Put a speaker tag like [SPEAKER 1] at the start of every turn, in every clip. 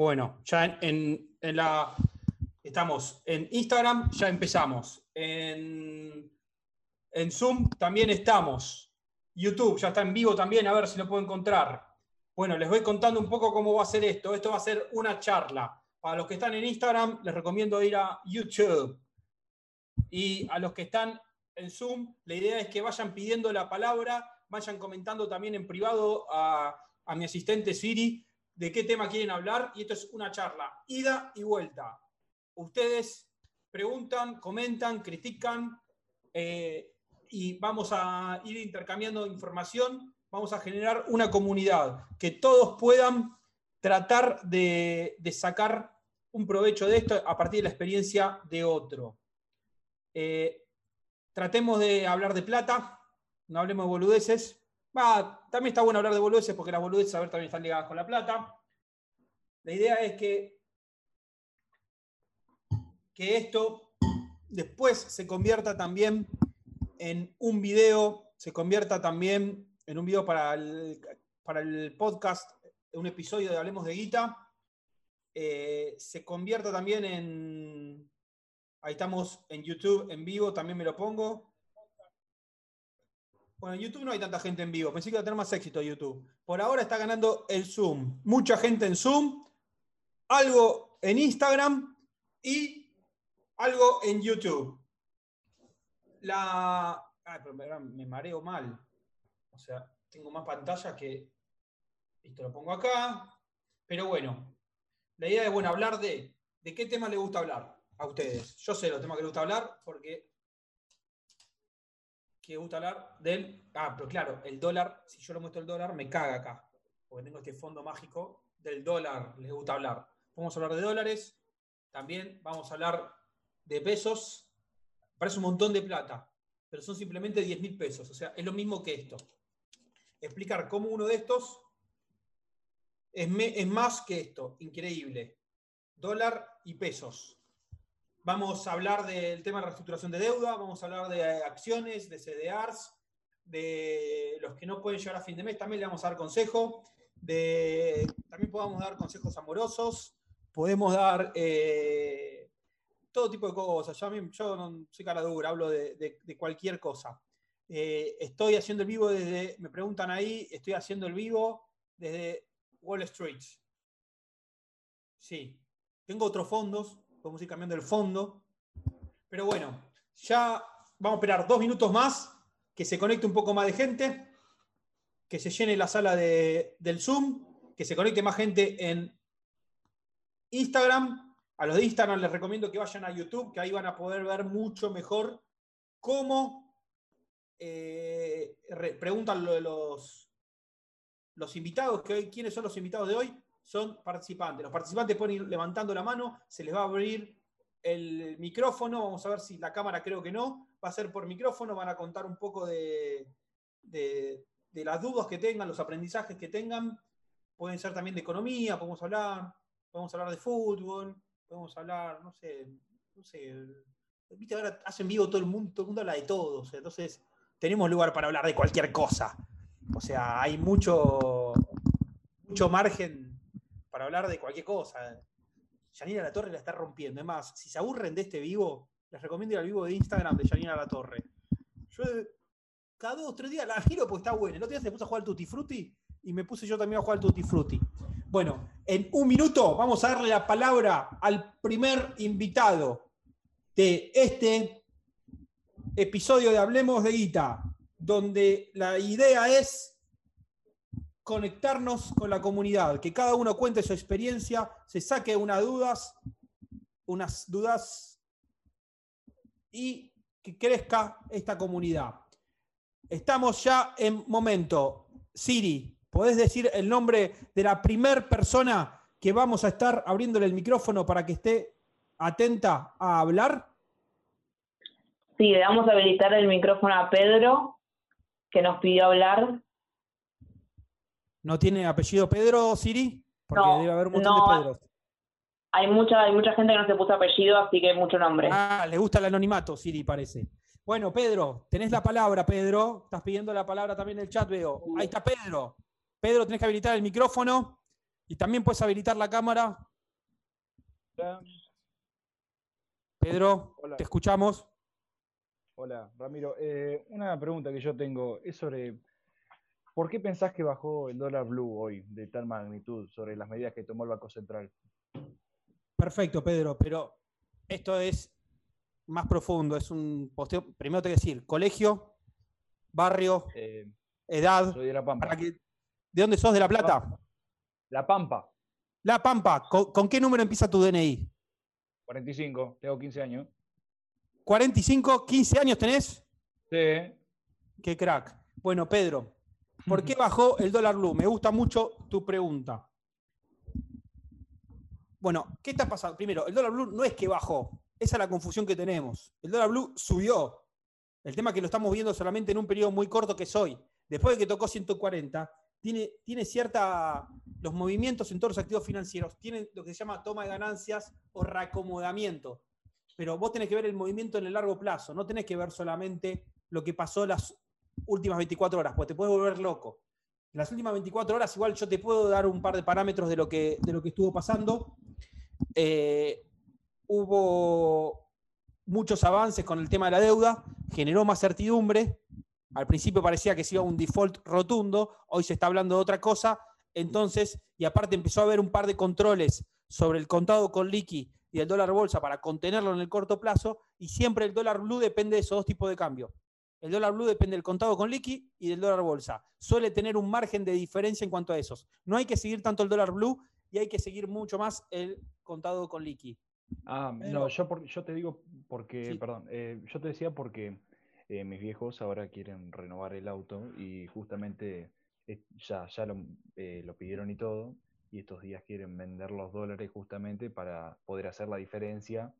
[SPEAKER 1] Bueno, ya en, la. Estamos en Instagram, ya empezamos. En, en Zoom también estamos. YouTube ya está en vivo también, a ver si lo puedo encontrar. Bueno, les voy contando un poco cómo va a ser esto. Esto va a ser una charla. Para los que están en Instagram, les recomiendo ir a YouTube. Y a los que están en Zoom, la idea es que vayan pidiendo la palabra, vayan comentando también en privado a, mi asistente Siri de qué tema quieren hablar. Y esto es una charla, ida y vuelta. Ustedes preguntan, comentan, critican eh, y vamos a ir intercambiando información. Vamos a generar una comunidad que todos puedan tratar de, sacar un provecho de esto a partir de la experiencia de otro. Eh, tratemos de hablar de plata, no hablemos de boludeces. también está bueno hablar de boludeces porque las boludeces a ver, también están ligadas con la plata. La idea es que, que esto después se convierta también en un video, se convierta también en un video para el, para el podcast, un episodio de Hablemos de Guita, eh, se convierta también en, Ahí estamos en YouTube en vivo, también me lo pongo. Bueno, en YouTube no hay tanta gente en vivo. Pensé que iba a tener más éxito YouTube. Por ahora está ganando el Zoom. Mucha gente en Zoom, algo en Instagram y algo en YouTube. La. Me mareo mal. O sea, tengo más pantalla que. Esto lo pongo acá. Pero bueno, la idea es bueno, hablar de. ¿De qué tema le gusta hablar? a ustedes. Yo sé los temas que les gusta hablar porque que gusta hablar del... Ah, pero claro, el dólar, si yo lo muestro el dólar, me caga acá. Porque tengo este fondo mágico del dólar, les gusta hablar. Vamos a hablar de dólares, también vamos a hablar de pesos. Parece un montón de plata, pero son simplemente 10 mil pesos. O sea, es lo mismo que esto. Explicar cómo uno de estos es, es más que esto. Increíble. Dólar y pesos. Vamos a hablar del tema de reestructuración de deuda, vamos a hablar de acciones, de CDRs, de los que no pueden llegar a fin de mes, también le vamos a dar consejo, de, también podemos dar consejos amorosos, podemos dar eh, todo tipo de cosas. Yo, yo no soy cara dura, hablo de, cualquier cosa. Eh, estoy haciendo el vivo desde, me preguntan ahí, estoy haciendo el vivo desde Wall Street. Sí, tengo otros fondos, podemos ir cambiando el fondo. Pero bueno, ya vamos a esperar dos minutos más, que se conecte un poco más de gente, que se llene la sala del Zoom, que se conecte más gente en Instagram. A los de Instagram les recomiendo que vayan a YouTube, que ahí van a poder ver mucho mejor cómo eh, preguntan los, los invitados, que hoy, quiénes son los invitados de hoy son participantes. Los participantes pueden ir levantando la mano, se les va a abrir el micrófono, vamos a ver si la cámara creo que no, va a ser por micrófono, van a contar un poco de, de, las dudas que tengan, los aprendizajes que tengan, pueden ser también de economía, podemos hablar, podemos hablar de fútbol, podemos hablar, no sé, no sé, viste, ahora hacen vivo todo el mundo, todo el mundo habla de todo, entonces tenemos lugar para hablar de cualquier cosa. O sea, hay mucho, mucho margen para hablar de cualquier cosa. Janina La Torre la está rompiendo. Es más, si se aburren de este vivo, les recomiendo ir al vivo de Instagram de Janina La Torre. Yo cada dos o tres días la giro porque está bueno. El otro día se puso a jugar al Tutti Frutti y me puse yo también a jugar al Tutti Frutti. Bueno, en un minuto vamos a darle la palabra al primer invitado de este episodio de Hablemos de Guita, donde la idea es conectarnos con la comunidad, que cada uno cuente su experiencia, se saque unas dudas, unas dudas y que crezca esta comunidad. Estamos ya en momento. Siri, ¿podés decir el nombre de la primer persona que vamos a estar abriéndole el micrófono para que esté atenta a hablar?
[SPEAKER 2] Sí, le vamos a habilitar el micrófono a Pedro, que nos pidió hablar.
[SPEAKER 1] ¿No tiene apellido Pedro, Siri? Porque debe haber un montón de Pedros.
[SPEAKER 2] Hay mucha, hay mucha gente que no se puso apellido, así que hay mucho nombre.
[SPEAKER 1] Ah, le gusta el anonimato, Siri, parece. Bueno, Pedro, tenés la palabra, Pedro. Estás pidiendo la palabra también en el chat, veo. Ahí está Pedro. Pedro, tenés que habilitar el micrófono Y también puedes habilitar la cámara. Pedro, te escuchamos.
[SPEAKER 3] Hola, Ramiro. Eh, una pregunta que yo tengo es sobre ¿por qué pensás que bajó el dólar blue hoy de tal magnitud sobre las medidas que tomó el Banco Central?
[SPEAKER 1] Perfecto, Pedro, pero esto es más profundo. Es un posteo. Primero te voy a decir, colegio, barrio, eh, edad.
[SPEAKER 3] Soy de La Pampa.
[SPEAKER 1] ¿De dónde sos? ¿De La Plata?
[SPEAKER 3] La Pampa.
[SPEAKER 1] La Pampa. ¿Con, qué número empieza tu DNI?
[SPEAKER 3] 45, tengo 15 años.
[SPEAKER 1] ¿45? ¿15 años tenés?
[SPEAKER 3] Sí.
[SPEAKER 1] Qué crack. Bueno, Pedro, ¿por qué bajó el dólar blue? Me gusta mucho tu pregunta. Bueno, ¿qué está pasando? Primero, el dólar blue no es que bajó. Esa es la confusión que tenemos. El dólar blue subió. El tema es que lo estamos viendo solamente en un periodo muy corto que es hoy. Después de que tocó 140, tiene, tiene cierta. Los movimientos en todos los activos financieros tienen lo que se llama toma de ganancias o reacomodamiento. Pero vos tenés que ver el movimiento en el largo plazo, no tenés que ver solamente lo que pasó las últimas 24 horas, porque te puede volver loco. Las últimas 24 horas, igual yo te puedo dar un par de parámetros de lo que, de lo que estuvo pasando. Eh, hubo muchos avances con el tema de la deuda, generó más certidumbre. Al principio parecía que se iba a un default rotundo, hoy se está hablando de otra cosa. Entonces, y aparte empezó a haber un par de controles sobre el contado con liqui y el dólar bolsa para contenerlo en el corto plazo, y siempre el dólar blue depende de esos dos tipos de cambio. El dólar blue depende del contado con liqui y del dólar bolsa. Suele tener un margen de diferencia en cuanto a esos. No hay que seguir tanto el dólar blue y hay que seguir mucho más el contado con liqui.
[SPEAKER 3] Ah, no, yo, yo te digo porque, perdón, eh, yo te decía porque eh, mis viejos ahora quieren renovar el auto y justamente eh, ya, ya lo, lo, pidieron y todo, y estos días quieren vender los dólares justamente para poder hacer la diferencia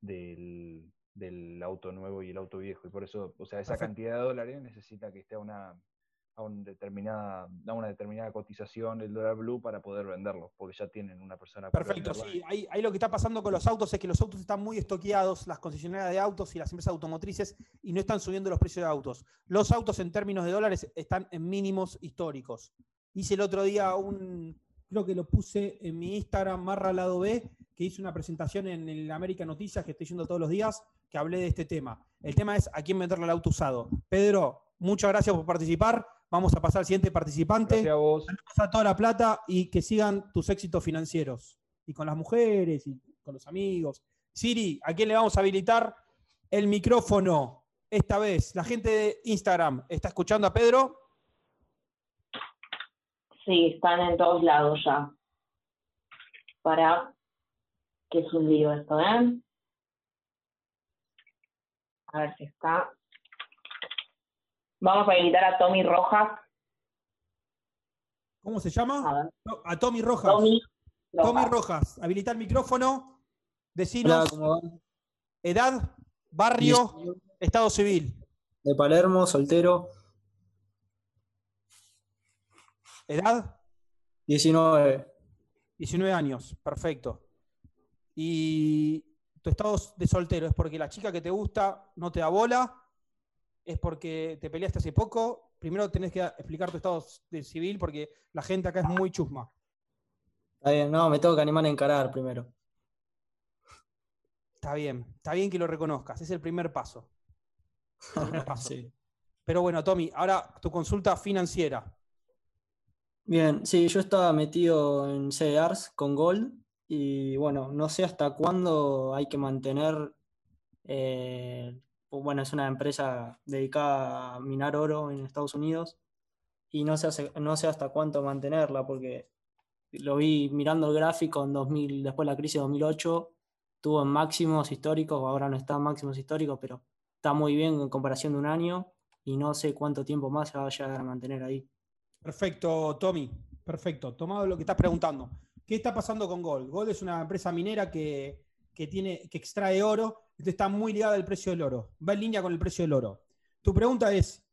[SPEAKER 3] del, del auto nuevo y el auto viejo. Y por eso, o sea, esa cantidad de dólares necesita que esté a una, a, una determinada, a una determinada cotización el dólar blue para poder venderlo, porque ya tienen una persona.
[SPEAKER 1] Perfecto, sí. Ahí, ahí, lo que está pasando con los autos es que los autos están muy estoqueados, las concesionarias de autos y las empresas automotrices, y no están subiendo los precios de autos. Los autos en términos de dólares están en mínimos históricos. Hice el otro día un, creo que lo puse en mi Instagram, Marra Lado B, que hice una presentación en el América Noticias que estoy yendo todos los días, que hablé de este tema. El tema es a quién venderle el auto usado. Pedro, muchas gracias por participar. Vamos a pasar al siguiente participante.
[SPEAKER 3] Gracias a vos.
[SPEAKER 1] A toda la plata y que sigan tus éxitos financieros. Y con las mujeres y con los amigos. Siri, ¿a quién le vamos a habilitar el micrófono esta vez? La gente de Instagram, ¿está escuchando a Pedro?
[SPEAKER 2] Sí, están en todos lados ya. Para que es un lío esto, ¿eh? A ver si está. Vamos a invitar a Tommy Rojas.
[SPEAKER 1] ¿Cómo se llama? A, Tommy Rojas. Tommy Rojas. Habilitar el micrófono. Decinos. Edad, barrio, estado civil.
[SPEAKER 4] De Palermo, soltero.
[SPEAKER 1] ¿Edad?
[SPEAKER 4] 19.
[SPEAKER 1] 19 años, perfecto. Y tu estado de soltero es porque la chica que te gusta no te da bola, es porque te peleaste hace poco. Primero tenés que explicar tu estado de civil porque la gente acá es muy chusma.
[SPEAKER 4] Está bien, no, me tengo que animar a encarar primero.
[SPEAKER 1] Está bien, está bien que lo reconozcas, es el primer paso. Pero bueno, Tommy, ahora tu consulta financiera.
[SPEAKER 4] Bien, sí, yo estaba metido en CDRs con Gold y bueno, no sé hasta cuándo hay que mantener eh, bueno, es una empresa dedicada a minar oro en Estados Unidos y no sé, hasta cuánto mantenerla porque lo vi mirando el gráfico en 2000, después de la crisis de 2008, tuvo en máximos históricos, ahora no está en máximos históricos, pero está muy bien en comparación de un año y no sé cuánto tiempo más se va a a mantener ahí.
[SPEAKER 1] Perfecto, Tommy. Perfecto. Tomado lo que estás preguntando. ¿Qué está pasando con Gold? Gold es una empresa minera que, que, tiene, que extrae oro está muy ligada al precio del oro, va en línea con el precio del oro. Tu pregunta es,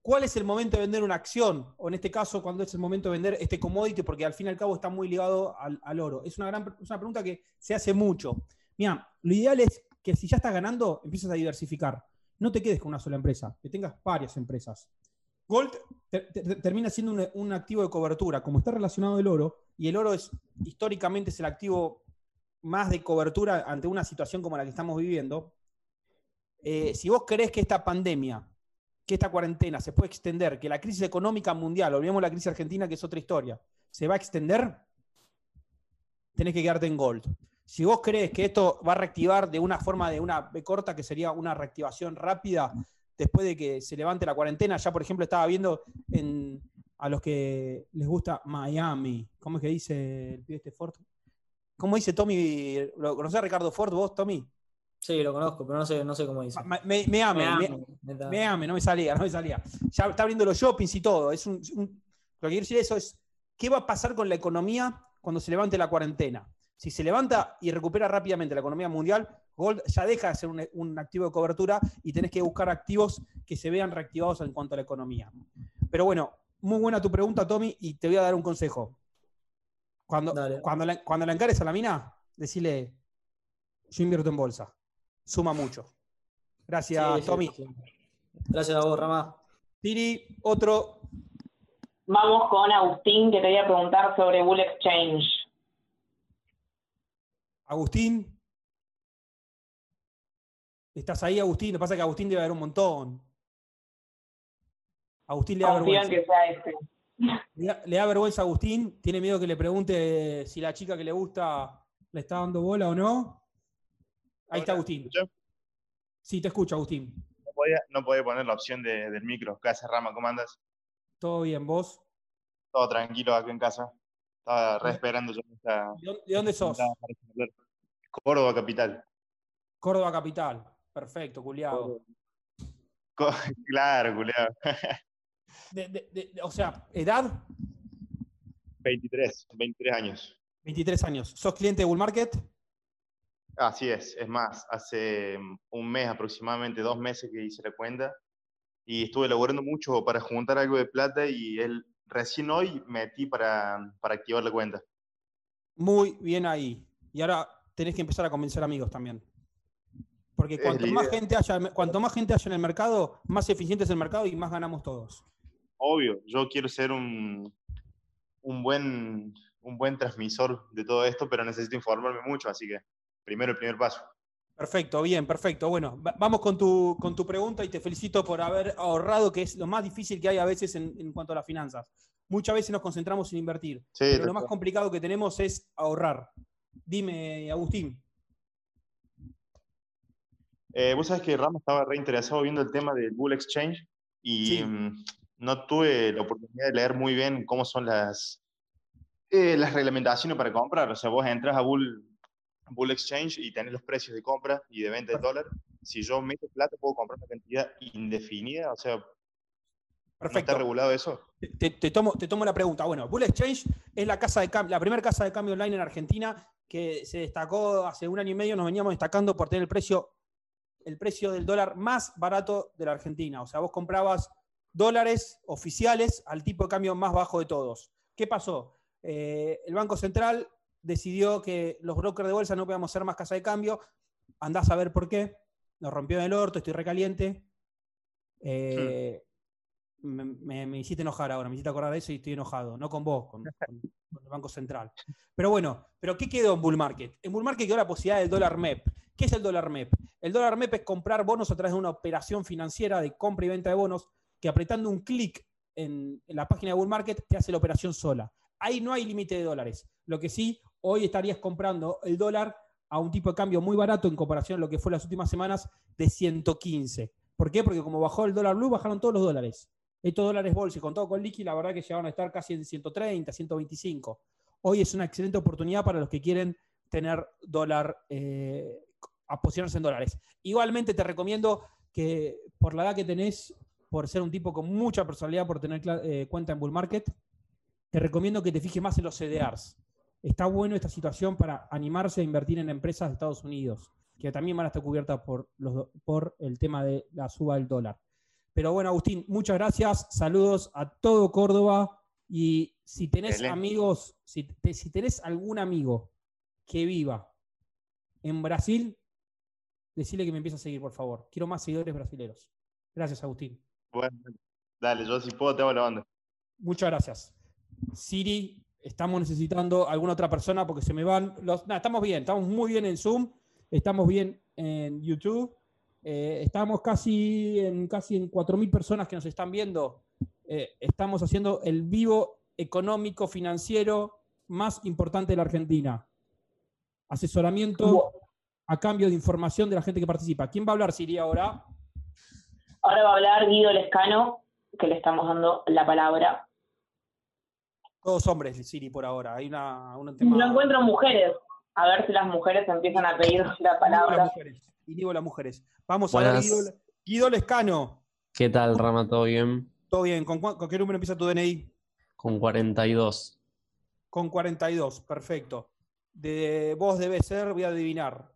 [SPEAKER 1] ¿cuál es el momento de vender una acción? O en este caso, ¿cuándo es el momento de vender este commodity? Porque al fin y al cabo está muy ligado al, oro. Es una, gran, una pregunta que se hace mucho. Mira, lo ideal es que si ya estás ganando, empieces a diversificar. No te quedes con una sola empresa, que tengas varias empresas. Gold termina siendo un, activo de cobertura, como está relacionado el oro, y el oro es históricamente es el activo más de cobertura ante una situación como la que estamos viviendo. Eh, si vos crees que esta pandemia, que esta cuarentena se puede extender, que la crisis económica mundial, olvidemos la crisis argentina, que es otra historia, se va a extender, tenés que quedarte en Gold. Si vos crees que esto va a reactivar de una forma de una B corta, que sería una reactivación rápida, después de que se levante la cuarentena, ya por ejemplo estaba viendo a los que les gusta Miami, ¿cómo es que dice el pibe este Ford? ¿Cómo dice Tommy? ¿Lo conocés a Ricardo Ford vos, Tommy?
[SPEAKER 4] Sí, lo conozco, pero no sé, no sé cómo dice.
[SPEAKER 1] Me, me, me ame, me, ame, no me salía, no me salía. Ya está abriendo los shoppings y todo. Es un, lo que quiero decir eso es, ¿qué va a pasar con la economía cuando se levante la cuarentena? Si se levanta y recupera rápidamente la economía mundial, Gold ya deja de ser un, activo de cobertura y tenés que buscar activos que se vean reactivados en cuanto a la economía. Pero bueno, muy buena tu pregunta, Tommy, y te voy a dar un consejo. Cuando, cuando, la, cuando la encares a la mina, decile, yo invierto en bolsa. Suma mucho. Gracias, Tommy.
[SPEAKER 4] Gracias a vos, Rama.
[SPEAKER 1] Tiri, otro.
[SPEAKER 2] Vamos con Agustín, que te voy a preguntar sobre Bull Exchange.
[SPEAKER 1] Agustín. ¿Estás ahí, Agustín? Lo que pasa es que Agustín debe haber un montón. Agustín le da vergüenza. Que sea este. Le, da, vergüenza a Agustín. Tiene miedo que le pregunte si la chica que le gusta le está dando bola o no. Ahí está Agustín. Sí, te escucho, Agustín.
[SPEAKER 5] No podía, poner la opción del micro. ¿Qué haces, Rama? ¿Cómo andas?
[SPEAKER 1] Todo bien, ¿vos?
[SPEAKER 5] Todo tranquilo aquí en casa. Estaba re esperando yo
[SPEAKER 1] ¿De dónde sos?
[SPEAKER 5] Córdoba Capital.
[SPEAKER 1] Córdoba Capital. Perfecto, culiado.
[SPEAKER 5] Claro, culiado.
[SPEAKER 1] o sea, ¿edad?
[SPEAKER 5] 23, 23 años.
[SPEAKER 1] 23 años. ¿Sos cliente de Bull Market?
[SPEAKER 5] Así es, es más, hace un mes aproximadamente, dos meses que hice la cuenta y estuve elaborando mucho para juntar algo de plata y él recién hoy metí para, para activar la cuenta.
[SPEAKER 1] Muy bien ahí. Y ahora tenés que empezar a convencer amigos también. Porque cuanto más, gente haya, cuanto más gente haya en el mercado, más eficiente es el mercado y más ganamos todos.
[SPEAKER 5] Obvio, yo quiero ser un, un, buen, un buen transmisor de todo esto, pero necesito informarme mucho, así que primero el primer paso.
[SPEAKER 1] Perfecto, bien, perfecto. Bueno, vamos con tu, con tu pregunta y te felicito por haber ahorrado, que es lo más difícil que hay a veces en, cuanto a las finanzas. Muchas veces nos concentramos en invertir, pero lo más complicado que tenemos es ahorrar. Dime, Agustín.
[SPEAKER 5] Eh, vos sabés que Ramos estaba reinteresado viendo el tema del Bull Exchange y mm, no tuve la oportunidad de leer muy bien cómo son las, eh, las reglamentaciones para comprar. O sea, vos entras a Bull, Bull Exchange y tenés los precios de compra y de venta de dólar. Si yo meto plata, puedo comprar una cantidad indefinida. O sea, Perfecto. está regulado eso?
[SPEAKER 1] Te, tomo, te tomo la pregunta. Bueno, Bull Exchange es la, casa de la primera casa de cambio online en Argentina que se destacó hace un año y medio. Nos veníamos destacando por tener el precio, el precio del dólar más barato de la Argentina. O sea, vos comprabas dólares oficiales al tipo de cambio más bajo de todos. ¿Qué pasó? Eh, el Banco Central decidió que los brokers de bolsa no podíamos ser más casa de cambio. Andás a ver por qué. Nos rompió el orto, estoy recaliente. Eh, me, hiciste enojar ahora, me hiciste acordar de eso y estoy enojado. No con vos, con, el Banco Central. Pero bueno, ¿pero qué quedó en Bull Market? En Bull Market quedó la posibilidad del dólar MEP. ¿Qué es el dólar MEP? El dólar MEP es comprar bonos a través de una operación financiera de compra y venta de bonos que apretando un clic en, la página de Bull Market te hace la operación sola. Ahí no hay límite de dólares. Lo que sí, hoy estarías comprando el dólar a un tipo de cambio muy barato en comparación a lo que fue las últimas semanas de 115. ¿Por qué? Porque como bajó el dólar blue, bajaron todos los dólares. Estos dólares bolsa con todo con liqui, la verdad que llegaron a estar casi en 130, 125. Hoy es una excelente oportunidad para los que quieren tener dólar, eh, a posicionarse en dólares. Igualmente te recomiendo que por la edad que tenés, por ser un tipo con mucha personalidad, por tener eh, cuenta en Bull Market, te recomiendo que te fijes más en los CDRs está bueno esta situación para animarse a invertir en empresas de Estados Unidos, que también van a estar cubiertas por, los, por el tema de la suba del dólar. Pero bueno, Agustín, muchas gracias. Saludos a todo Córdoba. Y si tenés amigos, si, si tenés algún amigo que viva en Brasil, decirle que me empiece a seguir, por favor. Quiero más seguidores brasileños. Gracias, Agustín.
[SPEAKER 5] Bueno, Dale, yo si puedo te hago la banda.
[SPEAKER 1] Muchas gracias. Siri, estamos necesitando alguna otra persona porque se me van los. Nada, estamos bien, estamos muy bien en Zoom, estamos bien en YouTube, eh, estamos casi en casi en 4.000 personas que nos están viendo. Eh, estamos haciendo el vivo económico financiero más importante de la Argentina. Asesoramiento a cambio de información de la gente que participa. ¿Quién va a hablar, Siri, ahora?
[SPEAKER 2] Ahora va a hablar Guido Lescano, que le estamos dando la palabra.
[SPEAKER 1] Todos hombres, Siri, por ahora. Hay una,
[SPEAKER 2] No encuentro mujeres. A ver si las mujeres empiezan a pedir la palabra.
[SPEAKER 1] Y digo las mujeres. Vamos a ver, Guido, Guido, Lescano.
[SPEAKER 6] ¿Qué tal, Rama? ¿Todo bien?
[SPEAKER 1] Todo bien. ¿Con, ¿Con, qué número empieza tu DNI?
[SPEAKER 6] Con 42.
[SPEAKER 1] Con 42, perfecto. De, vos debe ser, voy a adivinar,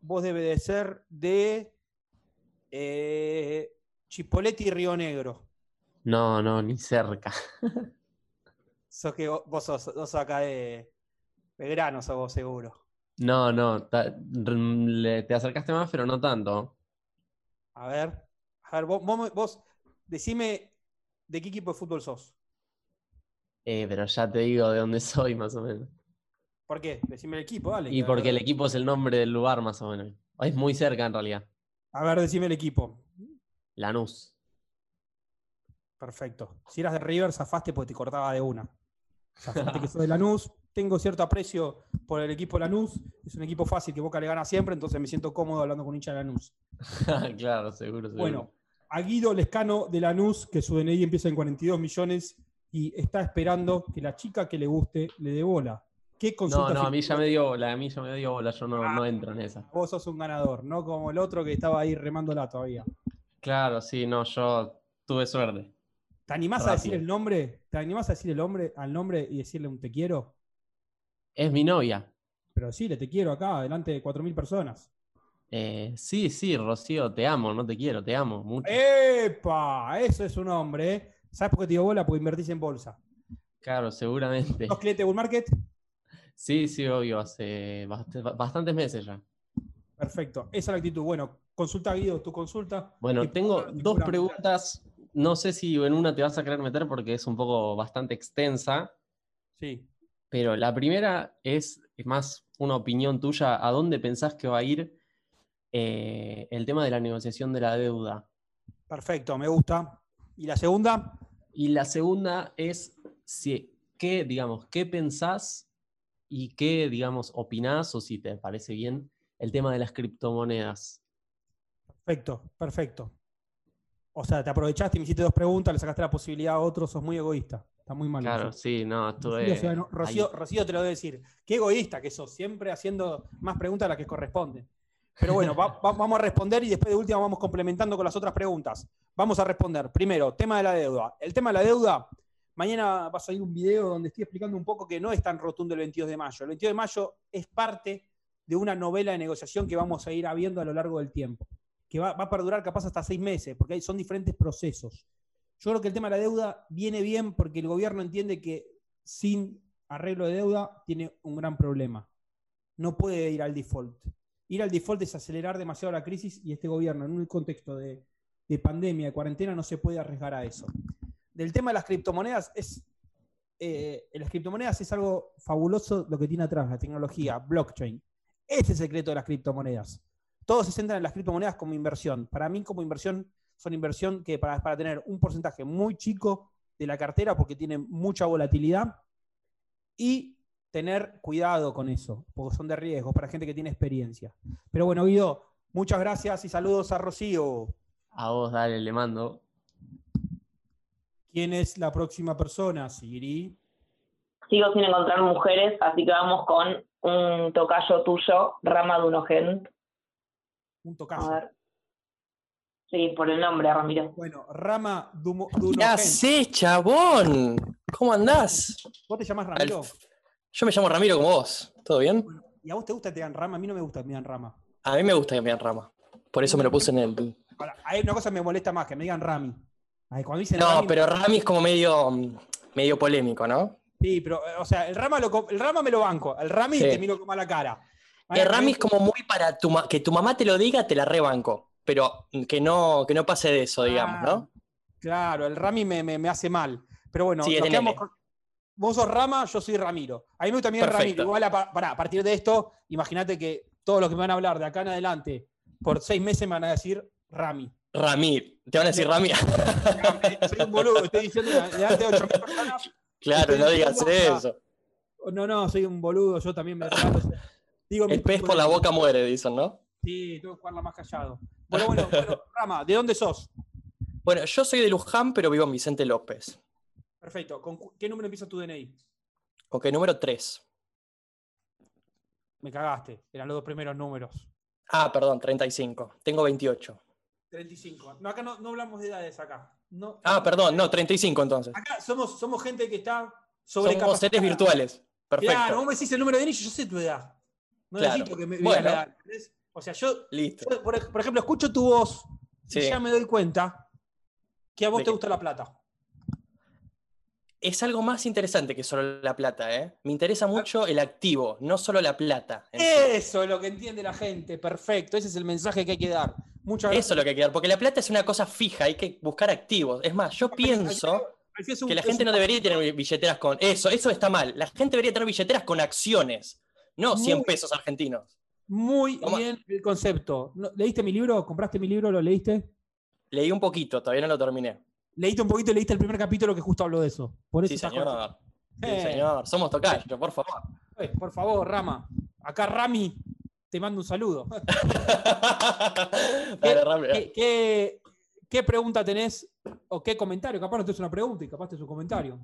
[SPEAKER 1] vos debe de ser de eh, Chipoleti y Río Negro.
[SPEAKER 6] No, no, ni cerca.
[SPEAKER 1] sos que vos, sos, acá de Belgrano, sos vos seguro.
[SPEAKER 6] No, no, te acercaste más, pero no tanto.
[SPEAKER 1] A ver, a ver, vos, vos decime de qué equipo de fútbol sos.
[SPEAKER 6] Eh, pero ya te digo de dónde soy, más o menos.
[SPEAKER 1] ¿Por qué? Decime el equipo, dale.
[SPEAKER 6] Y porque el equipo es el nombre del lugar, más o menos. Es muy cerca, en realidad.
[SPEAKER 1] A ver, decime el equipo.
[SPEAKER 6] Lanús.
[SPEAKER 1] Perfecto. Si eras de River, zafaste porque te cortaba de una. Zafaste que sos de Lanús. Tengo cierto aprecio por el equipo Lanús. Es un equipo fácil que Boca le gana siempre, entonces me siento cómodo hablando con un hincha de Lanús.
[SPEAKER 6] claro, seguro, seguro.
[SPEAKER 1] Bueno, a Guido Lescano de Lanús, que su DNI empieza en 42 millones y está esperando que la chica que le guste le dé bola. ¿Qué
[SPEAKER 6] no, no, a mí ya me dio bola, a mí ya me dio bola, yo no, no entro en esa.
[SPEAKER 1] Vos sos un ganador, no como el otro que estaba ahí remándola todavía.
[SPEAKER 6] Claro, sí, no, yo tuve suerte.
[SPEAKER 1] ¿Te animás a decir el nombre? ¿Te animás a decir el nombre, al nombre y decirle un te quiero?
[SPEAKER 6] Es mi novia.
[SPEAKER 1] Pero sí, le te quiero acá, delante de 4.000 personas.
[SPEAKER 6] Eh, sí, sí, Rocío, te amo, no te quiero, te amo mucho.
[SPEAKER 1] ¡Epa! Eso es un hombre. ¿eh? ¿Sabes por qué te dio bola? Porque invertís en bolsa.
[SPEAKER 6] Claro, seguramente.
[SPEAKER 1] ¿Sos cliente de Bull Market?
[SPEAKER 6] Sí, sí, obvio, hace bastantes meses ya.
[SPEAKER 1] Perfecto, esa es la actitud. Bueno, consulta Guido, tu consulta.
[SPEAKER 6] Bueno, tengo dos preguntas. No sé si en una te vas a querer meter porque es un poco bastante extensa.
[SPEAKER 1] Sí.
[SPEAKER 6] Pero la primera es más una opinión tuya. ¿A dónde pensás que va a ir eh, el tema de la negociación de la deuda?
[SPEAKER 1] Perfecto, me gusta. ¿Y la segunda?
[SPEAKER 6] Y la segunda es si, ¿qué, digamos, qué pensás y qué, digamos, opinás o si te parece bien el tema de las criptomonedas.
[SPEAKER 1] Perfecto, perfecto. O sea, te aprovechaste y me hiciste dos preguntas, le sacaste la posibilidad a otro, sos muy egoísta. Está muy mal.
[SPEAKER 6] Claro, sí, no, esto
[SPEAKER 1] Rocío, Rocío, te lo debe decir. Qué egoísta que sos, siempre haciendo más preguntas de las que corresponden. Pero bueno, vamos a responder y después de última vamos complementando con las otras preguntas. Vamos a responder. Primero, tema de la deuda. El tema de la deuda Mañana va a salir un video donde estoy explicando un poco que no es tan rotundo el 22 de mayo. El 22 de mayo es parte de una novela de negociación que vamos a ir habiendo a lo largo del tiempo, que va, a perdurar capaz hasta seis meses, porque son diferentes procesos. Yo creo que el tema de la deuda viene bien porque el gobierno entiende que sin arreglo de deuda tiene un gran problema. No puede ir al default. Ir al default es acelerar demasiado la crisis y este gobierno en un contexto de, de pandemia, de cuarentena, no se puede arriesgar a eso del tema de las criptomonedas es. Eh, las criptomonedas es algo fabuloso lo que tiene atrás, la tecnología, blockchain. Ese es el secreto de las criptomonedas. Todos se centran en las criptomonedas como inversión. Para mí, como inversión, son inversión que para, para tener un porcentaje muy chico de la cartera, porque tiene mucha volatilidad, y tener cuidado con eso, porque son de riesgo para gente que tiene experiencia. Pero bueno, Guido, muchas gracias y saludos a Rocío.
[SPEAKER 6] A vos, dale, le mando.
[SPEAKER 1] ¿Quién es la próxima persona, Siri?
[SPEAKER 2] Sigo sin encontrar mujeres, así que vamos con un tocayo tuyo, Rama Dunogen.
[SPEAKER 1] Un tocayo.
[SPEAKER 2] Sí, por el nombre, Ramiro.
[SPEAKER 1] Bueno, Rama Dunogen.
[SPEAKER 7] ¿Qué haces, chabón? ¿Cómo andás?
[SPEAKER 1] ¿Vos te llamás Ramiro?
[SPEAKER 7] Yo me llamo Ramiro como vos. ¿Todo bien?
[SPEAKER 1] ¿Y a vos te gusta que te digan Rama? A mí no me gusta que me digan Rama.
[SPEAKER 7] A mí me gusta que me digan Rama. Por eso me lo puse en el...
[SPEAKER 1] hay una cosa que me molesta más, que me digan Rami
[SPEAKER 7] no, pero Rami es como medio, medio polémico, ¿no?
[SPEAKER 1] Sí, pero, o sea, el Rama, el Rama me lo banco, el Rami te miro como a la cara.
[SPEAKER 7] El Rami es como muy para tu que tu mamá te lo diga, te la rebanco, pero que no, que no pase de eso, digamos, ¿no?
[SPEAKER 1] Ah, Claro, el Rami me, me- me hace mal. Pero bueno,
[SPEAKER 7] Sí,
[SPEAKER 1] con- vos sos Rama, yo soy Ramiro. A mí me gusta también
[SPEAKER 7] Perfecto.
[SPEAKER 1] Ramiro. Igual, a, pa- pará, a partir de esto, imagínate que todos los que me van a hablar de acá en adelante, por seis meses me van a decir Rami.
[SPEAKER 7] Ramir. Te van a decir Ramir.
[SPEAKER 1] Soy un boludo, estoy diciendo delante de 8.000 personas.
[SPEAKER 7] claro, no digas eso.
[SPEAKER 1] No, no, soy un boludo, yo también me. Digo,
[SPEAKER 7] El pez por la boca muere, dicen, ¿no?
[SPEAKER 1] Sí, tengo que jugarla más callado. Bueno, bueno, bueno, Rama, ¿de dónde sos?
[SPEAKER 7] Bueno, yo soy de Luján, pero vivo en Vicente López.
[SPEAKER 1] Perfecto. ¿Con qué número empieza tu DNI?
[SPEAKER 7] Ok, número 3.
[SPEAKER 1] Me cagaste, eran los dos primeros números.
[SPEAKER 7] Ah, perdón, 35. Tengo 28.
[SPEAKER 1] 35. No, acá no, no hablamos de edades acá. No,
[SPEAKER 7] Ah, perdón, no, 35 entonces.
[SPEAKER 1] Acá somos, somos gente que está
[SPEAKER 7] Somos
[SPEAKER 1] sobrecapacitada.
[SPEAKER 7] seres virtuales. Perfecto.
[SPEAKER 1] Claro, vos me decís el número de DNI, yo sé tu edad. No
[SPEAKER 7] Claro.
[SPEAKER 1] necesito que me
[SPEAKER 7] Bueno.
[SPEAKER 1] la. ¿entendés? O sea, yo,
[SPEAKER 7] Listo.
[SPEAKER 1] yo, por, ejemplo, escucho tu voz y
[SPEAKER 7] Sí.
[SPEAKER 1] ya me doy cuenta que a vos
[SPEAKER 7] ¿De
[SPEAKER 1] te gusta la plata.
[SPEAKER 7] Es algo más interesante que solo la plata, ¿eh? Me interesa mucho el activo, no solo la plata.
[SPEAKER 1] Eso es lo que entiende la gente. Perfecto. Ese es el mensaje que hay que dar. Muchas gracias.
[SPEAKER 7] Eso es lo que hay que dar, porque la plata es una cosa fija, hay que buscar activos. Es más, yo pienso
[SPEAKER 1] Así es un-
[SPEAKER 7] que la gente no debería tener billeteras con. Eso, eso está mal. La gente debería tener billeteras con acciones, no 100
[SPEAKER 1] Muy-
[SPEAKER 7] pesos argentinos.
[SPEAKER 1] Muy
[SPEAKER 7] Toma.
[SPEAKER 1] bien el concepto. ¿No- ¿Leíste mi libro? ¿Compraste mi libro? ¿Lo leíste?
[SPEAKER 7] Leí un poquito, todavía no lo terminé.
[SPEAKER 1] Leíste un poquito y leíste el primer capítulo que justo habló de eso. Por eso
[SPEAKER 7] Sí, señor.
[SPEAKER 1] con-
[SPEAKER 7] Sí,
[SPEAKER 1] Eh,
[SPEAKER 7] señor. Somos tocayos, por favor.
[SPEAKER 1] eh, por favor, Rama. Acá Rami te mando un saludo.
[SPEAKER 7] Dale, rápido.
[SPEAKER 1] ¿Qué, qué- qué pregunta tenés o qué comentario? Capaz no te es una pregunta y capaz te es un comentario.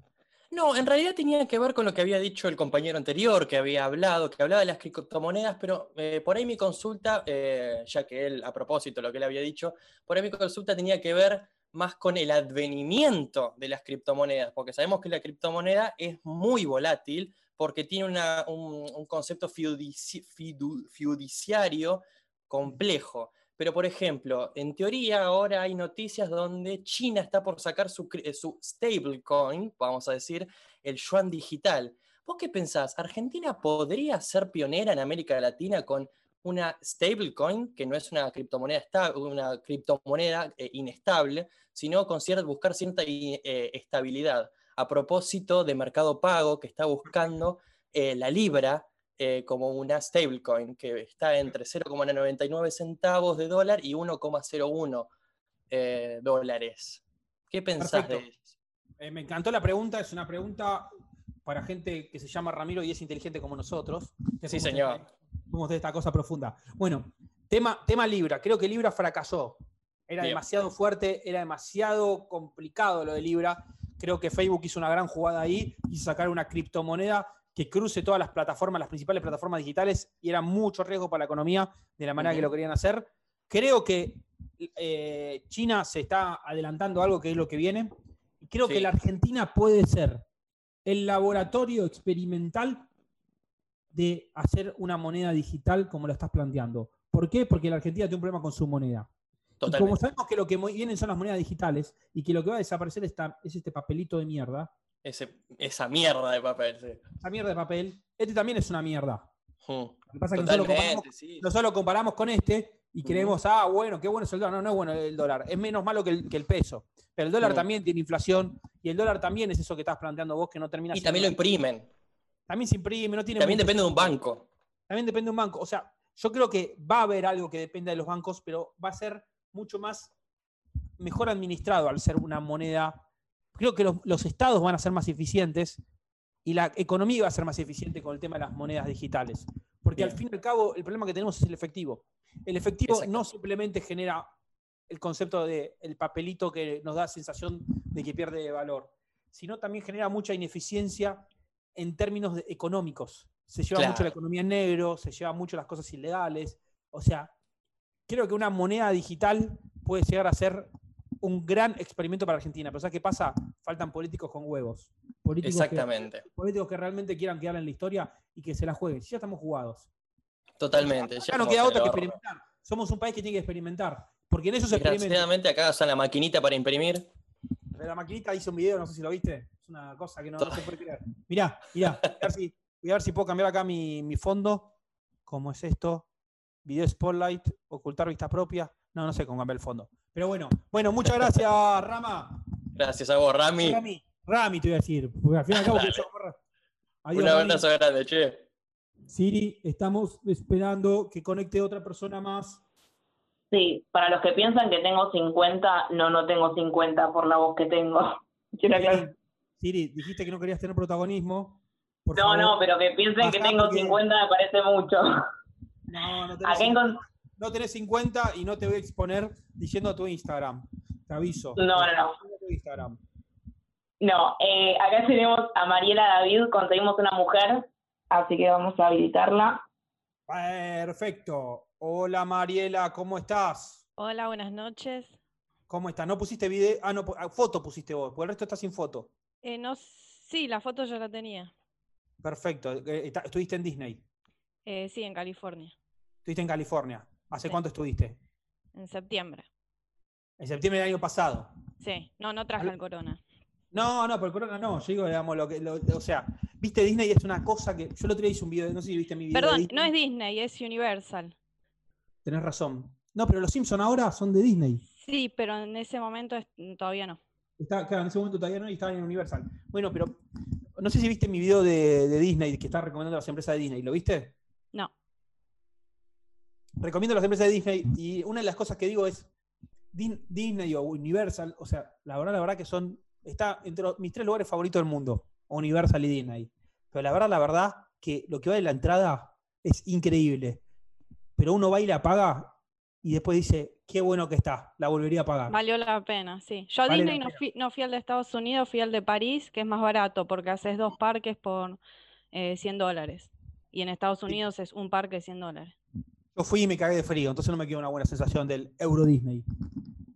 [SPEAKER 7] No, en realidad tenía que ver con lo que había dicho el compañero anterior, que había hablado, que hablaba de las criptomonedas, pero eh, por ahí mi consulta, eh, ya que él, a propósito lo que él había dicho, por ahí mi consulta tenía que ver más con el advenimiento de las criptomonedas, porque sabemos que la criptomoneda es muy volátil porque tiene una- un, concepto fiudici- fidu- fiduciario complejo. Pero, por ejemplo, en teoría ahora hay noticias donde China está por sacar su, su stablecoin, vamos a decir, el yuan digital. ¿Vos qué pensás? ¿Argentina podría ser pionera en América Latina con una stablecoin, que no es una criptomoneda, esta- una criptomoneda eh, inestable, sino con cierta, buscar cierta eh, estabilidad? A propósito de Mercado Pago, que está buscando eh, la libra eh, como una stablecoin que está entre 0,99 centavos de dólar y 1,01 eh, dólares. ¿Qué pensás de eso?
[SPEAKER 1] Eh, me encantó la pregunta. Es una pregunta para gente que se llama Ramiro y es inteligente como nosotros. que
[SPEAKER 7] Sí,
[SPEAKER 1] somos de
[SPEAKER 7] señor.
[SPEAKER 1] Somos de esta cosa profunda. Bueno, tema, tema Libra. Creo que Libra fracasó. Era
[SPEAKER 7] Bien.
[SPEAKER 1] demasiado fuerte, era demasiado complicado lo de Libra. Creo que Facebook hizo una gran jugada ahí y sacar una criptomoneda que cruce todas las plataformas, las principales plataformas digitales, y era mucho riesgo para la economía de la manera que lo querían hacer. Creo que eh, China se está adelantando algo que es lo que viene. Y creo que la Argentina puede ser el laboratorio experimental de hacer una moneda digital como lo estás planteando. ¿Por qué? Porque la Argentina tiene un problema con su moneda. Y como sabemos que lo que vienen son las monedas digitales y que lo que va a desaparecer esta- es este papelito de mierda,
[SPEAKER 7] Ese- esa mierda de papel, sí.
[SPEAKER 1] esa mierda de papel, este también es una mierda. Lo que pasa es que nosotros lo comparamos,
[SPEAKER 7] sí.
[SPEAKER 1] nosotros comparamos con este y creemos, ah, bueno, qué bueno es el dólar. No, no es bueno el dólar. Es menos malo que el, que el peso. Pero el dólar también tiene inflación y el dólar también es eso que estás planteando vos que no termina
[SPEAKER 7] Y también lo imprimen.
[SPEAKER 1] También se imprime, no tiene
[SPEAKER 7] También
[SPEAKER 1] mucho
[SPEAKER 7] depende de un banco.
[SPEAKER 1] También depende de un banco. O sea, yo creo que va a haber algo que dependa de los bancos, pero va a ser mucho más mejor administrado al ser una moneda. Creo que los, los estados van a ser más eficientes y la economía va a ser más eficiente con el tema de las monedas digitales. Porque al fin y al cabo, el problema que tenemos es el efectivo. El efectivo
[SPEAKER 7] Exacto.
[SPEAKER 1] no simplemente genera el concepto de el papelito que nos da sensación de que pierde valor, sino también genera mucha ineficiencia en términos de- económicos. Se lleva mucho la economía en negro, se lleva mucho las cosas ilegales. O sea, creo que una moneda digital puede llegar a ser un gran experimento para Argentina. Pero ¿sabes qué pasa? Faltan políticos con huevos. Políticos que-
[SPEAKER 7] Exactamente.
[SPEAKER 1] políticos que realmente quieran quedar en la historia y que se la jueguen. Si ya estamos jugados.
[SPEAKER 7] Totalmente.
[SPEAKER 1] Acá no queda otra que experimentar. Somos un país que tiene que experimentar. Porque en esos experimentos.
[SPEAKER 7] Desgraciadamente acá usan la maquinita para imprimir.
[SPEAKER 1] La maquinita hizo un video, no sé si lo viste. Es una cosa que no, no se puede creer. Mirá, mirá. Voy a ver si, voy a ver si puedo cambiar acá mi, mi fondo. ¿Cómo es esto? Video Spotlight, ocultar vista propia. No, no sé cómo cambiar el fondo. Pero bueno, bueno, muchas gracias, Rama.
[SPEAKER 7] Gracias a vos, Rami.
[SPEAKER 1] Rami, Rami te voy a decir. Porque al fin y al cabo que yo. Adiós,
[SPEAKER 7] Un
[SPEAKER 1] Rami.
[SPEAKER 7] abrazo grande, che.
[SPEAKER 1] Siri, estamos esperando que conecte otra persona más.
[SPEAKER 2] Sí, para los que piensan que tengo 50, no, no tengo 50 por la voz que tengo. Quiero.
[SPEAKER 1] Siri, dijiste que no querías tener protagonismo. Por
[SPEAKER 2] No,
[SPEAKER 1] favor.
[SPEAKER 2] no, pero que piensen que tengo
[SPEAKER 1] porque-
[SPEAKER 2] 50 me parece mucho.
[SPEAKER 1] No, no
[SPEAKER 2] encon-
[SPEAKER 1] no tenés 50 y no te voy a exponer diciendo tu Instagram. Te aviso.
[SPEAKER 2] No, no, no.
[SPEAKER 1] Tu Instagram.
[SPEAKER 2] No, eh, acá tenemos a Mariela David, conseguimos una mujer, así que vamos a habilitarla.
[SPEAKER 1] Perfecto. Hola Mariela, ¿cómo estás?
[SPEAKER 8] Hola, buenas noches.
[SPEAKER 1] ¿Cómo estás? ¿No pusiste video? Ah, no, ah, foto pusiste vos, porque el resto está sin foto.
[SPEAKER 8] Eh, no, sí, la foto ya la tenía.
[SPEAKER 1] Perfecto. Eh, Estuviste en Disney.
[SPEAKER 8] Eh, sí, en California,
[SPEAKER 1] Estuviste en California. ¿Hace
[SPEAKER 8] Sí.
[SPEAKER 1] cuánto estuviste?
[SPEAKER 8] en septiembre.
[SPEAKER 1] En septiembre del año pasado.
[SPEAKER 8] Sí, no, no traje
[SPEAKER 1] Habla-
[SPEAKER 8] el corona.
[SPEAKER 1] No, no, por corona no. Yo digo, digamos, lo que. lo- o sea, viste Disney es una cosa que. Yo el otro día hice un video, no sé si viste mi video. de
[SPEAKER 8] Perdón, no es Disney, es Universal.
[SPEAKER 1] Tenés razón. No, pero los Simpson ahora son de Disney.
[SPEAKER 8] Sí, pero en ese momento es- todavía no.
[SPEAKER 1] Está, claro, en ese momento todavía no y estaban en Universal. Bueno, pero no sé si viste mi video de, de Disney que está recomendando las empresas de Disney. ¿Lo viste?
[SPEAKER 8] No.
[SPEAKER 1] Recomiendo las empresas de Disney y una de las cosas que digo es Disney o Universal, o sea, la verdad, la verdad que son, está entre los- mis tres lugares favoritos del mundo, Universal y Disney. Pero la verdad, la verdad que lo que vale la entrada es increíble. Pero uno va y la paga y después dice, qué bueno que está, la volvería a pagar.
[SPEAKER 8] Valió la pena, sí. Yo a
[SPEAKER 1] Vale
[SPEAKER 8] Disney no
[SPEAKER 1] pena.
[SPEAKER 8] fui, no fui al de Estados Unidos, fui al de París, que es más barato porque haces dos parques por eh, 100 dólares. Y en Estados Unidos es un parque 100 dólares.
[SPEAKER 1] Yo fui y me cagué de frío, entonces no me quedó una buena sensación del Euro Disney.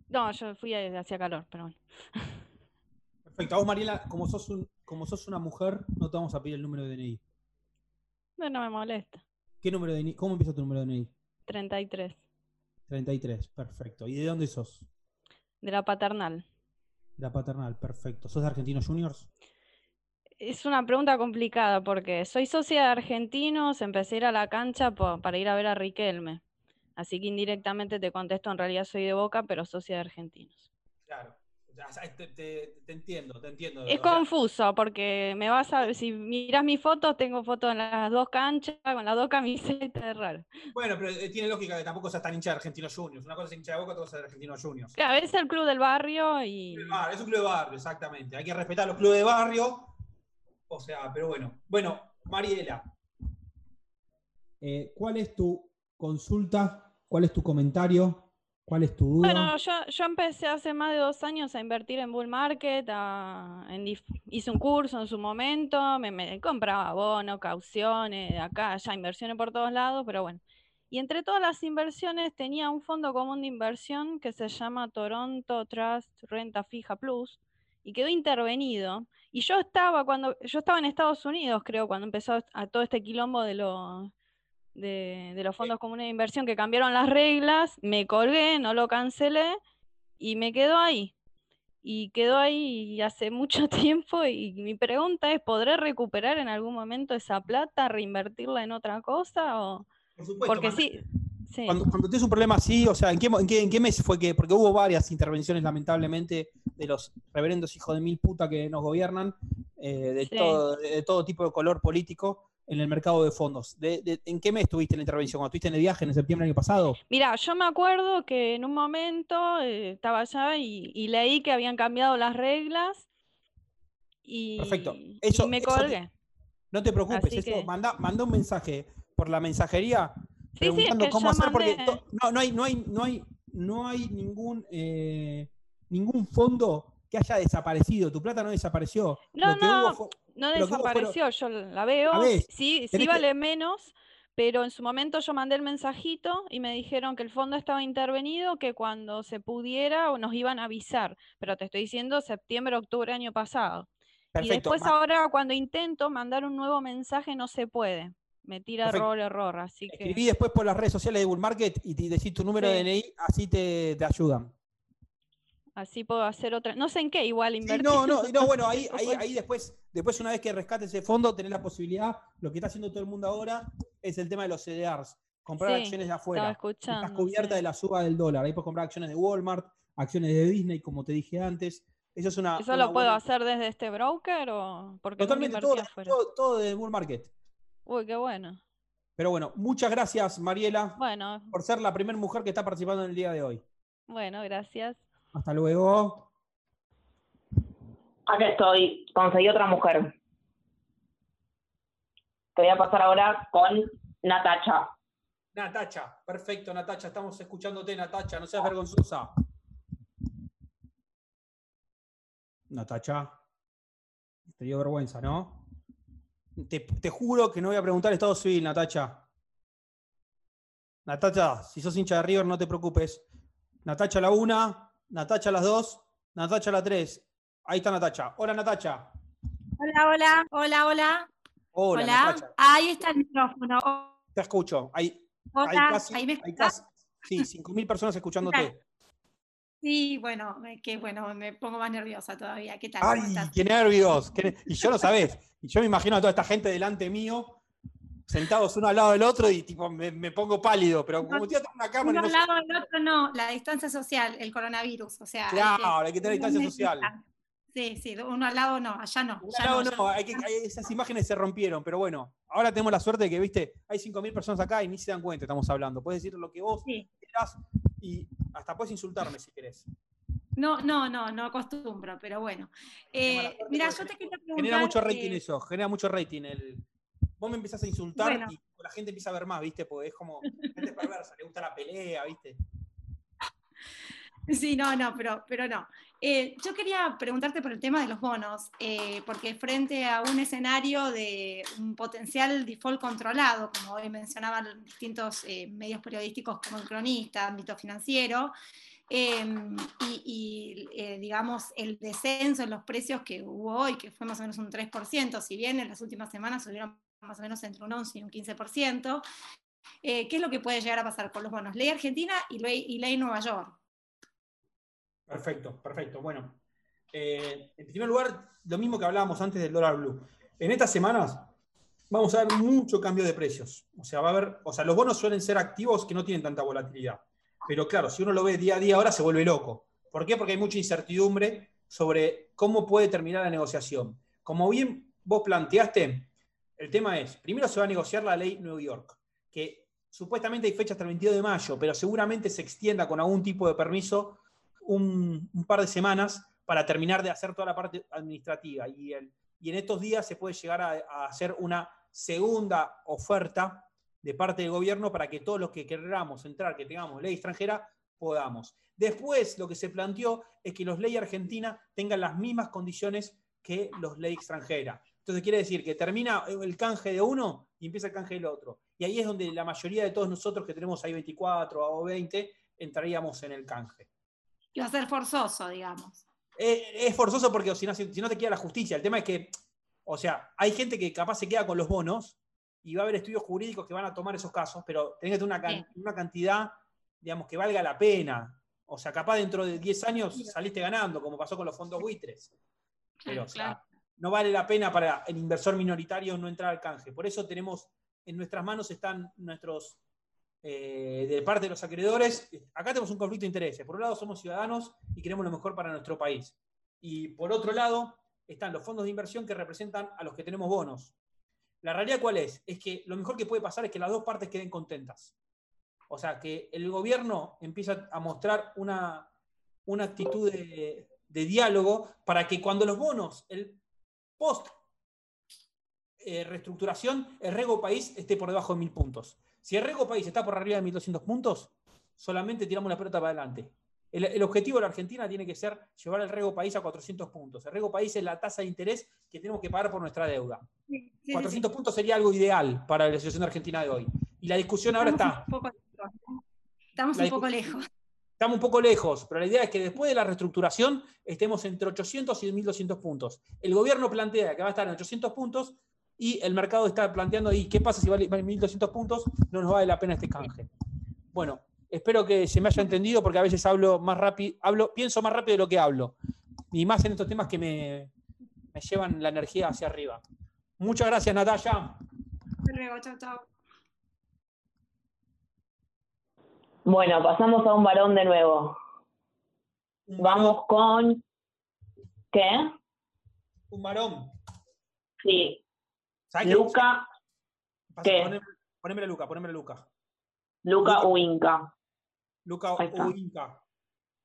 [SPEAKER 8] No, yo fui a- hacía calor, pero bueno.
[SPEAKER 1] Perfecto. A vos, Mariela, como sos, un, como sos una mujer, no te vamos a pedir el número de DNI.
[SPEAKER 8] No, no me molesta.
[SPEAKER 1] ¿Qué número de DNI? ¿Cómo empieza tu número de DNI?
[SPEAKER 8] 33,
[SPEAKER 1] 33, perfecto. ¿Y de dónde sos?
[SPEAKER 8] de la paternal.
[SPEAKER 1] La paternal, perfecto. ¿Sos de Argentinos Juniors?
[SPEAKER 8] Es una pregunta complicada porque soy socia de Argentinos, empecé a ir a la cancha para ir a ver a Riquelme. Así que indirectamente te contesto, en realidad soy de Boca, pero socia de Argentinos.
[SPEAKER 1] Claro. Te, te- te entiendo, te entiendo.
[SPEAKER 8] Es
[SPEAKER 1] O sea,
[SPEAKER 8] confuso porque me vas a, si miras mis fotos, tengo fotos en las dos canchas, con las dos camisetas, es raro.
[SPEAKER 1] bueno, pero eh, tiene lógica que tampoco seas tan hincha de Argentinos Juniors. Una cosa es hincha de Boca, otra cosa es de Argentinos Juniors.
[SPEAKER 8] Claro, es el club del barrio y
[SPEAKER 1] Es un club de barrio, exactamente. Hay que respetar los clubes de barrio. O sea, pero bueno. Bueno, Mariela. eh, ¿Cuál es tu consulta? ¿Cuál es tu comentario? ¿Cuál es tu duda?
[SPEAKER 8] Bueno, yo, yo empecé hace más de dos años a invertir en bull market, a- en dif- hice un curso en su momento, me, me compraba bonos, cauciones, acá, allá, inversiones por todos lados, pero bueno. Y entre todas las inversiones tenía un fondo común de inversión que se llama Toronto Trust Renta Fija Plus y quedó intervenido. Y yo estaba cuando, yo estaba en Estados Unidos, creo, cuando empezó a todo este quilombo de los de, de los fondos comunes de inversión que cambiaron las reglas, me colgué, no lo cancelé y me quedó ahí. Y quedó ahí hace mucho tiempo y mi pregunta es, ¿podré recuperar en algún momento esa plata, reinvertirla en otra cosa? O...
[SPEAKER 1] Por supuesto,
[SPEAKER 8] Porque sí, sí.
[SPEAKER 1] Cuando, cuando tienes un problema así, o sea, ¿en qué, en qué- en qué mes fue que? Porque hubo varias intervenciones, lamentablemente, de los reverendos hijos de mil puta que nos gobiernan, eh, de,
[SPEAKER 8] Sí.
[SPEAKER 1] todo, de todo tipo de color político, en el mercado de fondos. De- de- ¿En qué mes tuviste la intervención? ¿Cuando estuviste en el viaje en septiembre del año pasado?
[SPEAKER 8] Mira, yo me acuerdo que en un momento eh, estaba allá y, y leí que habían cambiado las reglas y,
[SPEAKER 1] Perfecto.
[SPEAKER 8] y
[SPEAKER 1] Eso-
[SPEAKER 8] me
[SPEAKER 1] eso te-
[SPEAKER 8] colgué.
[SPEAKER 1] No te preocupes,
[SPEAKER 8] Así
[SPEAKER 1] eso,
[SPEAKER 8] que-
[SPEAKER 1] manda, manda un mensaje por la mensajería
[SPEAKER 8] sí, es
[SPEAKER 1] preguntando
[SPEAKER 8] que
[SPEAKER 1] cómo hacer, porque no, no hay, no hay, no hay, no hay ningún, eh, ningún fondo que haya desaparecido. Tu plata no desapareció.
[SPEAKER 8] No,
[SPEAKER 1] Lo que
[SPEAKER 8] no,
[SPEAKER 1] hubo fue-
[SPEAKER 8] No
[SPEAKER 1] Lo que hubo fueron-
[SPEAKER 8] desapareció, yo la veo, sí, sí
[SPEAKER 1] que-
[SPEAKER 8] vale menos, pero en su momento yo mandé el mensajito y me dijeron que el fondo estaba intervenido, que cuando se pudiera nos iban a avisar, pero te estoy diciendo septiembre, octubre año pasado. Y después ahora cuando intento mandar un nuevo mensaje no se puede, me tira
[SPEAKER 1] Perfecto.
[SPEAKER 8] error, error, así que...
[SPEAKER 1] Escribí después por las redes sociales de Bull Market y te decís tu número de. DNI, así te, te ayudan.
[SPEAKER 8] Así puedo hacer otra. No sé en qué igual
[SPEAKER 1] Sí,
[SPEAKER 8] invertir.
[SPEAKER 1] no, no, no, bueno, ahí, ahí, ahí después, después una vez que rescates ese fondo, tenés la posibilidad, lo que está haciendo todo el mundo ahora es el tema de los CDRs, comprar
[SPEAKER 8] Sí,
[SPEAKER 1] acciones de afuera. Estás cubierta de la suba del dólar. Ahí puedes comprar acciones de Walmart, acciones de Disney, como te dije antes. Eso es una.
[SPEAKER 8] ¿Eso
[SPEAKER 1] una
[SPEAKER 8] lo puedo
[SPEAKER 1] buena-
[SPEAKER 8] hacer desde este broker o porque
[SPEAKER 1] Totalmente, todo, todo, todo de Bull Market.
[SPEAKER 8] Uy, qué bueno.
[SPEAKER 1] Pero bueno, muchas gracias, Mariela,
[SPEAKER 8] Bueno,
[SPEAKER 1] por ser la primera mujer que está participando en el día de hoy.
[SPEAKER 8] bueno, gracias.
[SPEAKER 1] Hasta luego.
[SPEAKER 2] Acá estoy, conseguí otra mujer. Te voy a pasar ahora con Natacha.
[SPEAKER 1] Natacha, perfecto, Natacha, estamos escuchándote, Natacha, no seas vergonzosa. Natacha, te dio vergüenza, ¿no? Te, te juro que no voy a preguntar estado civil, Natacha. Natacha, si sos hincha de River, no te preocupes. Natacha la una, Natacha las dos, Natacha la tres. Ahí está Natacha. Hola, Natacha.
[SPEAKER 9] Hola, hola, hola, hola.
[SPEAKER 1] Hola,
[SPEAKER 9] Hola.
[SPEAKER 1] Natacha.
[SPEAKER 9] Ahí está el micrófono.
[SPEAKER 1] Te escucho. Hay, hay
[SPEAKER 9] Hola,
[SPEAKER 1] casi,
[SPEAKER 9] ahí me
[SPEAKER 1] hay casi, sí, 5.000 personas escuchándote.
[SPEAKER 9] Sí, bueno, que bueno, me pongo más nerviosa todavía. ¿Qué tal? ¿Cómo
[SPEAKER 1] ¡Ay, qué nervios! qué ne- Y yo lo sabés. Y yo me imagino a toda esta gente delante mío, sentados uno al lado del otro, y tipo me, me pongo pálido. Pero como atrás de una cámara,
[SPEAKER 9] Uno al
[SPEAKER 1] no
[SPEAKER 9] lado del otro no, la distancia social, el coronavirus, o sea.
[SPEAKER 1] Claro, hay que tener distancia social.
[SPEAKER 9] Sí, sí, uno al lado no, allá no.
[SPEAKER 1] Uno al lado no, hay que- hay- esas imágenes se rompieron, pero bueno, ahora tenemos la suerte de que, viste, hay 5.000 personas acá y ni se dan cuenta, estamos hablando. Puedes decir lo que vos
[SPEAKER 9] Sí.
[SPEAKER 1] quieras y hasta puedes insultarme si querés.
[SPEAKER 9] No, no, no, no acostumbro, pero bueno. Eh, mira, yo te quería preguntar.
[SPEAKER 1] Genera mucho rating eso, genera mucho rating. El... Vos me empezás a insultar
[SPEAKER 9] Bueno.
[SPEAKER 1] y la gente empieza a ver más, ¿viste? Porque es como gente perversa, le gusta la pelea, ¿viste?
[SPEAKER 9] Sí, no, no, pero, pero no. Eh, yo quería preguntarte por el tema de los bonos, eh, porque frente a un escenario de un potencial default controlado, como hoy mencionaban distintos eh, medios periodísticos como el cronista, ámbito financiero, eh, y, digamos el descenso en los precios que hubo hoy, que fue más o menos un 3%, si bien en las últimas semanas subieron más o menos entre un 11 y un 15%, eh, ¿qué es lo que puede llegar a pasar con los bonos? Ley Argentina y ley, y ley Nueva York.
[SPEAKER 1] Perfecto, perfecto. Bueno, eh, en primer lugar, lo mismo que hablábamos antes del dólar blue. En estas semanas vamos a ver mucho cambio de precios. O sea, va a haber, o sea, los bonos suelen ser activos que no tienen tanta volatilidad. Pero claro, si uno lo ve día a día ahora se vuelve loco. ¿Por qué? Porque hay mucha incertidumbre sobre cómo puede terminar la negociación. Como bien vos planteaste, el tema es, primero se va a negociar la ley New York, que supuestamente hay fecha hasta el 22 de mayo, pero seguramente se extienda con algún tipo de permiso un, par de semanas para terminar de hacer toda la parte administrativa. Y, el- y en estos días se puede llegar a, a hacer una segunda oferta de parte del gobierno para que todos los que queramos entrar, que tengamos ley extranjera, podamos. Después, lo que se planteó es que los ley argentina tengan las mismas condiciones que los ley extranjera. Entonces quiere decir que termina el canje de uno y empieza el canje del otro. Y ahí es donde la mayoría de todos nosotros que tenemos ahí 24 o 20 entraríamos en el canje.
[SPEAKER 9] Y va a ser forzoso, digamos.
[SPEAKER 1] Eh, es forzoso porque si no, si si no te queda la justicia. El tema es que, o sea, hay gente que capaz se queda con los bonos y va a haber estudios jurídicos que van a tomar esos casos, pero tenés que tener una, una cantidad, digamos, que valga la pena. O sea, capaz dentro de 10 años saliste ganando, como pasó con los fondos buitres. Pero, o sea, no vale la pena para el inversor minoritario no entrar al canje. Por eso tenemos, en nuestras manos están nuestros, eh, de parte de los acreedores, acá tenemos un conflicto de intereses. Por un lado somos ciudadanos y queremos lo mejor para nuestro país. Y por otro lado están los fondos de inversión que representan a los que tenemos bonos. La realidad cuál es? Es que lo mejor que puede pasar es que las dos partes queden contentas. O sea, que el gobierno empieza a mostrar una, una actitud de, diálogo para que cuando los bonos, el post eh, reestructuración, el Rego País esté por debajo de mil puntos. Si el Rego País está por arriba de 1200 puntos, solamente tiramos la pelota para adelante. El, el objetivo de la Argentina tiene que ser llevar el Rego País a 400 puntos. El Rego País es la tasa de interés que tenemos que pagar por nuestra deuda.
[SPEAKER 9] Sí, sí,
[SPEAKER 1] 400
[SPEAKER 9] sí.
[SPEAKER 1] puntos sería algo ideal para la situación de Argentina de hoy. Y la discusión ahora está.
[SPEAKER 9] un poco lejos, ¿no? Estamos un poco lejos.
[SPEAKER 1] Estamos un poco lejos, pero la idea es que después de la reestructuración estemos entre 800 y 1200 puntos. El gobierno plantea que va a estar en 800 puntos y el mercado está planteando ahí, ¿qué pasa si vale, vale 1200 puntos? No nos vale la pena este canje. Bueno, espero que se me haya entendido porque a veces hablo más rápido, hablo, pienso más rápido de lo que hablo. Y más en estos temas que me, me llevan la energía hacia arriba. Muchas gracias, Natalia.
[SPEAKER 9] Hasta luego, chau, chau.
[SPEAKER 2] Bueno, pasamos a un varón de nuevo. Vamos con ¿Qué?
[SPEAKER 1] Un varón.
[SPEAKER 2] Sí. Luca, ¿qué?
[SPEAKER 1] Poneme, ponémele a Luca, ponémele a Luca.
[SPEAKER 2] Luca
[SPEAKER 1] Luca.
[SPEAKER 2] Uinca.
[SPEAKER 1] Luca. Uinca.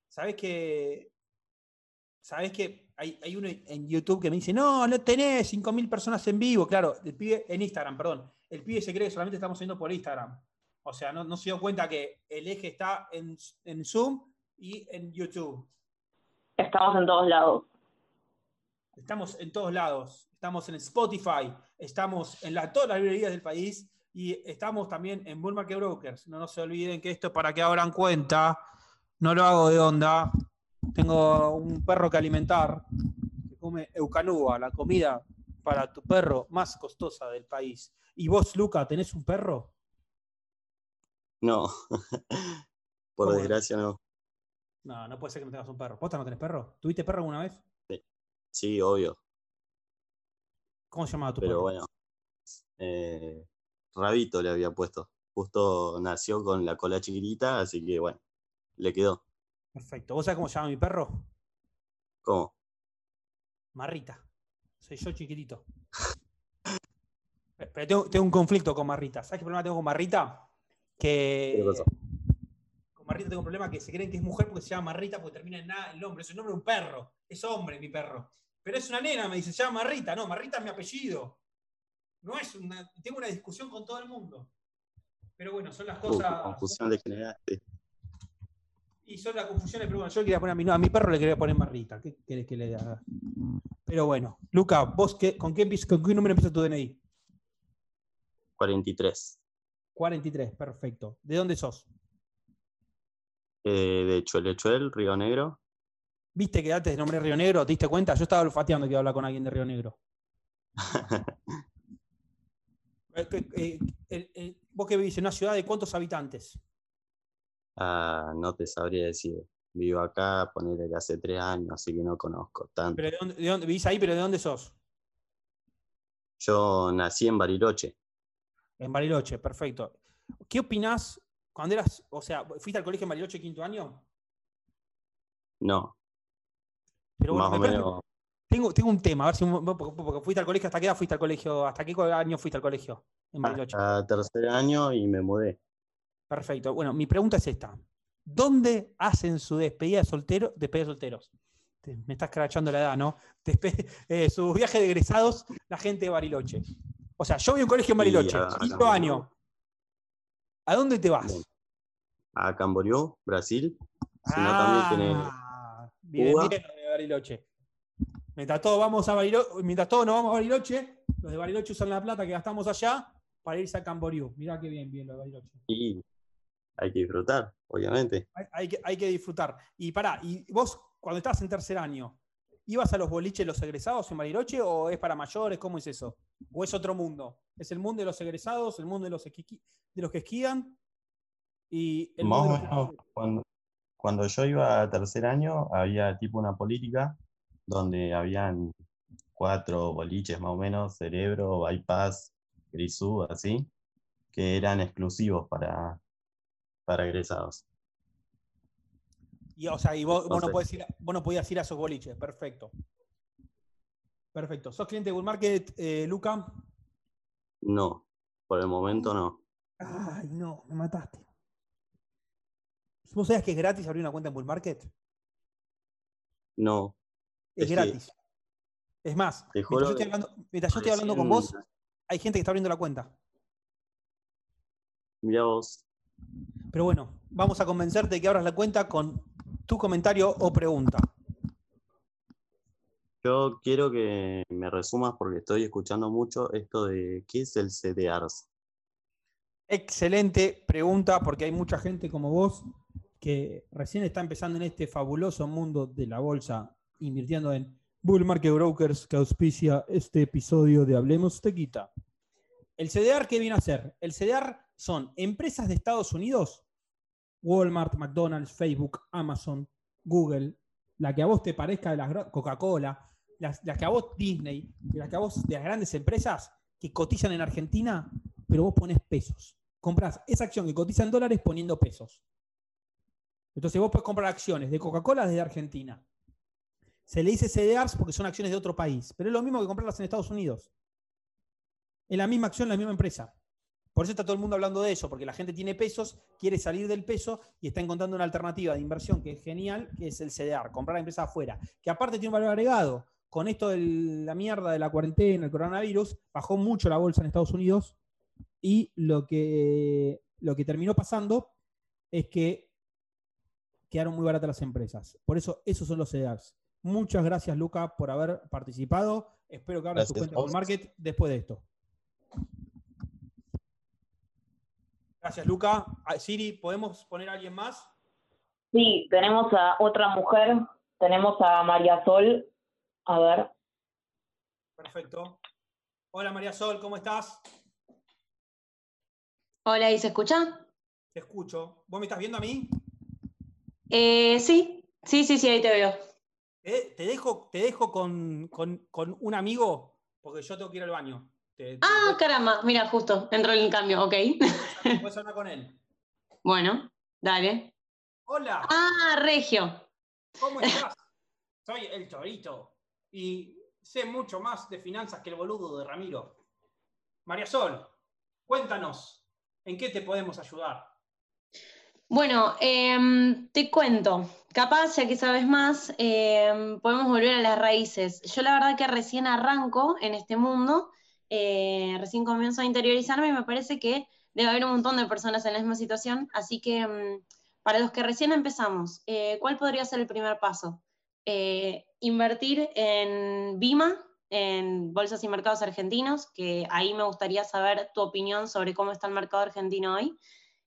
[SPEAKER 1] ¿Sabes que ¿Sabes que hay, hay uno en YouTube que me dice, no, no tenés 5.000 personas en vivo? Claro, el pibe, en Instagram, perdón. El pibe se cree que solamente estamos viendo por Instagram. O sea, no, no se dio cuenta que el eje está en, en Zoom y en YouTube.
[SPEAKER 2] Estamos en todos lados.
[SPEAKER 1] Estamos en todos lados. Estamos en Spotify, estamos en la- todas las librerías del país y estamos también en Bull Market Brokers. No, no se olviden que esto es para que abran cuenta. No lo hago de onda. Tengo un perro que alimentar que come eucanúa, la comida para tu perro más costosa del país. ¿Y vos, Luca, tenés un perro?
[SPEAKER 10] No, por desgracia no.
[SPEAKER 1] No, no puede ser que no tengas un perro. ¿Posta no tenés perro? ¿Tuviste perro alguna vez?
[SPEAKER 10] Sí, obvio,
[SPEAKER 1] ¿Cómo se llamaba tu
[SPEAKER 10] pero bueno. eh, Rabito le había puesto. Justo nació con la cola chiquitita, así que bueno, le quedó.
[SPEAKER 1] Perfecto. ¿Vos sabés cómo se llama mi perro?
[SPEAKER 10] ¿Cómo?
[SPEAKER 1] Marrita. Soy yo chiquitito. Pero tengo, tengo un conflicto con Marrita. ¿Sabes qué problema tengo con Marrita? Que.
[SPEAKER 10] ¿Qué pasó?
[SPEAKER 1] Con Marrita tengo un problema que se creen que es mujer porque se llama Marrita porque termina en nada el nombre. Es el nombre de un perro. Es hombre mi perro. Pero es una nena, me dice, se llama Marrita. No, Marrita es mi apellido. No es una. Tengo una discusión con todo el mundo. Pero bueno, son las
[SPEAKER 10] Uh,
[SPEAKER 1] cosas.
[SPEAKER 10] confusión le generaste.
[SPEAKER 1] Y son las confusiones, pero bueno, yo quería poner a mi, no, a mi perro le quería poner Marrita. ¿Qué querés que le haga? Pero bueno, Luca, ¿vos qué, con, qué, con qué número empieza tu DNI?
[SPEAKER 10] 43.
[SPEAKER 1] 43, perfecto. ¿De dónde sos?
[SPEAKER 10] Eh, de Chuelechuel, Río Negro.
[SPEAKER 1] ¿Viste que antes de nombré Río Negro? ¿Te diste cuenta? Yo estaba olfateando que iba a hablar con alguien de Río Negro. Eh, eh, el- ¿Vos que vivís en una ciudad de cuántos habitantes?
[SPEAKER 10] Ah, no te sabría decir. Vivo acá, ponerle que hace tres años, así que no conozco tanto.
[SPEAKER 1] Pero de dónde, de dónde- vivís ahí, pero ¿de dónde sos?
[SPEAKER 10] Yo nací en Bariloche.
[SPEAKER 1] En Bariloche, perfecto. ¿Qué opinás cuando eras, o sea, fuiste al colegio en Bariloche quinto año?
[SPEAKER 10] No,
[SPEAKER 1] Pero bueno,
[SPEAKER 10] más o
[SPEAKER 1] me parece-
[SPEAKER 10] menos
[SPEAKER 1] Tengo, tengo un tema, a ver si porque, fuiste al colegio, ¿hasta qué edad fuiste al colegio? ¿Hasta qué año fuiste al colegio en Bariloche?
[SPEAKER 10] hasta tercer año y me mudé.
[SPEAKER 1] Perfecto. Bueno, mi pregunta es esta. ¿Dónde hacen su despedida de soltero, despedida de solteros? Te- me estás crachando la edad, ¿no? Despe- eh, su viaje de egresados, la gente de Bariloche. O sea, yo voy a un colegio en Bariloche, quinto año. ¿A dónde te vas?
[SPEAKER 10] A Camboriú, Brasil. Si no, también tiene
[SPEAKER 1] Ah, bien,
[SPEAKER 10] Cuba.
[SPEAKER 1] bien Bariloche. Mientras todos vamos a Bariloche, mientras todos nos vamos a Bariloche, los de Bariloche usan la plata que gastamos allá para irse a Camboriú. Mirá qué bien, bien lo de Bariloche.
[SPEAKER 10] y hay que disfrutar, obviamente.
[SPEAKER 1] Hay, hay que, hay que disfrutar. Y pará, ¿y vos cuando estabas en tercer año, ibas a los boliches los egresados en Bariloche o es para mayores? ¿Cómo es eso? ¿O es otro mundo? ¿Es el mundo de los egresados, el mundo de los, esqui- de los que esquían? Y el
[SPEAKER 10] Más o
[SPEAKER 1] mundo de los-
[SPEAKER 10] menos cuando, cuando yo iba a tercer año había tipo una política donde habían cuatro boliches más o menos, Cerebro, Bypass, Grisú, así, que eran exclusivos para, para egresados.
[SPEAKER 1] Y, o sea, y vos, vos no podés ir vos no podías ir a esos boliches. Perfecto. Perfecto. ¿Sos cliente de Bull Market, eh, Luca?
[SPEAKER 10] No, por el momento no.
[SPEAKER 1] Ay, no, me mataste. ¿Vos sabías que es gratis abrir una cuenta en Bull Market?
[SPEAKER 10] No.
[SPEAKER 1] Es
[SPEAKER 10] Es que-
[SPEAKER 1] gratis. Es más, mientras yo estoy hablando, mientras yo estoy hablando con vos, hay gente que está abriendo la cuenta.
[SPEAKER 10] Mirá vos,
[SPEAKER 1] Pero bueno, vamos a convencerte de que abras la cuenta con tu comentario o pregunta.
[SPEAKER 10] yo quiero que me resumas porque estoy escuchando mucho esto de qué es el CDRs.
[SPEAKER 1] Excelente pregunta, porque hay mucha gente como vos que recién está empezando en este fabuloso mundo de la bolsa, invirtiendo en Bull Market Brokers, que auspicia este episodio de Hablemos Tequita. ¿El CDR qué viene a hacer? El CDR son empresas de Estados Unidos, Walmart, McDonald's, Facebook, Amazon, Google, la que a vos te parezca de las Coca-Cola, las, las que a vos Disney, las que a vos de las grandes empresas que cotizan en Argentina, pero vos pones pesos. Comprás esa acción que cotiza en dólares poniendo pesos. Entonces vos podés comprar acciones de Coca-Cola desde Argentina. Se le dice CDRs porque son acciones de otro país, pero es lo mismo que comprarlas en Estados Unidos. Es la misma acción, la misma empresa. Por eso está todo el mundo hablando de eso, porque la gente tiene pesos, quiere salir del peso y está encontrando una alternativa de inversión que es genial, que es el CDR, comprar la empresa afuera, que aparte tiene un valor agregado. Con esto de la mierda de la cuarentena, el coronavirus, bajó mucho la bolsa en Estados Unidos y lo que, lo que terminó pasando es que quedaron muy baratas las empresas. Por eso, esos son los CDRs. Muchas gracias, Luca, por haber participado. Espero que abras tu cuenta con. Market después de esto. Gracias, Luca. Ah, Siri, ¿podemos poner a alguien más?
[SPEAKER 2] Sí, tenemos a otra mujer, tenemos a María Sol. A ver,
[SPEAKER 1] Perfecto. Hola, María Sol, ¿cómo estás?
[SPEAKER 11] Hola, ¿y se escucha?
[SPEAKER 1] Te escucho. ¿Vos me estás viendo a mí?
[SPEAKER 11] Eh, sí, sí, sí, sí, ahí te veo.
[SPEAKER 1] Eh, te dejo, te dejo con, con- con un amigo, porque yo tengo que ir al baño. Te, te-
[SPEAKER 11] Ah, caramba, mira, justo, entró el cambio, ok.
[SPEAKER 1] ¿Puedes hablar con él?
[SPEAKER 11] Bueno, dale.
[SPEAKER 1] Hola,
[SPEAKER 11] Ah, Regio.
[SPEAKER 1] ¿cómo estás? Soy el Torito y sé mucho más de finanzas que el boludo de Ramiro. María Sol, cuéntanos, ¿en qué te podemos ayudar?
[SPEAKER 11] Bueno, em, te cuento, capaz, ya que sabes más, em, podemos volver a las raíces. Yo la verdad que recién arranco en este mundo, eh, recién comienzo a interiorizarme y me parece que debe haber un montón de personas en la misma situación, así que em, para los que recién empezamos, eh, ¿cuál podría ser el primer paso? Eh, invertir en Bima, en bolsas y mercados argentinos, que ahí me gustaría saber tu opinión sobre cómo está el mercado argentino hoy.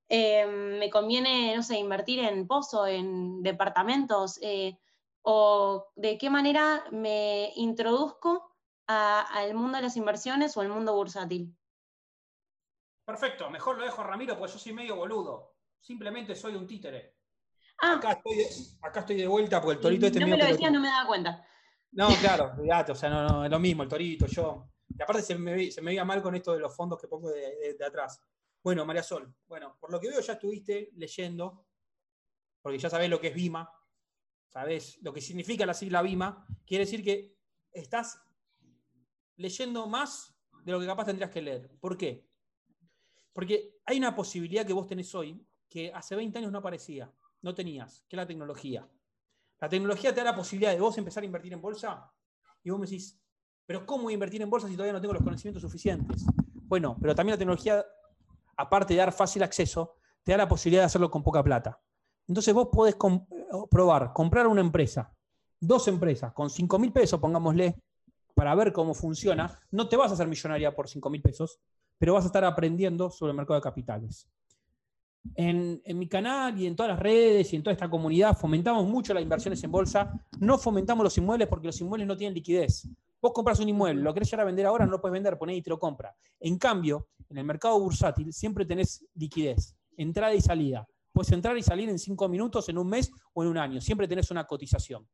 [SPEAKER 11] Eh, me conviene, no sé, invertir en pozo, en departamentos, eh, o de qué manera me introduzco al mundo de las inversiones o al mundo bursátil.
[SPEAKER 1] Perfecto, mejor lo dejo Ramiro porque yo soy medio boludo. Simplemente soy un títere.
[SPEAKER 11] Ah,
[SPEAKER 1] Acá estoy de, acá estoy de vuelta porque el torito este
[SPEAKER 11] no me lo decías, no me daba cuenta.
[SPEAKER 1] No, claro, o sea, no, no, es lo mismo, el torito, yo. Y aparte se me, se me veía mal con esto de los fondos que pongo de, de- de atrás. Bueno, María Sol, bueno, por lo que veo ya estuviste leyendo, porque ya sabés lo que es BIMA, sabés lo que significa la sigla BIMA, quiere decir que estás leyendo más de lo que capaz tendrías que leer. ¿Por qué? Porque hay una posibilidad que vos tenés hoy que hace 20 años no aparecía, no tenías, que es la tecnología. La tecnología te da la posibilidad de vos empezar a invertir en bolsa y vos me decís, pero ¿cómo voy a invertir en bolsa si todavía no tengo los conocimientos suficientes? Bueno, pero también la tecnología, aparte de dar fácil acceso, te da la posibilidad de hacerlo con poca plata. Entonces vos podés probar, comprar una empresa, dos empresas, con 5 mil pesos, pongámosle, para ver cómo funciona. No te vas a hacer millonaria por 5 mil pesos, pero vas a estar aprendiendo sobre el mercado de capitales. En, en mi canal y en todas las redes y en toda esta comunidad fomentamos mucho las inversiones en bolsa. No fomentamos los inmuebles porque los inmuebles no tienen liquidez. Vos compras un inmueble, lo querés llegar a vender ahora, no lo puedes vender, ponés y te lo compra. En cambio, en el mercado bursátil siempre tenés liquidez, entrada y salida. Puedes entrar y salir en cinco minutos, en un mes o en un año. Siempre tenés una cotización.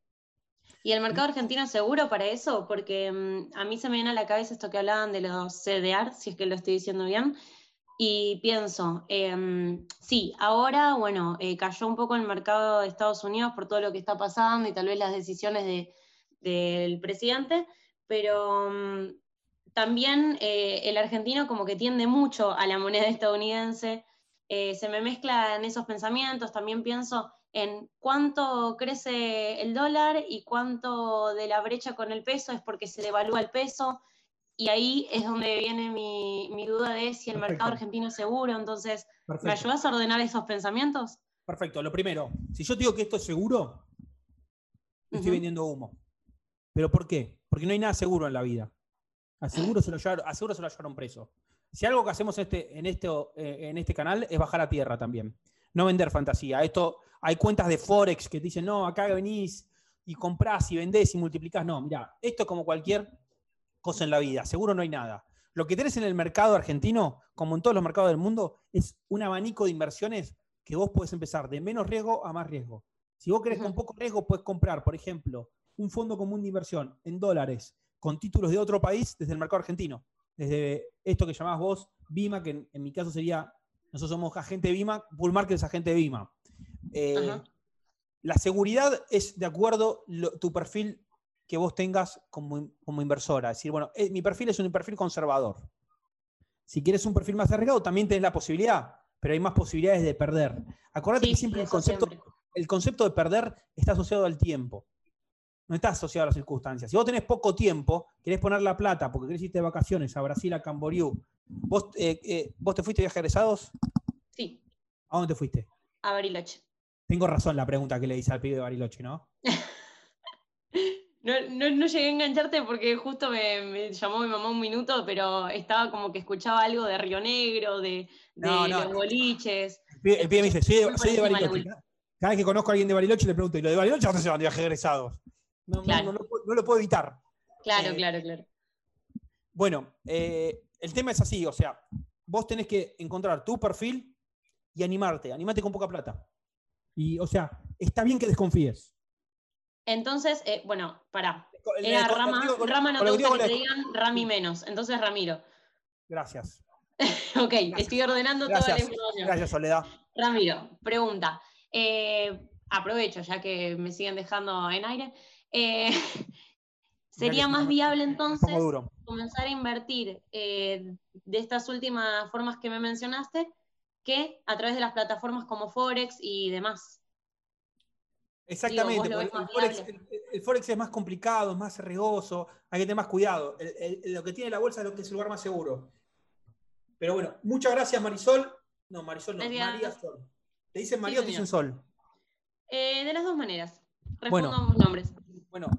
[SPEAKER 11] ¿Y el mercado argentino es seguro para eso? Porque mm, a mí se me viene a la cabeza esto que hablaban de los CDR, si es que lo estoy diciendo bien, y pienso, em, sí, ahora, bueno, eh, cayó un poco el mercado de Estados Unidos por todo lo que está pasando y tal vez las decisiones de- del presidente, pero mm, también eh, el argentino como que tiende mucho a la moneda estadounidense, eh, se me mezclan esos pensamientos, también pienso en cuánto crece el dólar y cuánto de la brecha con el peso es porque se devalúa el peso. Y ahí es donde viene mi, mi duda de si el mercado argentino es seguro. Entonces, ¿me ayudas a ordenar esos pensamientos?
[SPEAKER 1] Perfecto. Lo primero, si yo te digo que esto es seguro, estoy vendiendo humo. ¿Pero por qué? Porque no hay nada seguro en la vida. A seguro se lo llevaron, a seguro se lo llevaron preso. Si algo que hacemos este, en, este, eh, en este canal es bajar a tierra también. No vender fantasía. Esto, hay cuentas de Forex que te dicen, no, acá venís y comprás y vendés y multiplicás. No, mira, esto es como cualquier cosa en la vida. Seguro no hay nada. Lo que tenés en el mercado argentino, como en todos los mercados del mundo, es un abanico de inversiones que vos podés empezar de menos riesgo a más riesgo. Si vos querés con poco riesgo, puedes comprar, por ejemplo, un fondo común de inversión en dólares con títulos de otro país desde el mercado argentino. Desde esto que llamás vos BIMA, que en, en mi caso sería, nosotros somos agente de BIMA, Bull Market es agente de BIMA. Eh, la seguridad es de acuerdo lo- tu perfil que vos tengas como, como inversora. Es decir, bueno, eh, mi perfil es un perfil conservador. Si quieres un perfil más arriesgado, también tenés la posibilidad, pero hay más posibilidades de perder. Acordate
[SPEAKER 11] Sí,
[SPEAKER 1] que siempre el concepto,
[SPEAKER 11] siempre.
[SPEAKER 1] el concepto de perder está asociado al tiempo. No está asociado a las circunstancias. Si vos tenés poco tiempo, querés poner la plata porque querés irte de vacaciones a Brasil, a Camboriú, ¿vos, eh, eh, ¿vos te fuiste de viaje egresados?
[SPEAKER 11] Sí,
[SPEAKER 1] ¿A dónde te fuiste?
[SPEAKER 11] a Bariloche.
[SPEAKER 1] Tengo razón la pregunta que le hice al pibe de Bariloche, ¿no?
[SPEAKER 11] No, no, no llegué a engancharte porque justo me, me llamó mi mamá un minuto, pero estaba como que escuchaba algo de Río Negro, de, de
[SPEAKER 1] No,
[SPEAKER 11] los boliches.
[SPEAKER 1] El pibe, el pibe me dice, soy de, soy de Bariloche. Cada vez que conozco a alguien de Bariloche le pregunto, ¿y lo de Bariloche dónde se van de viaje egresados? No, no-
[SPEAKER 11] Claro.
[SPEAKER 1] no lo puedo- no lo puedo evitar.
[SPEAKER 11] Claro,
[SPEAKER 1] Eh,
[SPEAKER 11] claro, claro.
[SPEAKER 1] Bueno, eh, el tema es así, o sea, vos tenés que encontrar tu perfil y animarte, animate con poca plata. Y, o sea, está bien que desconfíes.
[SPEAKER 11] Entonces, eh, bueno, pará. Era
[SPEAKER 1] con-
[SPEAKER 11] Rama,
[SPEAKER 1] con-
[SPEAKER 11] Rama no te gusta que te digan Rami menos, entonces Ramiro.
[SPEAKER 1] Gracias.
[SPEAKER 11] Ok, estoy ordenando toda la
[SPEAKER 1] Gracias.
[SPEAKER 11] información.
[SPEAKER 1] Gracias, Soledad.
[SPEAKER 11] Ramiro, pregunta. Aprovecho, ya que me siguen dejando en aire. Eh, ¿Sería más viable entonces comenzar a invertir eh, de estas últimas formas que me mencionaste que a través de las plataformas como Forex y demás?
[SPEAKER 1] Exactamente,
[SPEAKER 11] Digo,
[SPEAKER 1] el, forex, el- el Forex es más complicado, es más riesgoso, hay que tener más cuidado. El- lo que tiene la bolsa es lo que es el lugar más seguro. Pero bueno, muchas gracias Marisol. No, Marisol no. María Sol. ¿Te dicen María o te dicen Sol?
[SPEAKER 11] Eh, de las dos maneras. Respondo
[SPEAKER 1] Bueno.
[SPEAKER 11] a ambos nombres.
[SPEAKER 1] Bueno,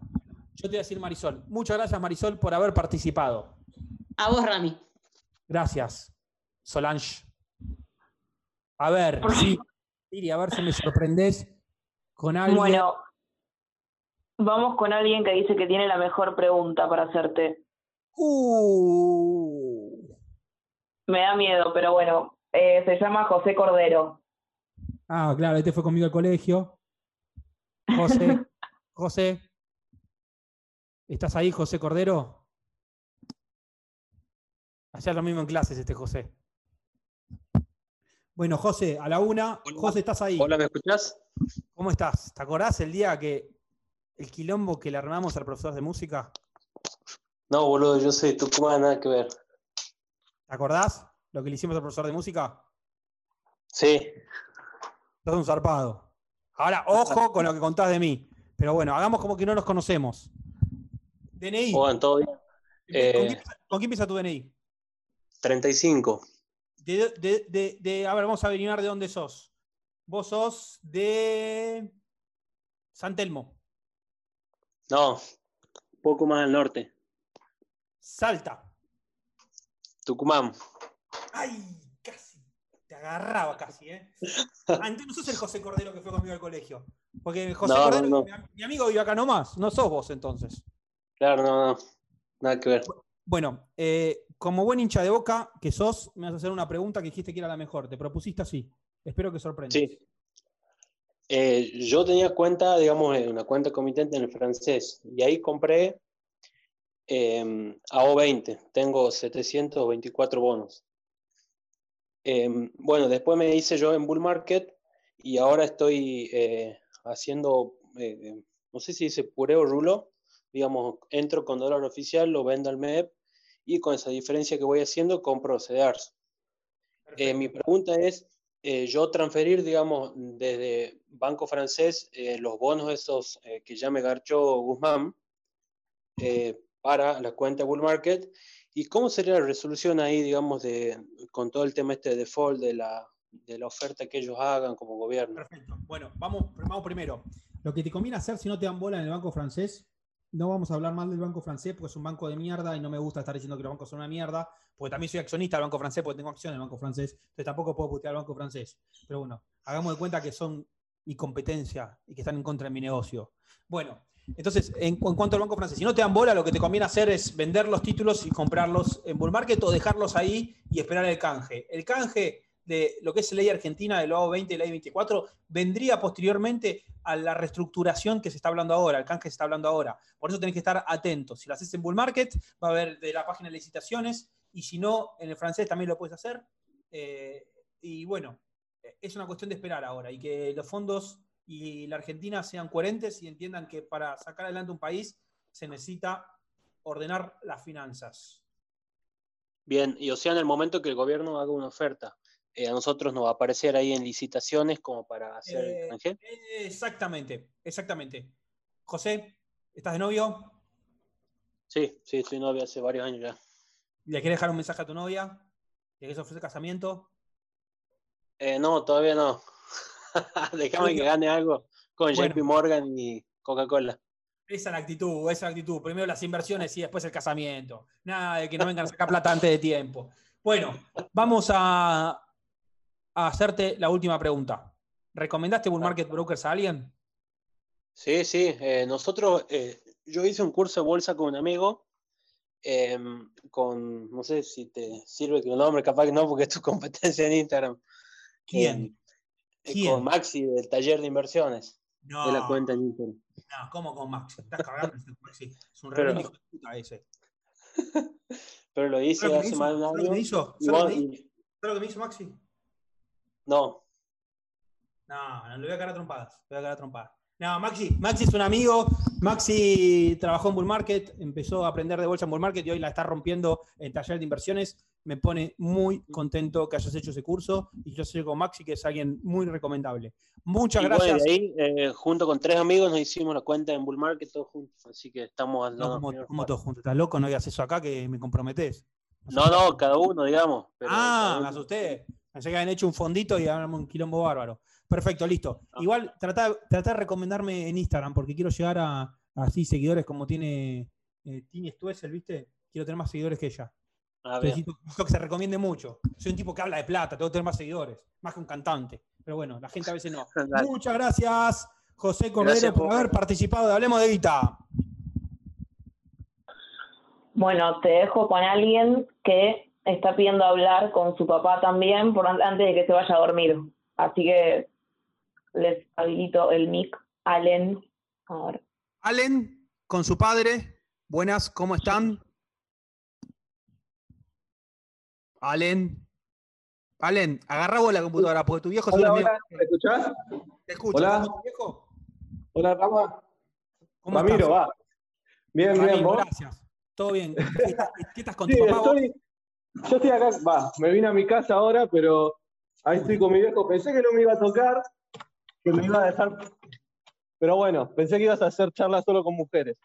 [SPEAKER 1] yo te voy a decir Marisol. Muchas gracias Marisol por haber participado.
[SPEAKER 11] A vos, Rami.
[SPEAKER 1] Gracias, Solange. A ver, sí, Siri, a ver si me sorprendes con algo.
[SPEAKER 2] Bueno, vamos con alguien que dice que tiene la mejor pregunta para hacerte.
[SPEAKER 1] Uh.
[SPEAKER 2] Me da miedo, pero bueno, eh, se llama José Cordero.
[SPEAKER 1] Ah, claro, este fue conmigo al colegio. José, José. ¿Estás ahí, José Cordero? Hacía lo mismo en clases este José. Bueno, José, a la una. José, ¿estás ahí?
[SPEAKER 12] Hola, ¿me escuchás?
[SPEAKER 1] ¿Cómo estás? ¿Te acordás el día que el quilombo que le armamos al profesor de música?
[SPEAKER 12] No, boludo, yo soy de Tucumán, nada que ver.
[SPEAKER 1] ¿Te acordás lo que le hicimos al profesor de música?
[SPEAKER 12] Sí,
[SPEAKER 1] Sos un zarpado. Ahora, ojo con lo que contás de mí. Pero bueno, hagamos como que no nos conocemos. DNI.
[SPEAKER 12] Juan, todo bien.
[SPEAKER 1] ¿Con,
[SPEAKER 12] Eh,
[SPEAKER 1] quién, con quién empieza tu DNI?
[SPEAKER 12] 35.
[SPEAKER 1] De, de- de- de- a ver, vamos a averiguar de dónde sos. Vos sos de San Telmo,
[SPEAKER 12] No, poco más al norte.
[SPEAKER 1] Salta.
[SPEAKER 12] Tucumán.
[SPEAKER 1] ¡Ay! Casi. Te agarraba casi, ¿eh? Ah, entonces no sos el José Cordero que fue conmigo al colegio. Porque José
[SPEAKER 12] no,
[SPEAKER 1] Cordero,
[SPEAKER 12] no.
[SPEAKER 1] Mi, mi amigo vive acá nomás. No sos vos entonces.
[SPEAKER 12] Claro, no, no. Nada que ver.
[SPEAKER 1] Bueno, eh, como buen hincha de boca que sos, me vas a hacer una pregunta que dijiste que era la mejor. Te propusiste así. Espero que sorprendas.
[SPEAKER 12] Sí. Eh, yo tenía cuenta, digamos, eh, una cuenta comitente en el francés. Y ahí compré eh, AO20. Tengo 724 bonos. Eh, bueno, después me hice yo en Bull Market y ahora estoy haciendo, no sé si dice pureo rulo, digamos, entro con dólar oficial, lo vendo al MEP y con esa diferencia que voy haciendo compro CDRs. Eh, mi pregunta es, eh, yo transferir, digamos, desde Banco Francés eh, los bonos esos eh, que ya me garchó Guzmán eh, para la cuenta Bull Market y cómo sería la resolución ahí, digamos, de, con todo el tema este de default, de la, de la oferta que ellos hagan como gobierno.
[SPEAKER 1] Perfecto. Bueno, vamos, vamos primero. Lo que te conviene hacer si no te dan bola en el banco francés, no vamos a hablar mal del banco francés porque es un banco de mierda y no me gusta estar diciendo que los bancos son una mierda, porque también soy accionista del banco francés porque tengo acciones en el banco francés, entonces tampoco puedo putear al banco francés. Pero bueno, hagamos de cuenta que son mi competencia y que están en contra de mi negocio. Bueno, entonces, en, en cuanto al banco francés, si no te dan bola, lo que te conviene hacer es vender los títulos y comprarlos en bull market o dejarlos ahí y esperar el canje. El canje de lo que es ley argentina de lo 20 y ley 24 vendría posteriormente a la reestructuración que se está hablando ahora, el canje que se está hablando ahora. Por eso tenés que estar atentos. Si lo haces en bull market, va a haber de la página de licitaciones y si no, en el francés también lo puedes hacer. Eh, y bueno, es una cuestión de esperar ahora y que los fondos y la Argentina sean coherentes y entiendan que para sacar adelante un país se necesita ordenar las finanzas.
[SPEAKER 13] Bien, y o sea, en el momento que el gobierno haga una oferta, eh, a nosotros nos va a aparecer ahí en licitaciones como para hacer el
[SPEAKER 1] Eh,
[SPEAKER 13] canje.
[SPEAKER 1] exactamente, exactamente. José, ¿estás de novio?
[SPEAKER 13] Sí, sí, soy novia hace varios años ya.
[SPEAKER 1] ¿Le quieres dejar un mensaje a tu novia? ¿Le quieres ofrecer casamiento?
[SPEAKER 13] Eh, no, todavía no. Déjame que gane algo con
[SPEAKER 1] Bueno.
[SPEAKER 13] JP Morgan y Coca-Cola.
[SPEAKER 1] Esa es la actitud, esa es la actitud. Primero las inversiones y después el casamiento. Nada de que no vengan a sacar plata antes de tiempo. Bueno, vamos a, a hacerte la última pregunta. ¿Recomendaste Bull Market Brokers a alguien?
[SPEAKER 13] Sí, sí. eh, nosotros, eh, yo hice un curso de bolsa con un amigo, em, con, no sé si te sirve que el nombre, capaz que no, porque es tu competencia en Instagram.
[SPEAKER 1] ¿Quién?
[SPEAKER 13] Em, eh,
[SPEAKER 1] ¿Quién?
[SPEAKER 13] Con Maxi del taller de inversiones.
[SPEAKER 1] No.
[SPEAKER 13] De la cuenta en Instagram.
[SPEAKER 1] No, ¿cómo con Max? Estás cagando. Maxi. Es un
[SPEAKER 13] Pero-
[SPEAKER 1] hijo de puta ese.
[SPEAKER 13] Pero lo hice
[SPEAKER 1] ¿Sabes lo que
[SPEAKER 13] hace más de un año.
[SPEAKER 1] ¿Sabes lo que me hizo? ¿Sabes lo que me hizo Maxi?
[SPEAKER 13] No,
[SPEAKER 1] No, no le voy a cagar a trompadas. Le voy a cagar a trompadas. No, Maxi, Maxi es un amigo. Maxi trabajó en Bull Market, empezó a aprender de bolsa en Bull Market y hoy la está rompiendo en taller de inversiones. Me pone muy contento que hayas hecho ese curso y yo sé con Maxi que es alguien muy recomendable. Muchas
[SPEAKER 13] y bueno,
[SPEAKER 1] gracias.
[SPEAKER 13] de ahí, eh, junto con tres amigos, nos hicimos la cuenta en Bull Market todos juntos. Así que estamos
[SPEAKER 1] No,
[SPEAKER 13] dando
[SPEAKER 1] como,
[SPEAKER 13] primeros
[SPEAKER 1] como todos juntos. ¿Estás loco? No digas eso acá que me comprometés.
[SPEAKER 13] No, no, cada uno, digamos. pero
[SPEAKER 1] ah,
[SPEAKER 13] cada
[SPEAKER 1] me asusté. Pensé que habían hecho un fondito y habían un quilombo bárbaro. Perfecto, listo.
[SPEAKER 13] Ah.
[SPEAKER 1] Igual trata, trata de recomendarme en Instagram porque quiero llegar a, así seguidores como tiene eh, Tini Stuessel, ¿viste? Quiero tener más seguidores que ella.
[SPEAKER 13] Ah.
[SPEAKER 1] Necesito, necesito que se recomiende mucho. Soy un tipo que habla de plata, tengo que tener más seguidores, más que un cantante. Pero bueno, la gente a veces no. Muchas gracias, José Cordero,
[SPEAKER 13] Gracias
[SPEAKER 1] por haber participado de Hablemos de Guita.
[SPEAKER 2] Bueno, te dejo con alguien que está pidiendo hablar con su papá también por an- antes de que se vaya a dormir. Así que les habilito el mic. Allen. A ver.
[SPEAKER 1] Allen, con su padre. Buenas, ¿cómo están? Allen. Allen, agarra vos la computadora porque tu viejo se
[SPEAKER 14] Hola, hola, ¿me escuchás?
[SPEAKER 1] Te escucho.
[SPEAKER 14] Hola.
[SPEAKER 1] ¿Estás con tu viejo?
[SPEAKER 14] Hola, Rama.
[SPEAKER 1] ¿Cómo
[SPEAKER 14] Ramiro,
[SPEAKER 1] estás?
[SPEAKER 14] va. Bien, bien,
[SPEAKER 1] Ramiro,
[SPEAKER 14] vos.
[SPEAKER 1] gracias. ¿Todo bien? ¿Qué, estás- con
[SPEAKER 14] Sí,
[SPEAKER 1] tu papá? vos?
[SPEAKER 14] estoy, yo estoy acá, va, me vine a mi casa ahora, pero ahí estoy con mi viejo. Pensé que no me iba a tocar, que me iba a dejar. Pero bueno, pensé que ibas a hacer charlas solo con mujeres.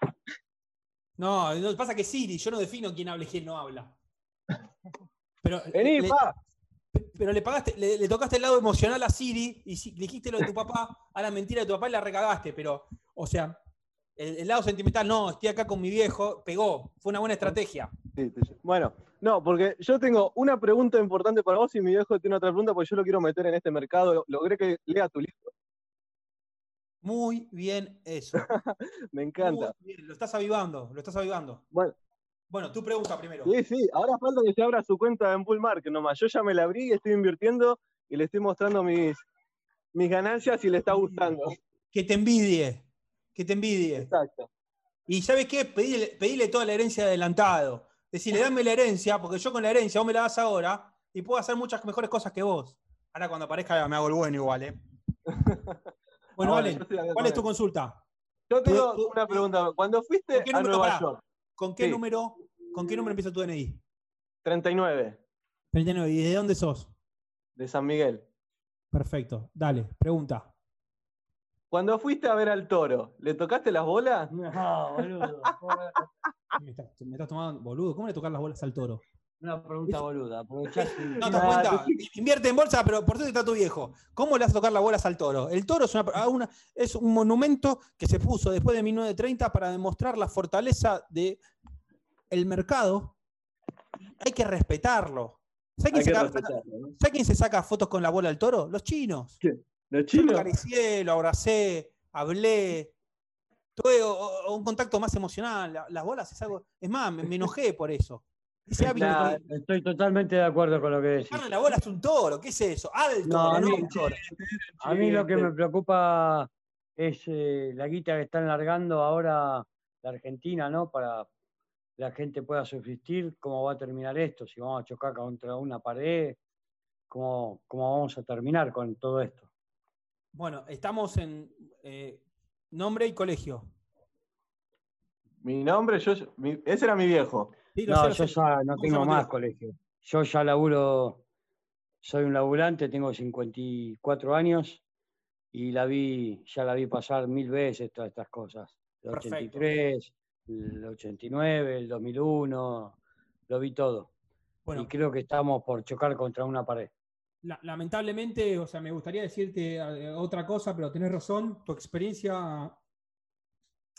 [SPEAKER 1] No, no, pasa que Siri, yo no defino quién habla y quién no habla. Pero,
[SPEAKER 14] Vení,
[SPEAKER 1] le,
[SPEAKER 14] pa.
[SPEAKER 1] pero le pagaste, le, le tocaste el lado emocional a Siri y si- le dijiste lo de tu papá, a la mentira de tu papá y la recagaste, pero, o sea, el, el lado sentimental, no, estoy acá con mi viejo, pegó, fue una buena estrategia.
[SPEAKER 14] Sí, sí. Bueno, no, porque yo tengo una pregunta importante para vos y mi viejo tiene otra pregunta porque yo lo quiero meter en este mercado. Logré que lea tu libro.
[SPEAKER 1] Muy bien eso.
[SPEAKER 14] Me encanta.
[SPEAKER 1] Muy bien, lo estás avivando, lo estás avivando.
[SPEAKER 14] Bueno,
[SPEAKER 1] Bueno, tu pregunta primero.
[SPEAKER 14] Sí, sí, ahora falta que se abra su cuenta en Bull Market nomás. Yo ya me la abrí y estoy invirtiendo y le estoy mostrando mis, mis ganancias y le está gustando.
[SPEAKER 1] Que te envidie, que te envidie.
[SPEAKER 14] Exacto.
[SPEAKER 1] Y ¿sabes qué? Pedile, pedile toda la herencia adelantado. Decirle, dame la herencia, porque yo con la herencia vos me la das ahora y puedo hacer muchas mejores cosas que vos. Ahora cuando aparezca me hago el bueno igual, ¿eh? Bueno,
[SPEAKER 14] acá
[SPEAKER 1] ¿cuál es tu consulta?
[SPEAKER 14] Yo tengo
[SPEAKER 1] tú-
[SPEAKER 14] una pregunta. Cuando fuiste
[SPEAKER 1] ¿Con qué
[SPEAKER 14] a Nueva York,
[SPEAKER 1] ¿con qué
[SPEAKER 14] Sí.
[SPEAKER 1] número, con qué número empieza tu DNI?
[SPEAKER 14] 39,
[SPEAKER 1] 39. ¿Y de dónde sos?
[SPEAKER 14] de San Miguel.
[SPEAKER 1] Perfecto. Dale, pregunta.
[SPEAKER 14] Cuando fuiste a ver al toro, ¿le tocaste las bolas?
[SPEAKER 15] No, boludo.
[SPEAKER 1] Me estás, me estás tomando, boludo, ¿cómo le tocas las bolas al toro?
[SPEAKER 15] Una pregunta boluda.
[SPEAKER 1] No te das cuenta, invierte en bolsa, pero por eso está tu viejo. ¿Cómo le vas a tocar las bolas al toro? El toro es, una, a una- es un monumento que se puso después de 1930 para demostrar la fortaleza del el mercado. Hay que respetarlo. ¿Sabes quién. ¿sabe quién se saca fotos con la bola al toro? Los chinos.
[SPEAKER 14] ¿Los
[SPEAKER 1] Yo lo
[SPEAKER 14] chinos?
[SPEAKER 1] acaricié, lo abracé, hablé. Tuve un contacto más emocional. La- Las bolas es algo. Es más, me, me enojé por eso.
[SPEAKER 15] Nah,
[SPEAKER 1] que-
[SPEAKER 15] estoy totalmente de acuerdo con lo que decís.
[SPEAKER 1] La bola es un toro, ¿qué es eso? Al
[SPEAKER 15] No, a
[SPEAKER 1] no,
[SPEAKER 15] mí-
[SPEAKER 1] toro.
[SPEAKER 15] A mí lo que me preocupa es eh, la guita que están largando ahora la Argentina, ¿no? Para que la gente pueda subsistir, cómo va a terminar esto, si vamos a chocar contra una pared, cómo, cómo vamos a terminar con todo esto.
[SPEAKER 1] Bueno, estamos en eh, nombre y colegio.
[SPEAKER 14] Mi nombre, yo, mi- ese era mi viejo.
[SPEAKER 15] No, yo ya no tengo más colegio. Yo ya laburo, soy un laburante, tengo 54 años y la vi, ya la vi pasar mil veces todas estas cosas. El
[SPEAKER 1] Perfecto.
[SPEAKER 15] 83, el 89, el 2001, lo vi todo.
[SPEAKER 1] Bueno.
[SPEAKER 15] Y creo que estamos por chocar contra una pared.
[SPEAKER 1] La- lamentablemente, o sea, me gustaría decirte eh, otra cosa, pero tenés razón, tu experiencia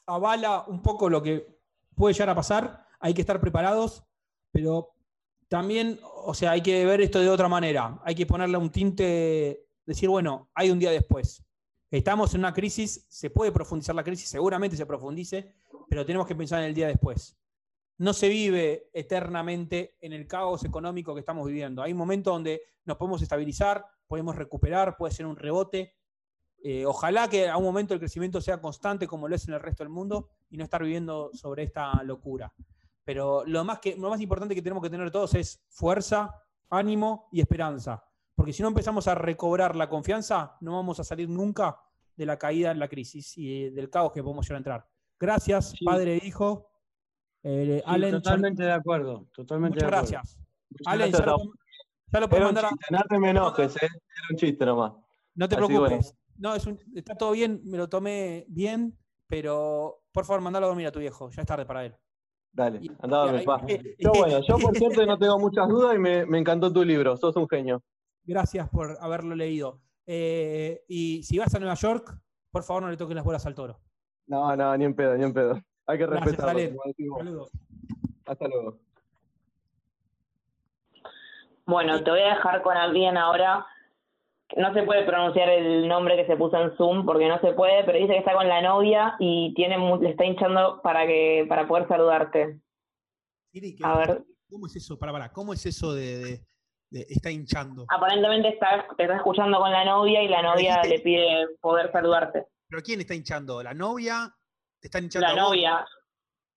[SPEAKER 1] avala un poco lo que puede llegar a pasar, hay que estar preparados, pero también, o sea, hay que ver esto de otra manera, hay que ponerle un tinte, decir, bueno, hay un día después. Estamos en una crisis, se puede profundizar la crisis, seguramente se profundice, pero tenemos que pensar en el día después no se vive eternamente en el caos económico que estamos viviendo. Hay un momento donde nos podemos estabilizar, podemos recuperar, puede ser un rebote. Eh, ojalá que a un momento el crecimiento sea constante como lo es en el resto del mundo y no estar viviendo sobre esta locura. Pero lo más, que, lo más importante que tenemos que tener todos es fuerza, ánimo y esperanza. Porque si no empezamos a recobrar la confianza, no vamos a salir nunca de la caída en la crisis y del caos que podemos llegar a entrar. Gracias, padre e hijo. Eh,
[SPEAKER 15] Sí,
[SPEAKER 1] Allen, ya-
[SPEAKER 15] totalmente de acuerdo, totalmente
[SPEAKER 1] Muchas
[SPEAKER 15] de acuerdo.
[SPEAKER 1] gracias. Allen,
[SPEAKER 14] gracias
[SPEAKER 1] ya lo,
[SPEAKER 14] a
[SPEAKER 1] ya lo puedes mandar a-
[SPEAKER 14] chiste, no te me enojes, eh. Era un chiste nomás.
[SPEAKER 1] No te
[SPEAKER 14] Así
[SPEAKER 1] preocupes.
[SPEAKER 14] bueno.
[SPEAKER 1] No, es un- está todo bien, me lo tomé bien, pero por favor, mandalo a dormir a tu viejo, ya es tarde para él.
[SPEAKER 14] Dale, andá a Yo, bueno, yo por cierto no tengo muchas dudas y me, me encantó tu libro, sos un genio.
[SPEAKER 1] Gracias por haberlo leído. Eh, y si vas a Nueva York, por favor no le toques las bolas al toro.
[SPEAKER 14] No, no, ni en pedo, ni en pedo. Hay que respetarlo.
[SPEAKER 1] Saludos.
[SPEAKER 14] Hasta luego.
[SPEAKER 2] Bueno, te voy a dejar con alguien ahora. No se puede pronunciar el nombre que se puso en Zoom porque no se puede, pero dice que está con la novia y tiene mu- le está hinchando para que para poder saludarte.
[SPEAKER 1] Siri, ¿qué-
[SPEAKER 2] A ver,
[SPEAKER 1] ¿Cómo es eso? Para, para, ¿cómo es eso de, de- de- está hinchando?
[SPEAKER 2] aparentemente está, te está escuchando con la novia y la novia le pide poder saludarte.
[SPEAKER 1] ¿Pero quién está hinchando? ¿La novia? ¿Te están hinchando
[SPEAKER 2] La
[SPEAKER 1] a vos?
[SPEAKER 2] novia.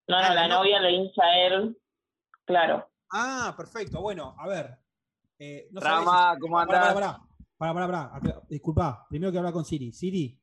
[SPEAKER 2] No,
[SPEAKER 1] Ah,
[SPEAKER 2] no,
[SPEAKER 1] la
[SPEAKER 2] la
[SPEAKER 1] no-
[SPEAKER 2] novia le hincha a él. Claro.
[SPEAKER 1] Ah, perfecto. Bueno, a ver. Eh, no
[SPEAKER 16] Rama,
[SPEAKER 1] si-
[SPEAKER 16] ¿cómo
[SPEAKER 1] Pará,
[SPEAKER 16] andás?
[SPEAKER 1] Pará, pará, pará, pará, pará. Disculpa, primero que hablar con Siri. Siri,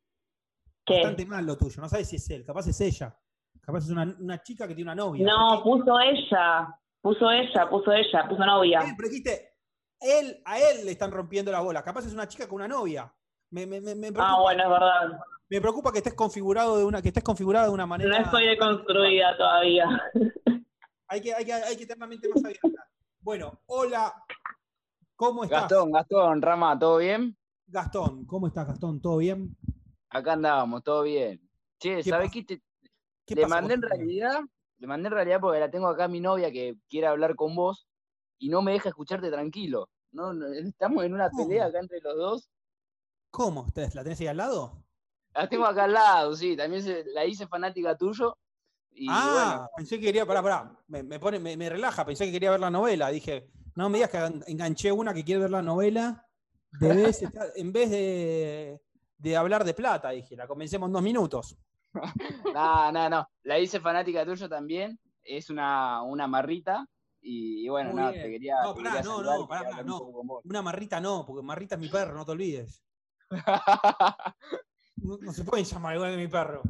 [SPEAKER 2] ¿Qué?
[SPEAKER 1] bastante mal lo tuyo. No sabes si es él, capaz es ella. Capaz es una, una chica que tiene una novia.
[SPEAKER 2] No, puso ella. Puso ella, puso ella, puso novia.
[SPEAKER 1] Él, pero dijiste, él, a él le están rompiendo las bolas. Capaz es una chica con una novia. Me, me, me,
[SPEAKER 2] Ah, bueno, es verdad.
[SPEAKER 1] Me preocupa que estés configurado de una, que estés configurado de una manera.
[SPEAKER 2] No estoy deconstruida todavía.
[SPEAKER 1] Hay que, hay que, hay que tener la mente más abierta. Bueno, hola. ¿Cómo estás?
[SPEAKER 16] Gastón, Gastón, Rama, ¿todo bien?
[SPEAKER 1] Gastón, ¿cómo estás, Gastón? ¿Todo bien?
[SPEAKER 16] Acá andábamos, todo bien. Che,
[SPEAKER 1] ¿Qué
[SPEAKER 16] ¿sabés qué? Te-
[SPEAKER 1] ¿Qué
[SPEAKER 16] le mandé en realidad, le mandé en realidad porque la tengo acá a mi novia que quiere hablar con vos y no me deja escucharte tranquilo. No, no, estamos en una pelea acá entre los dos.
[SPEAKER 1] ¿Cómo? ¿Ustedes la tenés ahí al lado?
[SPEAKER 16] La tengo acá al lado, sí, también se- la hice fanática tuyo. Y
[SPEAKER 1] ah,
[SPEAKER 16] bueno,
[SPEAKER 1] pensé que quería, pará, pará, me, me pone, me, me relaja, pensé que quería ver la novela. Dije, no me digas que engan- enganché una que quiere ver la novela. Debes estar- en vez de, de hablar de plata, dije, la comencemos en dos minutos.
[SPEAKER 16] no, no, no. La hice fanática tuyo también. Es una, una marrita. Y, bueno, no, te quería.
[SPEAKER 1] No,
[SPEAKER 16] te
[SPEAKER 1] pará,
[SPEAKER 16] quería
[SPEAKER 1] no, no, pará, pará,
[SPEAKER 16] un
[SPEAKER 1] no. Una marrita no, porque marrita es mi perro, no te olvides. No, se pueden llamar igual que mi perro.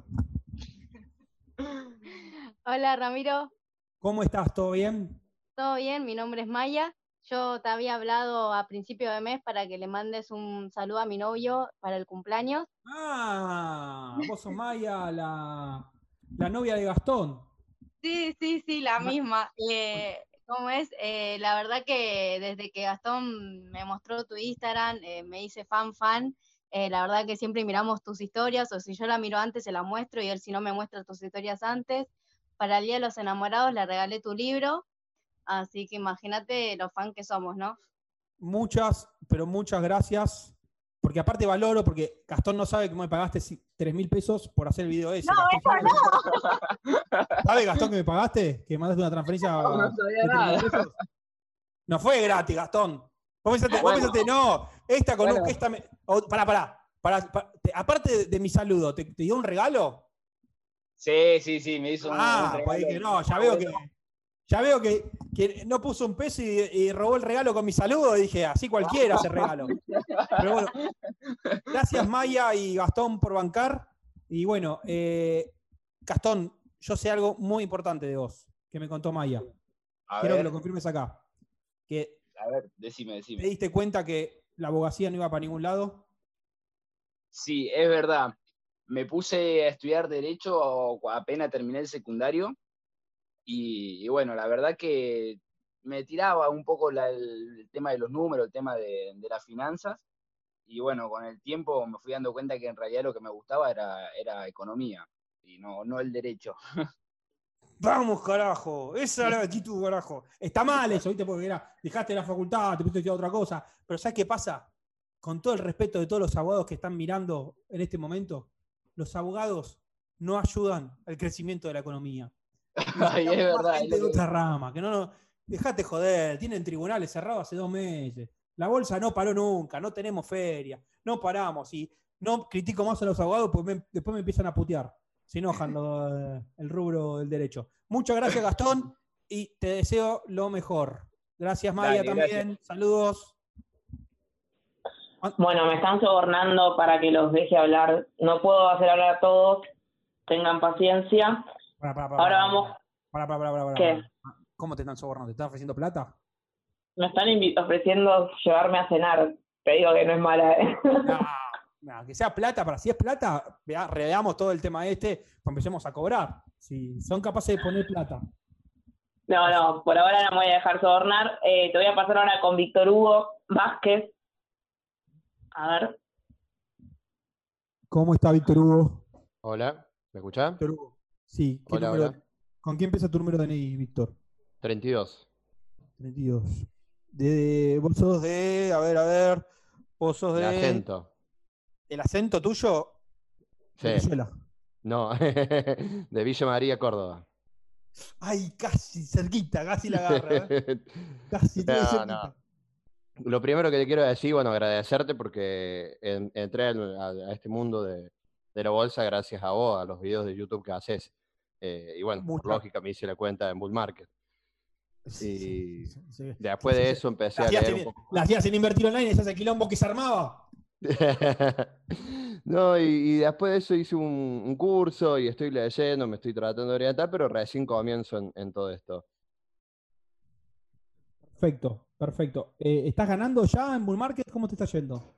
[SPEAKER 17] Hola Ramiro,
[SPEAKER 1] ¿Cómo estás? ¿Todo bien?
[SPEAKER 17] ¿todo bien? Mi nombre es Maya. Yo te había hablado a principio de mes para que le mandes un saludo a mi novio para el cumpleaños.
[SPEAKER 1] Ah, vos sos Maya, la, la novia de Gastón.
[SPEAKER 17] Sí, sí, sí, la misma. Eh, ¿cómo es? Eh, la verdad que desde que Gastón me mostró tu Instagram, eh, me hice fan, fan. Eh, la verdad que siempre miramos tus historias, o si yo la miro antes, se la muestro, y él si no me muestra tus historias antes. Para el Día de los Enamorados le regalé tu libro, así que imagínate los fan que somos, ¿no?
[SPEAKER 1] Muchas, pero muchas gracias. Porque aparte valoro, porque Gastón no sabe que me pagaste 3 mil pesos por hacer el video ese.
[SPEAKER 17] No,
[SPEAKER 1] Gastón,
[SPEAKER 17] eso
[SPEAKER 1] ¿sabe- ¿Sabe Gastón que me pagaste? Que mandaste una transferencia
[SPEAKER 16] No, no sabía
[SPEAKER 1] de 3.000
[SPEAKER 16] nada.
[SPEAKER 1] No fue gratis, Gastón. Vos pensaste, vos pensaste, no, esta con
[SPEAKER 16] Bueno.
[SPEAKER 1] un, esta me- oh, pará, pará, pará, pa- te- aparte de, de mi saludo, ¿te, te dio un regalo?
[SPEAKER 16] Sí, sí, sí, me hizo un- un
[SPEAKER 1] Ah, pues
[SPEAKER 16] regalo
[SPEAKER 1] dije, no, ya veo que, ya veo que, que no puso un peso y, y robó el regalo con mi saludo. Y dije, así cualquiera hace regalo. Pero bueno, gracias Maya y Gastón por bancar. Y bueno, eh, Gastón, yo sé algo muy importante de vos, que me contó Maya.
[SPEAKER 16] A
[SPEAKER 1] Quiero que lo confirmes acá. Que
[SPEAKER 16] A ver, decime, decime.
[SPEAKER 1] te diste cuenta que la abogacía no iba para ningún lado.
[SPEAKER 16] Sí, es verdad. Me puse a estudiar Derecho apenas terminé el secundario y, bueno, la verdad que me tiraba un poco el tema de los números, el tema de, de las finanzas y bueno, con el tiempo me fui dando cuenta que en realidad lo que me gustaba era, era economía y no, no el derecho.
[SPEAKER 1] Vamos, carajo. Esa es la actitud, carajo. Está mal eso, ¿viste? Porque era, dejaste la facultad, te pusiste a otra cosa. Pero ¿sabes qué pasa? Con todo el respeto de todos los abogados que están mirando en este momento, los abogados no ayudan al crecimiento de la economía.
[SPEAKER 16] Ay, es verdad, es
[SPEAKER 1] gente
[SPEAKER 16] lo
[SPEAKER 1] de otra rama, que no, no. Dejate joder, tienen tribunales cerrados hace dos meses. La bolsa no paró nunca, no tenemos feria, no paramos. Y no critico más a los abogados porque me- después me empiezan a putear. Se enojan eh, el rubro del derecho. Muchas gracias, Gastón, y te deseo lo mejor. Gracias, Maya,
[SPEAKER 2] Dale,
[SPEAKER 1] también.
[SPEAKER 2] gracias.
[SPEAKER 1] Saludos.
[SPEAKER 2] Bueno, me están sobornando para que los deje hablar. No puedo hacer hablar a todos. Tengan paciencia. Ahora vamos.
[SPEAKER 1] pará, pará, pará, pará,
[SPEAKER 2] ¿Qué?
[SPEAKER 1] pará. ¿Cómo te están sobornando? ¿Te están ofreciendo plata?
[SPEAKER 2] Me están ofreciendo llevarme a cenar. Te digo que no es mala. ¿eh?
[SPEAKER 1] No, que sea plata, para si es plata, vea, reveamos todo el tema este, pues empecemos a cobrar. Si son capaces de poner plata.
[SPEAKER 2] No, no, por ahora no me voy a dejar sobornar. Eh, te voy a pasar ahora con Víctor Hugo Vázquez. A ver.
[SPEAKER 1] ¿Cómo está Víctor Hugo?
[SPEAKER 18] Hola, ¿me escuchás?
[SPEAKER 1] Víctor Hugo. Sí, ¿qué
[SPEAKER 18] Hola,
[SPEAKER 1] número-
[SPEAKER 18] hola.
[SPEAKER 1] ¿con quién empieza tu número de DNI, Víctor?
[SPEAKER 18] 32.
[SPEAKER 1] 32. De, vos sos de, a ver, a ver, vos sos de...
[SPEAKER 18] Acento.
[SPEAKER 1] ¿El acento tuyo?
[SPEAKER 18] Sí.
[SPEAKER 1] Venezuela.
[SPEAKER 18] No, de Villa María, Córdoba.
[SPEAKER 1] Ay, casi cerquita, casi la agarra. ¿eh? Casi
[SPEAKER 18] No,
[SPEAKER 1] cerquita.
[SPEAKER 18] no. Lo primero que te quiero decir, bueno, agradecerte porque en- entré a, a este mundo de, de la bolsa gracias a vos, a los videos de YouTube que haces. Eh, y bueno, por lógica me hice la cuenta en Bull Market. Y
[SPEAKER 1] sí.
[SPEAKER 18] después de
[SPEAKER 1] Sí,
[SPEAKER 18] eso empecé a leer un
[SPEAKER 1] en-
[SPEAKER 18] poco.
[SPEAKER 1] la hacías en invertir online, ese es el quilombo que se armaba.
[SPEAKER 18] No, y, y después de eso hice un, un curso y estoy leyendo, me estoy tratando de orientar, pero recién comienzo en, en todo esto.
[SPEAKER 1] Perfecto, perfecto. Eh, ¿Estás ganando ya en Bull Market? ¿Cómo te está yendo?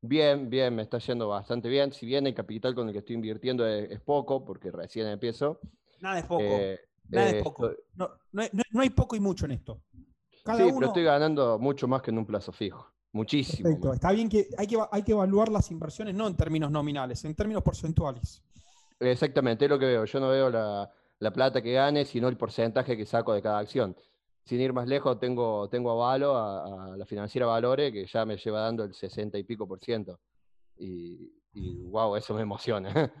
[SPEAKER 18] Bien, bien, me está yendo bastante bien. Si bien el capital con el que estoy invirtiendo es, es poco, porque recién empiezo.
[SPEAKER 1] Nada es poco.
[SPEAKER 18] eh,
[SPEAKER 1] Nada
[SPEAKER 18] eh,
[SPEAKER 1] es poco.
[SPEAKER 18] estoy-
[SPEAKER 1] No, no hay, no- no hay poco y mucho en esto. Cada
[SPEAKER 18] sí,
[SPEAKER 1] uno.
[SPEAKER 18] pero estoy ganando mucho más que en un plazo fijo. Muchísimo.
[SPEAKER 1] Perfecto. Está bien que hay, que hay que evaluar las inversiones no en términos nominales, en términos porcentuales.
[SPEAKER 18] Exactamente, es lo que veo. Yo no veo la, la plata que gane, sino el porcentaje que saco de cada acción. Sin ir más lejos, tengo, tengo a Valo, a, a la financiera Valore, que ya me lleva dando el 60 y pico por ciento. Y, y wow, eso me emociona.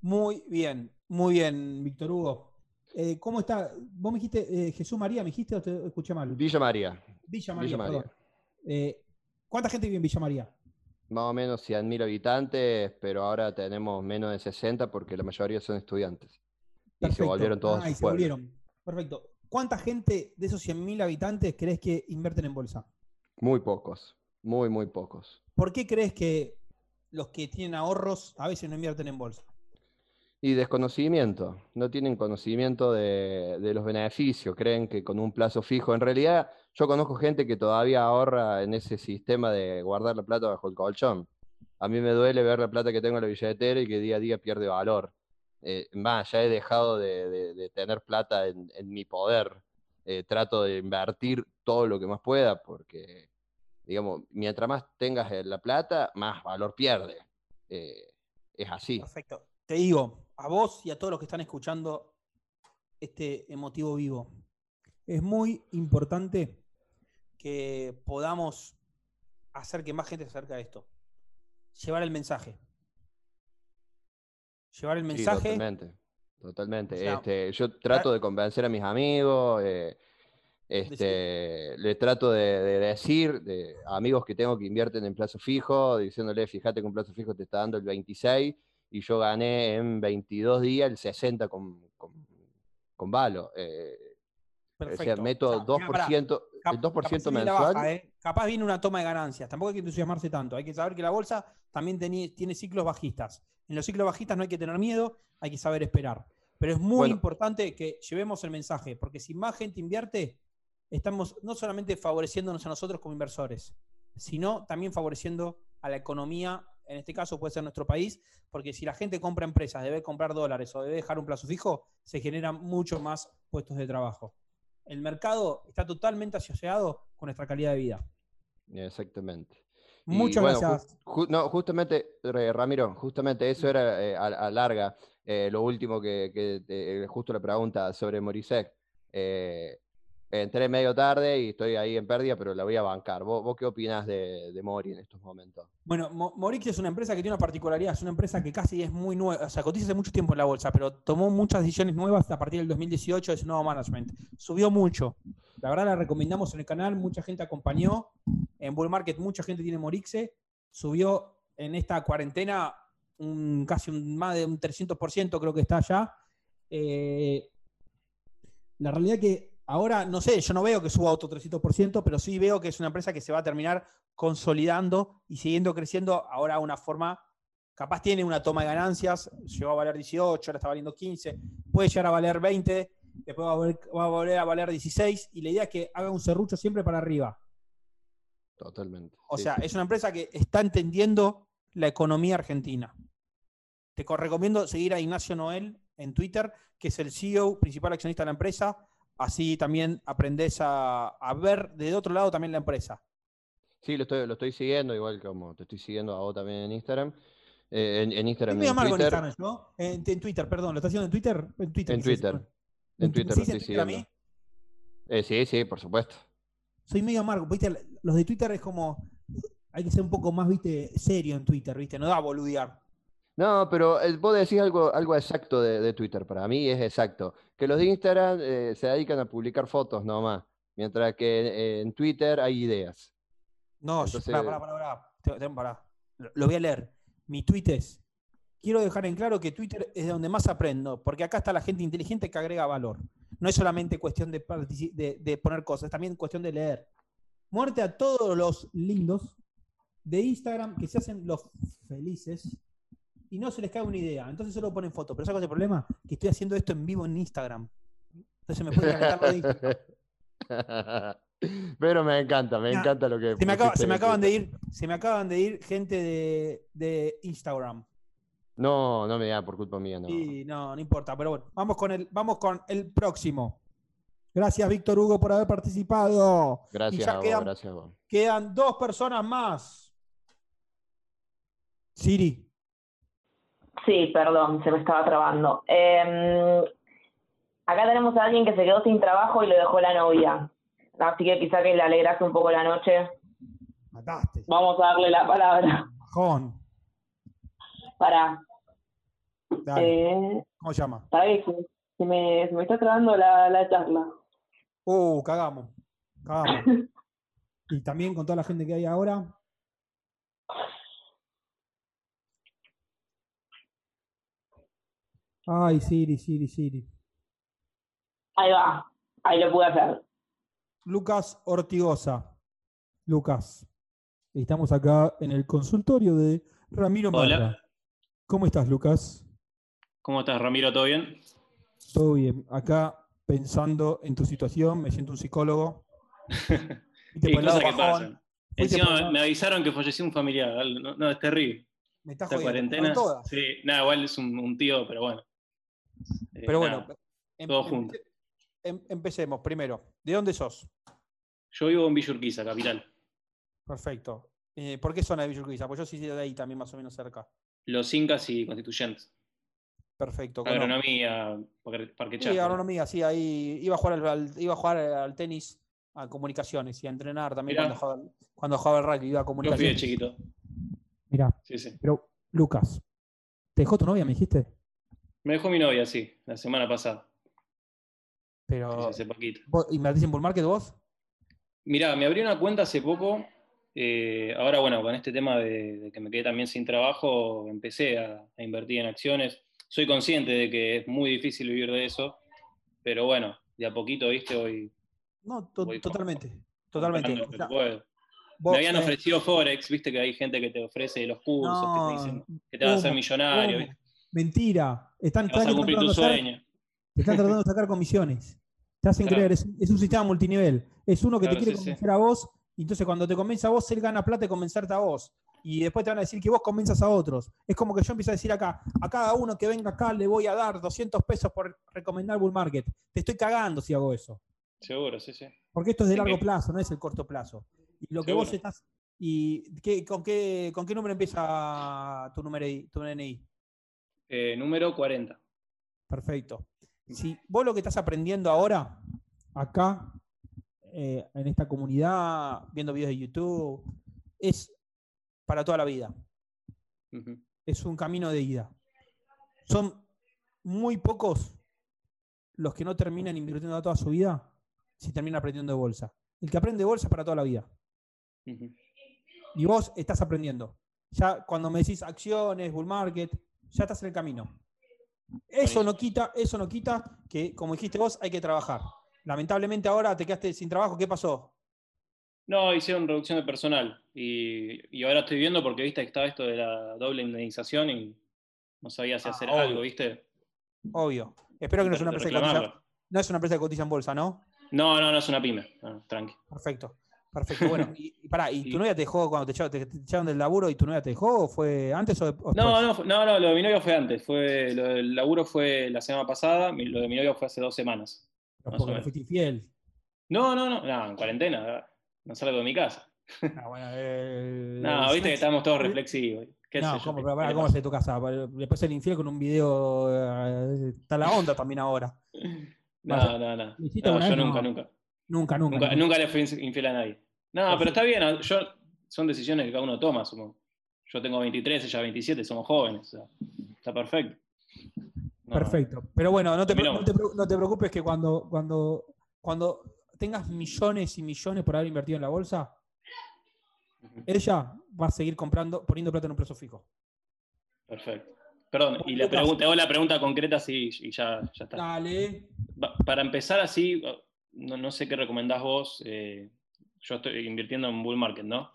[SPEAKER 1] Muy bien, muy bien, Víctor Hugo. Eh, ¿Cómo está? Vos me dijiste, eh, Jesús María, ¿me dijiste o te escuché mal?
[SPEAKER 18] Villa María.
[SPEAKER 1] Villa María,
[SPEAKER 18] Villa María.
[SPEAKER 1] Eh, ¿Cuánta gente vive en Villa María?
[SPEAKER 18] Más o menos 100.000 habitantes, pero ahora tenemos menos de 60 porque la mayoría son estudiantes. Y se
[SPEAKER 1] Perfecto.
[SPEAKER 18] volvieron todos
[SPEAKER 1] Ah, y se volvieron. Perfecto. ¿Cuánta gente de esos 100.000 habitantes crees que invierten en bolsa?
[SPEAKER 18] Muy pocos, muy, muy pocos.
[SPEAKER 1] ¿Por qué crees que los que tienen ahorros a veces no invierten en bolsa?
[SPEAKER 18] Y desconocimiento, no tienen conocimiento de, de los beneficios, creen que con un plazo fijo, en realidad yo conozco gente que todavía ahorra en ese sistema de guardar la plata bajo el colchón. A mí me duele ver la plata que tengo en la billetera y que día a día pierde valor. Eh, más, ya he dejado de, de- tener plata en, en mi poder. Eh, trato de invertir todo lo que más pueda porque, digamos, mientras más tengas eh, la plata, más valor pierde. Eh, es así.
[SPEAKER 1] Perfecto. Te digo, a vos y a todos los que están escuchando este emotivo vivo, es muy importante que podamos hacer que más gente se acerque a esto. Llevar el mensaje. Llevar el
[SPEAKER 18] Sí,
[SPEAKER 1] mensaje.
[SPEAKER 18] totalmente, totalmente.
[SPEAKER 1] O sea,
[SPEAKER 18] Este, yo trato de convencer a mis amigos, eh, este, le trato de, de decir de amigos que tengo que invierten en plazo fijo, diciéndole, fíjate que un plazo fijo te está dando el 26 y yo gané en 22 días el 60 con, con, con Valo. eh, o sea,
[SPEAKER 1] Perfecto.
[SPEAKER 18] meto
[SPEAKER 1] O sea, pará.
[SPEAKER 18] 2%,
[SPEAKER 1] Cap-
[SPEAKER 18] el
[SPEAKER 1] capaz
[SPEAKER 18] 2%
[SPEAKER 1] viene la
[SPEAKER 18] mensual.
[SPEAKER 1] baja, ¿eh? Capaz viene una toma de ganancias. Tampoco hay que entusiasmarse tanto. Hay que saber que la bolsa también teni- tiene ciclos bajistas. En los ciclos bajistas no hay que tener miedo, hay que saber esperar. Pero es muy
[SPEAKER 18] Bueno.
[SPEAKER 1] importante que llevemos el mensaje, porque si más gente invierte, estamos no solamente favoreciéndonos a nosotros como inversores, sino también favoreciendo a la economía, en este caso puede ser nuestro país, porque si la gente compra empresas, debe comprar dólares o debe dejar un plazo fijo, se generan mucho más puestos de trabajo. El mercado está totalmente asociado con nuestra calidad de vida.
[SPEAKER 18] Exactamente.
[SPEAKER 1] Muchas
[SPEAKER 18] bueno,
[SPEAKER 1] gracias.
[SPEAKER 18] ju- no, justamente, Re- Ramiro, justamente eso era eh, a, a larga eh, lo último que, que, eh, justo la pregunta sobre Morisec. Entré medio tarde y estoy ahí en pérdida, pero la voy a bancar. ¿Vos, vos qué opinás de, de Mori en estos momentos?
[SPEAKER 1] Bueno, Mo- Morix es una empresa que tiene una particularidad, es una empresa que casi es muy nueva, o sea, cotiza hace mucho tiempo en la bolsa, pero tomó muchas decisiones nuevas a partir del 2018 de su nuevo management. Subió mucho. La verdad la recomendamos en el canal, mucha gente acompañó. En Bull Market mucha gente tiene Morixe. Subió en esta cuarentena un, casi un, más de un 300% creo que está ya. Eh, la realidad que ahora, no sé, yo no veo que suba otro 300%, pero sí veo que es una empresa que se va a terminar consolidando y siguiendo creciendo ahora a una forma, capaz tiene una toma de ganancias, llegó a valer 18, ahora está valiendo 15, puede llegar a valer 20, después va a volver, va a, volver a valer 16 y la idea es que haga un serrucho siempre para arriba.
[SPEAKER 18] Totalmente.
[SPEAKER 1] O
[SPEAKER 18] sí,
[SPEAKER 1] sea, es una empresa que está entendiendo la economía argentina. Te co- recomiendo seguir a Ignacio Noel en Twitter, que es el CEO, principal accionista de la empresa. Así también aprendes a, a ver de otro lado también la empresa.
[SPEAKER 18] Sí, lo estoy, lo estoy siguiendo, igual como te estoy siguiendo a vos también en Instagram. Eh, en, en Instagram
[SPEAKER 1] medio
[SPEAKER 18] en
[SPEAKER 1] amargo en
[SPEAKER 18] Twitter.
[SPEAKER 1] Instagram, ¿no? En, en Twitter, perdón. ¿Lo estás haciendo en Twitter? En Twitter.
[SPEAKER 18] En. Twitter.
[SPEAKER 1] ¿Me-
[SPEAKER 18] En Twitter lo estoy
[SPEAKER 1] Twitter a mí?
[SPEAKER 18] siguiendo. Eh, sí, sí, por supuesto.
[SPEAKER 1] Soy medio amargo. ¿viste? Los de Twitter es como. Hay que ser un poco más, viste, serio en Twitter, ¿viste? No da a boludear.
[SPEAKER 18] No, pero eh, vos decís algo, algo exacto de, de Twitter, para mí es exacto. Que los de Instagram eh, se dedican a publicar fotos nomás, mientras que eh, en Twitter hay ideas.
[SPEAKER 1] No,
[SPEAKER 18] Entonces-
[SPEAKER 1] pará, pará, pará. Lo, lo voy a leer. Mi tweet es. Quiero dejar en claro que Twitter es de donde más aprendo, porque acá está la gente inteligente que agrega valor. No es solamente cuestión de, de- de poner cosas, es también cuestión de leer. Muerte a todos los lindos de Instagram que se hacen los felices y no se les cae una idea. Entonces solo ponen fotos. Pero ¿sabes cuál es el problema? Que estoy haciendo esto en vivo en Instagram. Entonces me pueden calentar lo de Instagram.
[SPEAKER 18] Pero me encanta, me
[SPEAKER 1] Nah,
[SPEAKER 18] encanta lo que
[SPEAKER 1] Se me, acaba-
[SPEAKER 18] pusiste
[SPEAKER 1] se me
[SPEAKER 18] en
[SPEAKER 1] acaban de ir, se me acaban de ir gente de, de Instagram.
[SPEAKER 18] No, no me da por culpa mía, no.
[SPEAKER 1] Y no, no importa, pero bueno, vamos con el, vamos con el próximo. Gracias, Víctor Hugo, por haber participado. y
[SPEAKER 18] Gracias
[SPEAKER 1] ya
[SPEAKER 18] a vos,
[SPEAKER 1] quedan,
[SPEAKER 18] gracias a vos.
[SPEAKER 1] quedan dos personas más. Siri.
[SPEAKER 2] Sí, perdón, se me estaba trabando. Eh, acá tenemos a alguien que se quedó sin trabajo y lo dejó la novia. Así que quizá que le alegrase un poco la noche.
[SPEAKER 1] Mataste.
[SPEAKER 2] Vamos a darle la palabra.
[SPEAKER 1] Bajón.
[SPEAKER 2] Para.
[SPEAKER 1] Dale.
[SPEAKER 2] Eh,
[SPEAKER 1] ¿Cómo se llama?
[SPEAKER 2] para se me, se me está trabando la, la charla.
[SPEAKER 1] Uh, cagamos. Cagamos. y también con toda la gente que hay ahora. Ay, Siri, Siri, Siri.
[SPEAKER 2] Ahí va, ahí lo pude hacer.
[SPEAKER 1] Lucas Ortigosa. Lucas. Estamos acá en el consultorio de Ramiro
[SPEAKER 12] Hola.
[SPEAKER 1] Marra. ¿Cómo estás, Lucas?
[SPEAKER 12] ¿Cómo estás, Ramiro? ¿Todo bien?
[SPEAKER 1] Todo bien. Acá pensando en tu situación, me siento un psicólogo. Lado
[SPEAKER 12] cosas que pasan. Encima me avisaron que falleció un familiar. No, no, es terrible.
[SPEAKER 1] Me estás
[SPEAKER 12] Esta cuarentena. Sí, nada, igual es un, un tío, pero bueno. Eh,
[SPEAKER 1] Pero bueno,
[SPEAKER 12] nada,
[SPEAKER 1] em-
[SPEAKER 12] todo
[SPEAKER 1] em-
[SPEAKER 12] junto.
[SPEAKER 1] em- empecemos primero. ¿De dónde sos?
[SPEAKER 12] Yo vivo en Villa Urquiza, capital.
[SPEAKER 1] Perfecto. Eh, ¿Por qué zona de Villa Urquiza? Pues yo sí soy de ahí también, más o menos cerca.
[SPEAKER 12] Los Incas y Constituyentes.
[SPEAKER 1] Perfecto.
[SPEAKER 12] Agronomía, Parque, Parque
[SPEAKER 1] Sí, agronomía, sí, ahí iba a jugar al, al- iba a jugar al tenis, a comunicaciones y a entrenar también
[SPEAKER 12] Mirá.
[SPEAKER 1] cuando jugaba, cuando jugaba el rugby, iba a
[SPEAKER 12] Yo fui de
[SPEAKER 1] comunicaciones.
[SPEAKER 12] chiquito.
[SPEAKER 1] Mira,
[SPEAKER 12] Sí, sí.
[SPEAKER 1] pero Lucas, ¿te dejó tu novia, me dijiste?
[SPEAKER 12] Me dejó mi novia, sí, la semana pasada.
[SPEAKER 1] Pero,
[SPEAKER 12] hace poquito.
[SPEAKER 1] ¿vos ¿invertís en Bull Market vos?
[SPEAKER 12] Mirá, me abrí una cuenta hace poco. eh, ahora, bueno, con este tema de, de que me quedé también sin trabajo, empecé a, a invertir en acciones. Soy consciente de que es muy difícil vivir de eso, pero bueno, de a poquito, viste, hoy
[SPEAKER 1] No, to-
[SPEAKER 12] Voy
[SPEAKER 1] totalmente, totalmente. O sea, vos,
[SPEAKER 12] Me habían
[SPEAKER 1] eh,
[SPEAKER 12] ofrecido Forex, viste que hay gente que te ofrece los cursos, que te dicen que te vas a hacer
[SPEAKER 1] humo,
[SPEAKER 12] millonario. ¿viste?
[SPEAKER 1] Mentira. Están,
[SPEAKER 12] Que vas a
[SPEAKER 1] ¿sabés qué
[SPEAKER 12] cumplir
[SPEAKER 1] están
[SPEAKER 12] tu
[SPEAKER 1] tratando de hacer?
[SPEAKER 12] sueño.
[SPEAKER 1] Te están tratando de sacar comisiones. Te hacen
[SPEAKER 12] Claro.
[SPEAKER 1] creer, es, es un sistema multinivel. Es uno que
[SPEAKER 12] Claro,
[SPEAKER 1] te quiere
[SPEAKER 12] sí, sí.
[SPEAKER 1] convencer a vos, y entonces cuando te convence a vos, él gana plata de convencerte a vos. Y después te van a decir que vos convenzas a otros. Es como que yo empiezo a decir acá, a cada uno que venga acá le voy a dar 200 pesos por recomendar Bull Market. Te estoy cagando si hago eso.
[SPEAKER 12] Seguro, sí, sí.
[SPEAKER 1] Porque esto es de largo plazo, no es el corto plazo. Y lo que vos estás. ¿Y qué, con, qué, con qué número empieza tu, número, tu NNI?
[SPEAKER 12] Eh, número 40.
[SPEAKER 1] Perfecto. Si vos lo que estás aprendiendo ahora, acá, eh, en esta comunidad, viendo videos de YouTube, es para toda la vida. Es un camino de ida. Son muy pocos los que no terminan invirtiendo toda su vida si terminan aprendiendo de bolsa. El que aprende de bolsa es para toda la vida. Y vos estás aprendiendo. Ya cuando me decís acciones, bull market, ya estás en el camino. Eso no quita, eso no quita que, como dijiste vos, hay que trabajar. Lamentablemente ahora te quedaste sin trabajo. ¿Qué pasó?
[SPEAKER 12] No, hicieron reducción de personal. Y, y ahora estoy viendo porque viste que estaba esto de la doble indemnización y no sabía si
[SPEAKER 1] Ah,
[SPEAKER 12] hacer
[SPEAKER 1] obvio.
[SPEAKER 12] algo, ¿viste?
[SPEAKER 1] Obvio. Espero que no es una empresa que cotiza, no es una empresa que cotiza en bolsa, ¿no?
[SPEAKER 12] No, no, no es una pyme. No, tranqui.
[SPEAKER 1] Perfecto. Perfecto. Bueno, y, y pará, ¿y tu novia te dejó cuando te echaron, te- te echaron del laburo y tu novia te dejó? ¿O fue antes o, de- o
[SPEAKER 12] No,
[SPEAKER 1] después?
[SPEAKER 12] no, fue- no, no, lo de mi novio fue antes. Fue, lo del laburo fue la semana pasada, lo de mi novio fue hace dos semanas.
[SPEAKER 1] Pero porque fuiste infiel.
[SPEAKER 12] No, no, no, no, en cuarentena, no salgo de mi casa.
[SPEAKER 1] Ah, bueno, eh,
[SPEAKER 12] No, viste que
[SPEAKER 1] es-
[SPEAKER 12] estamos todos reflexivos. ¿Qué
[SPEAKER 1] no,
[SPEAKER 12] sé
[SPEAKER 1] ¿cómo, pero ¿cómo hace tu casa? Después ser infiel con un video. eh, está la onda también ahora.
[SPEAKER 12] No, no, no.
[SPEAKER 1] ¿Lo hiciste
[SPEAKER 12] No,
[SPEAKER 1] alguna
[SPEAKER 12] yo nunca,
[SPEAKER 1] No.
[SPEAKER 12] nunca.
[SPEAKER 1] Nunca, nunca.
[SPEAKER 12] Nunca, le fui infiel a nadie. No, pero está bien, yo, son decisiones que cada uno toma, supongo. Yo tengo 23, ella 27, somos jóvenes. o sea, está perfecto. No,
[SPEAKER 1] Perfecto. Pero bueno, no te,
[SPEAKER 12] no.
[SPEAKER 1] te no te preocupes que cuando, cuando, cuando tengas millones y millones por haber invertido en la bolsa, ella va a seguir comprando, poniendo plata en un plazo fijo.
[SPEAKER 12] Perfecto. Perdón, y la pregunta, hago la pregunta concreta sí, y ya, ya está.
[SPEAKER 1] Dale.
[SPEAKER 12] Para empezar así, no, no sé qué recomendás vos. eh, yo estoy invirtiendo en bull market, ¿no?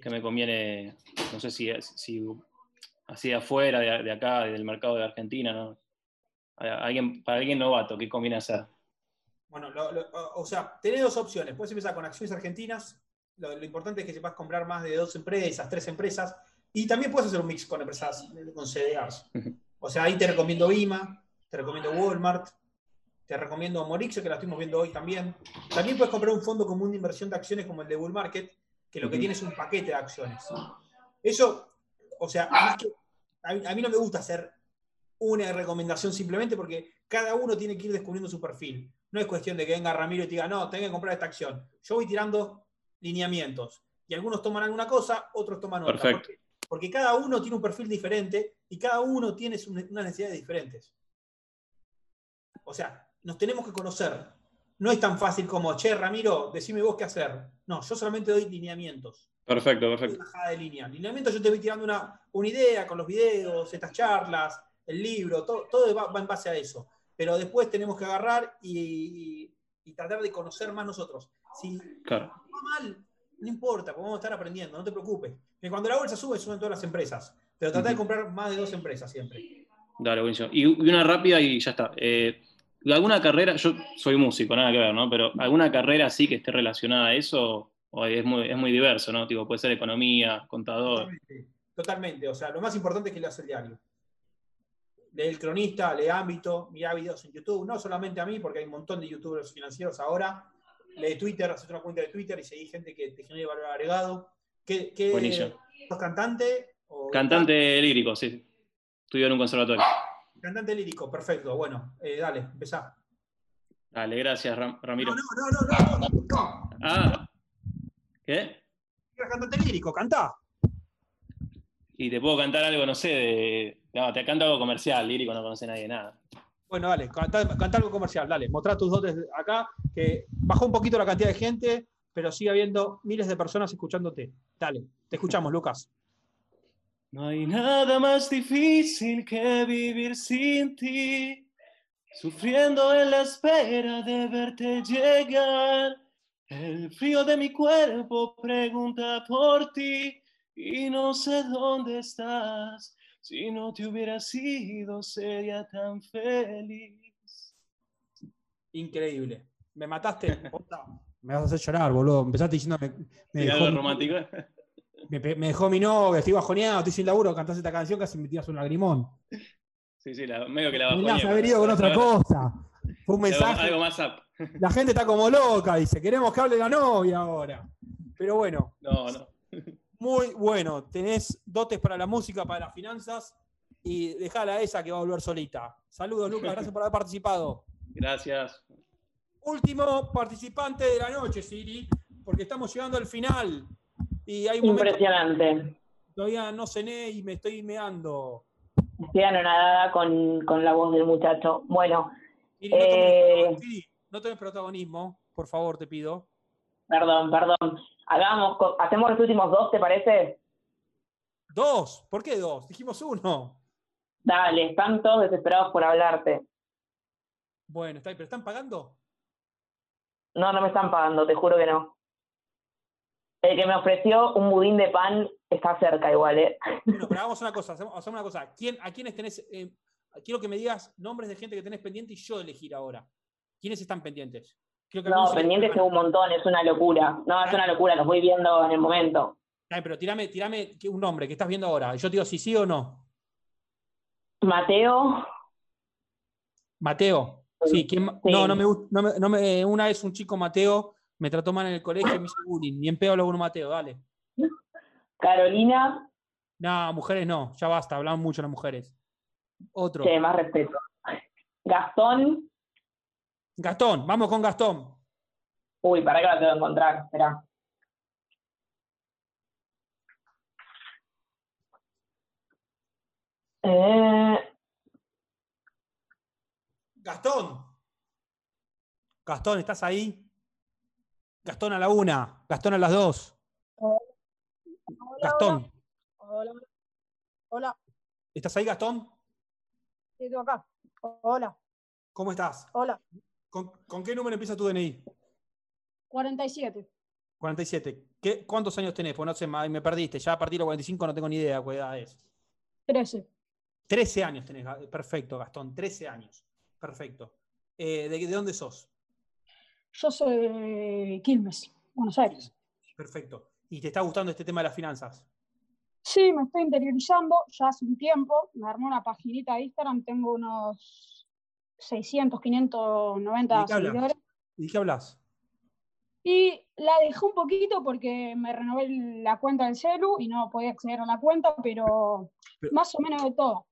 [SPEAKER 12] Que me conviene, no sé si, si así de afuera, de, de acá, del mercado de Argentina, ¿no? A- Alguien, para alguien novato, ¿qué conviene hacer?
[SPEAKER 1] Bueno, lo- lo- o sea, tenés dos opciones. Puedes empezar con acciones argentinas. Lo, lo importante es que sepas comprar más de dos empresas, tres empresas. Y también puedes hacer un mix con empresas, con CDRs. O sea, ahí te recomiendo Vima, te recomiendo Walmart, te recomiendo Morixo, que la estuvimos viendo hoy también. También puedes comprar un fondo común de inversión de acciones como el de Bull Market, que lo que tiene es un paquete de acciones. Eso, o sea, a, mí, a mí no me gusta hacer una recomendación simplemente porque cada uno tiene que ir descubriendo su perfil. No es cuestión de que venga Ramiro y te diga, no, tengo que comprar esta acción. Yo voy tirando lineamientos. Y algunos toman alguna cosa, otros toman otra.
[SPEAKER 12] Perfecto.
[SPEAKER 1] Porque, porque cada uno tiene un perfil diferente y cada uno tiene unas necesidades diferentes. O sea, nos tenemos que conocer. No es tan fácil como, che, Ramiro, decime vos qué hacer. No, yo solamente doy lineamientos.
[SPEAKER 12] Perfecto, perfecto.
[SPEAKER 1] Bajada de línea. Lineamientos yo te voy tirando una, una idea con los videos, estas charlas, el libro, todo, todo va, va en base a eso. Pero después tenemos que agarrar y, y- y tratar de conocer más nosotros. Si
[SPEAKER 12] Claro.
[SPEAKER 1] va mal, no importa, porque vamos a estar aprendiendo, no te preocupes. Que cuando la bolsa sube, suben todas las empresas. Pero trata de
[SPEAKER 12] Ujú.
[SPEAKER 1] comprar más de dos empresas siempre.
[SPEAKER 12] Dale, buenísimo. Y y una rápida y ya está. Eh, ¿Alguna carrera, yo soy músico, nada que ver, ¿no? Pero ¿alguna carrera así que esté relacionada a eso? ¿O es muy, es muy diverso, ¿no? Tipo, puede ser economía, contador.
[SPEAKER 1] Totalmente, totalmente. O sea, lo más importante es que leas el diario. Lee el cronista, lee ámbito, mira videos en YouTube, no solamente a mí, porque hay un montón de youtubers financieros ahora. Lee Twitter, haces una cuenta de Twitter y seguí gente que te genere valor agregado. ¿Qué, qué. ¿Sos cantante? O
[SPEAKER 12] Cantante lírico, sí. Estudió en un conservatorio.
[SPEAKER 1] Cantante lírico, perfecto. Bueno, eh, dale, empezá.
[SPEAKER 12] Dale, gracias, Ram- Ramiro.
[SPEAKER 1] No, no, no, no, no.
[SPEAKER 12] Ah, ¿qué?
[SPEAKER 1] Era cantante lírico, cantá.
[SPEAKER 12] Y te puedo cantar algo, no sé, de. No, te canto algo comercial, lírico, no conoce nadie nada.
[SPEAKER 1] Bueno, dale, cantá, cantá algo comercial, dale, mostrá tus dotes acá, que bajó un poquito la cantidad de gente, pero sigue habiendo miles de personas escuchándote. Dale, te escuchamos, Lucas.
[SPEAKER 12] No hay nada más difícil que vivir sin ti, sufriendo en la espera de verte llegar. El frío de mi cuerpo pregunta por ti y no sé dónde estás. Si no te hubiera sido, sería tan feliz.
[SPEAKER 1] Increíble. ¿Me mataste? Me vas a hacer llorar, boludo. Empezaste diciendo me, me dejó,
[SPEAKER 12] romántico.
[SPEAKER 1] Me, me dejó mi novia, estoy bajoneado, estoy sin laburo, cantaste esta canción, casi me tiras un lagrimón.
[SPEAKER 12] Sí, sí, la- medio que la bajoneé,
[SPEAKER 1] haber ido con otra cosa. Fue un mensaje.
[SPEAKER 12] Algo más up.
[SPEAKER 1] La gente está como loca, dice, queremos que hable la novia ahora. Pero bueno,
[SPEAKER 12] No, no.
[SPEAKER 1] muy bueno. Tenés dotes para la música, para las finanzas y dejala a esa que va a volver solita. Saludos, Lucas, gracias por haber participado.
[SPEAKER 12] Gracias.
[SPEAKER 1] Último participante de la noche, Siri, porque estamos llegando al final. Y hay
[SPEAKER 2] Impresionante.
[SPEAKER 1] todavía no cené y me estoy meando.
[SPEAKER 2] Estoy anonadada con, con la voz del muchacho. Bueno,
[SPEAKER 1] Siri, no,
[SPEAKER 2] eh,
[SPEAKER 1] no tomes protagonismo, por favor, te pido.
[SPEAKER 2] perdón, perdón. Hagamos, hacemos los últimos dos, ¿te parece?
[SPEAKER 1] Dos, ¿por qué dos? Dijimos uno.
[SPEAKER 2] Dale, están todos desesperados por hablarte.
[SPEAKER 1] Bueno, está, pero ¿están pagando?
[SPEAKER 2] No, no me están pagando, te juro que no. El que me ofreció un budín de pan está cerca igual, ¿eh?
[SPEAKER 1] Bueno, pero hagamos una cosa, hacemos, hacemos una cosa. ¿Quién, ¿A quiénes tenés? eh, quiero que me digas nombres de gente que tenés pendiente y yo elegir ahora. ¿Quiénes están pendientes? Quiero que
[SPEAKER 2] No, pendientes tengo un montón, es una locura. No, es una locura, los voy viendo en el momento.
[SPEAKER 1] Ay, pero tirame, tirame un nombre que estás viendo ahora. Yo te digo si sí o no.
[SPEAKER 2] Mateo,
[SPEAKER 1] Mateo. Sí, ¿quién
[SPEAKER 2] Sí.
[SPEAKER 1] No, no me gusta. No me- no me- una vez un chico Mateo me trató mal en el colegio y me hizo bullying. Ni en pedo hablo con un Mateo, dale.
[SPEAKER 2] Carolina,
[SPEAKER 1] No, mujeres no, ya basta, hablaban mucho las mujeres. Otro.
[SPEAKER 2] che, más respeto. Gastón,
[SPEAKER 1] Gastón, vamos con Gastón.
[SPEAKER 2] uy, para que lo tengo que encontrar, espera. Eh,
[SPEAKER 1] Gastón. Gastón, ¿estás ahí? Gastón a la una, Gastón a las dos. Gastón,
[SPEAKER 19] Hola. Hola.
[SPEAKER 1] ¿estás ahí, Gastón?
[SPEAKER 19] Sí, estoy acá. Hola.
[SPEAKER 1] ¿Cómo estás?
[SPEAKER 19] Hola.
[SPEAKER 1] ¿Con, con qué número empieza tu DNI?
[SPEAKER 19] 47.
[SPEAKER 1] 47. ¿Qué, ¿Cuántos años tenés? Pues no sé, me perdiste. Ya a partir de los 45 no tengo ni idea cuál edad es.
[SPEAKER 19] 13.
[SPEAKER 1] 13 años tenés. Perfecto, Gastón. 13 años. Perfecto. Eh, ¿de, de dónde sos?
[SPEAKER 19] Yo soy de Quilmes, Buenos Aires.
[SPEAKER 1] Perfecto. ¿Y te está gustando este tema de las finanzas?
[SPEAKER 19] Sí, me estoy interiorizando ya hace un tiempo. Me armé una paginita de Instagram, tengo unos 600, 590
[SPEAKER 1] ¿De qué hablas?
[SPEAKER 19] seguidores.
[SPEAKER 1] ¿Y qué hablas?
[SPEAKER 19] Y la dejé un poquito porque me renové la cuenta del celu y no podía acceder a la cuenta, pero,
[SPEAKER 1] Pero-
[SPEAKER 19] más o menos de todo.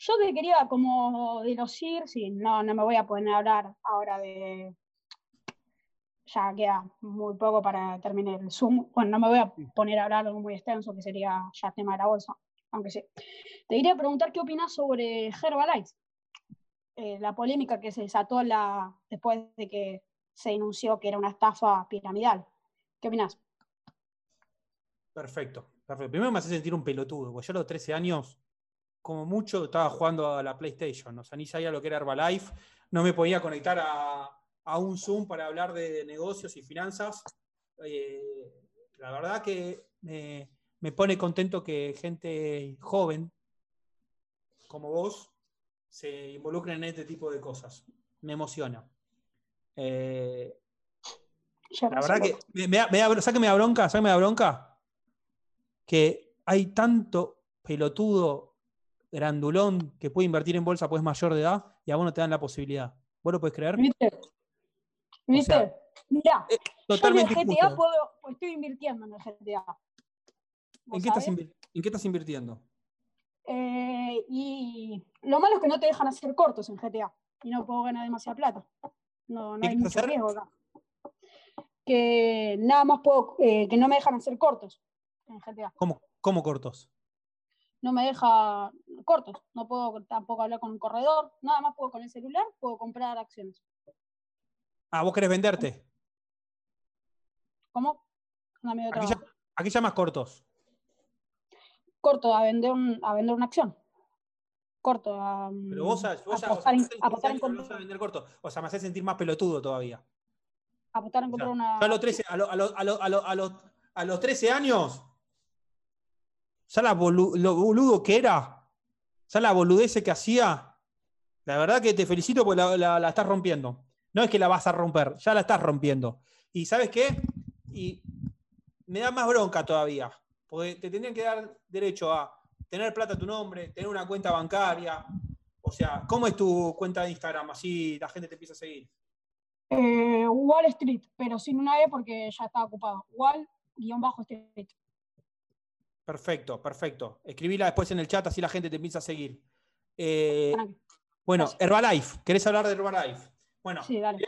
[SPEAKER 19] Yo te quería como de los IR, sí, no, no me voy a poner a hablar ahora de... Ya queda muy poco para terminar el Zoom. Bueno, no me voy a poner a hablar algo muy extenso, que sería ya tema de la bolsa, aunque sí. Te quería preguntar qué opinas sobre Herbalife, eh, la polémica que se desató la, después de que se denunció que era una estafa piramidal. ¿Qué opinas?
[SPEAKER 1] Perfecto, perfecto. Primero me hace sentir un pelotudo, porque yo a los 13 años, como mucho, estaba jugando a la PlayStation. O sea, ni sabía lo que era Herbalife, no me podía conectar a, a un Zoom para hablar de negocios y finanzas. Eh, la verdad que me, me pone contento que gente joven como vos se involucren en este tipo de cosas. Me emociona. Eh, la verdad que me, me da- me da- ¿sabes qué me da bronca? ¿Sabes qué me da bronca? Que hay tanto pelotudo grandulón que puede invertir en bolsa pues es mayor de edad y a vos no te dan la posibilidad. ¿Vos lo podés creer?
[SPEAKER 19] ¿Viste? ¿Viste?
[SPEAKER 1] sea,
[SPEAKER 19] Mirá, yo en el
[SPEAKER 1] totalmente
[SPEAKER 19] GTA puedo, pues estoy invirtiendo en el GTA.
[SPEAKER 1] ¿En qué, estás ¿En qué invirtiendo?
[SPEAKER 19] Eh, y lo malo es que no te dejan hacer cortos en GTA y no puedo ganar demasiada plata. No, no
[SPEAKER 1] ¿Qué
[SPEAKER 19] hay mucho
[SPEAKER 1] hacer?
[SPEAKER 19] riesgo acá. Que nada más puedo, eh, que no me dejan hacer cortos en GTA.
[SPEAKER 1] ¿Cómo, cómo cortos?
[SPEAKER 19] No me deja cortos. No puedo tampoco hablar con un corredor. Nada más puedo con el celular, puedo comprar acciones.
[SPEAKER 1] Ah, vos querés venderte.
[SPEAKER 19] ¿Cómo? Anda medio
[SPEAKER 1] ¿A qué,
[SPEAKER 19] trabado.
[SPEAKER 1] llam- a qué llamas cortos?
[SPEAKER 19] Corto a vender, un, a vender una acción. Corto a,
[SPEAKER 1] Pero vos, vos ya, o sea,
[SPEAKER 19] apostar, en,
[SPEAKER 1] vos tenés 15
[SPEAKER 19] apostar en
[SPEAKER 1] años, pero no
[SPEAKER 19] comprar,
[SPEAKER 1] sabés vender corto. O sea, me hace sentir más pelotudo todavía.
[SPEAKER 19] apostar en
[SPEAKER 1] O sea,
[SPEAKER 19] una.
[SPEAKER 1] a los 13, a lo- a lo- a lo- a lo- a los- a los 13 años, ya la bolu- lo boludo que era, ya la boludez que hacía, la verdad que te felicito porque la, la- la estás rompiendo. No es que la vas a romper, ya la estás rompiendo. ¿Y sabes qué? Y me da más bronca todavía, porque te tendrían que dar derecho a tener plata a tu nombre, tener una cuenta bancaria. O sea, ¿cómo es tu cuenta de Instagram? Así la gente te empieza a seguir.
[SPEAKER 19] Eh, Wall Street, pero sin una E porque ya está ocupado. Wall-Street.
[SPEAKER 1] Perfecto, perfecto. Escribíla después en el chat, así la gente te empieza a seguir. Eh, bueno, Herbalife. ¿Querés hablar de Herbalife? Bueno,
[SPEAKER 19] Sí, dale.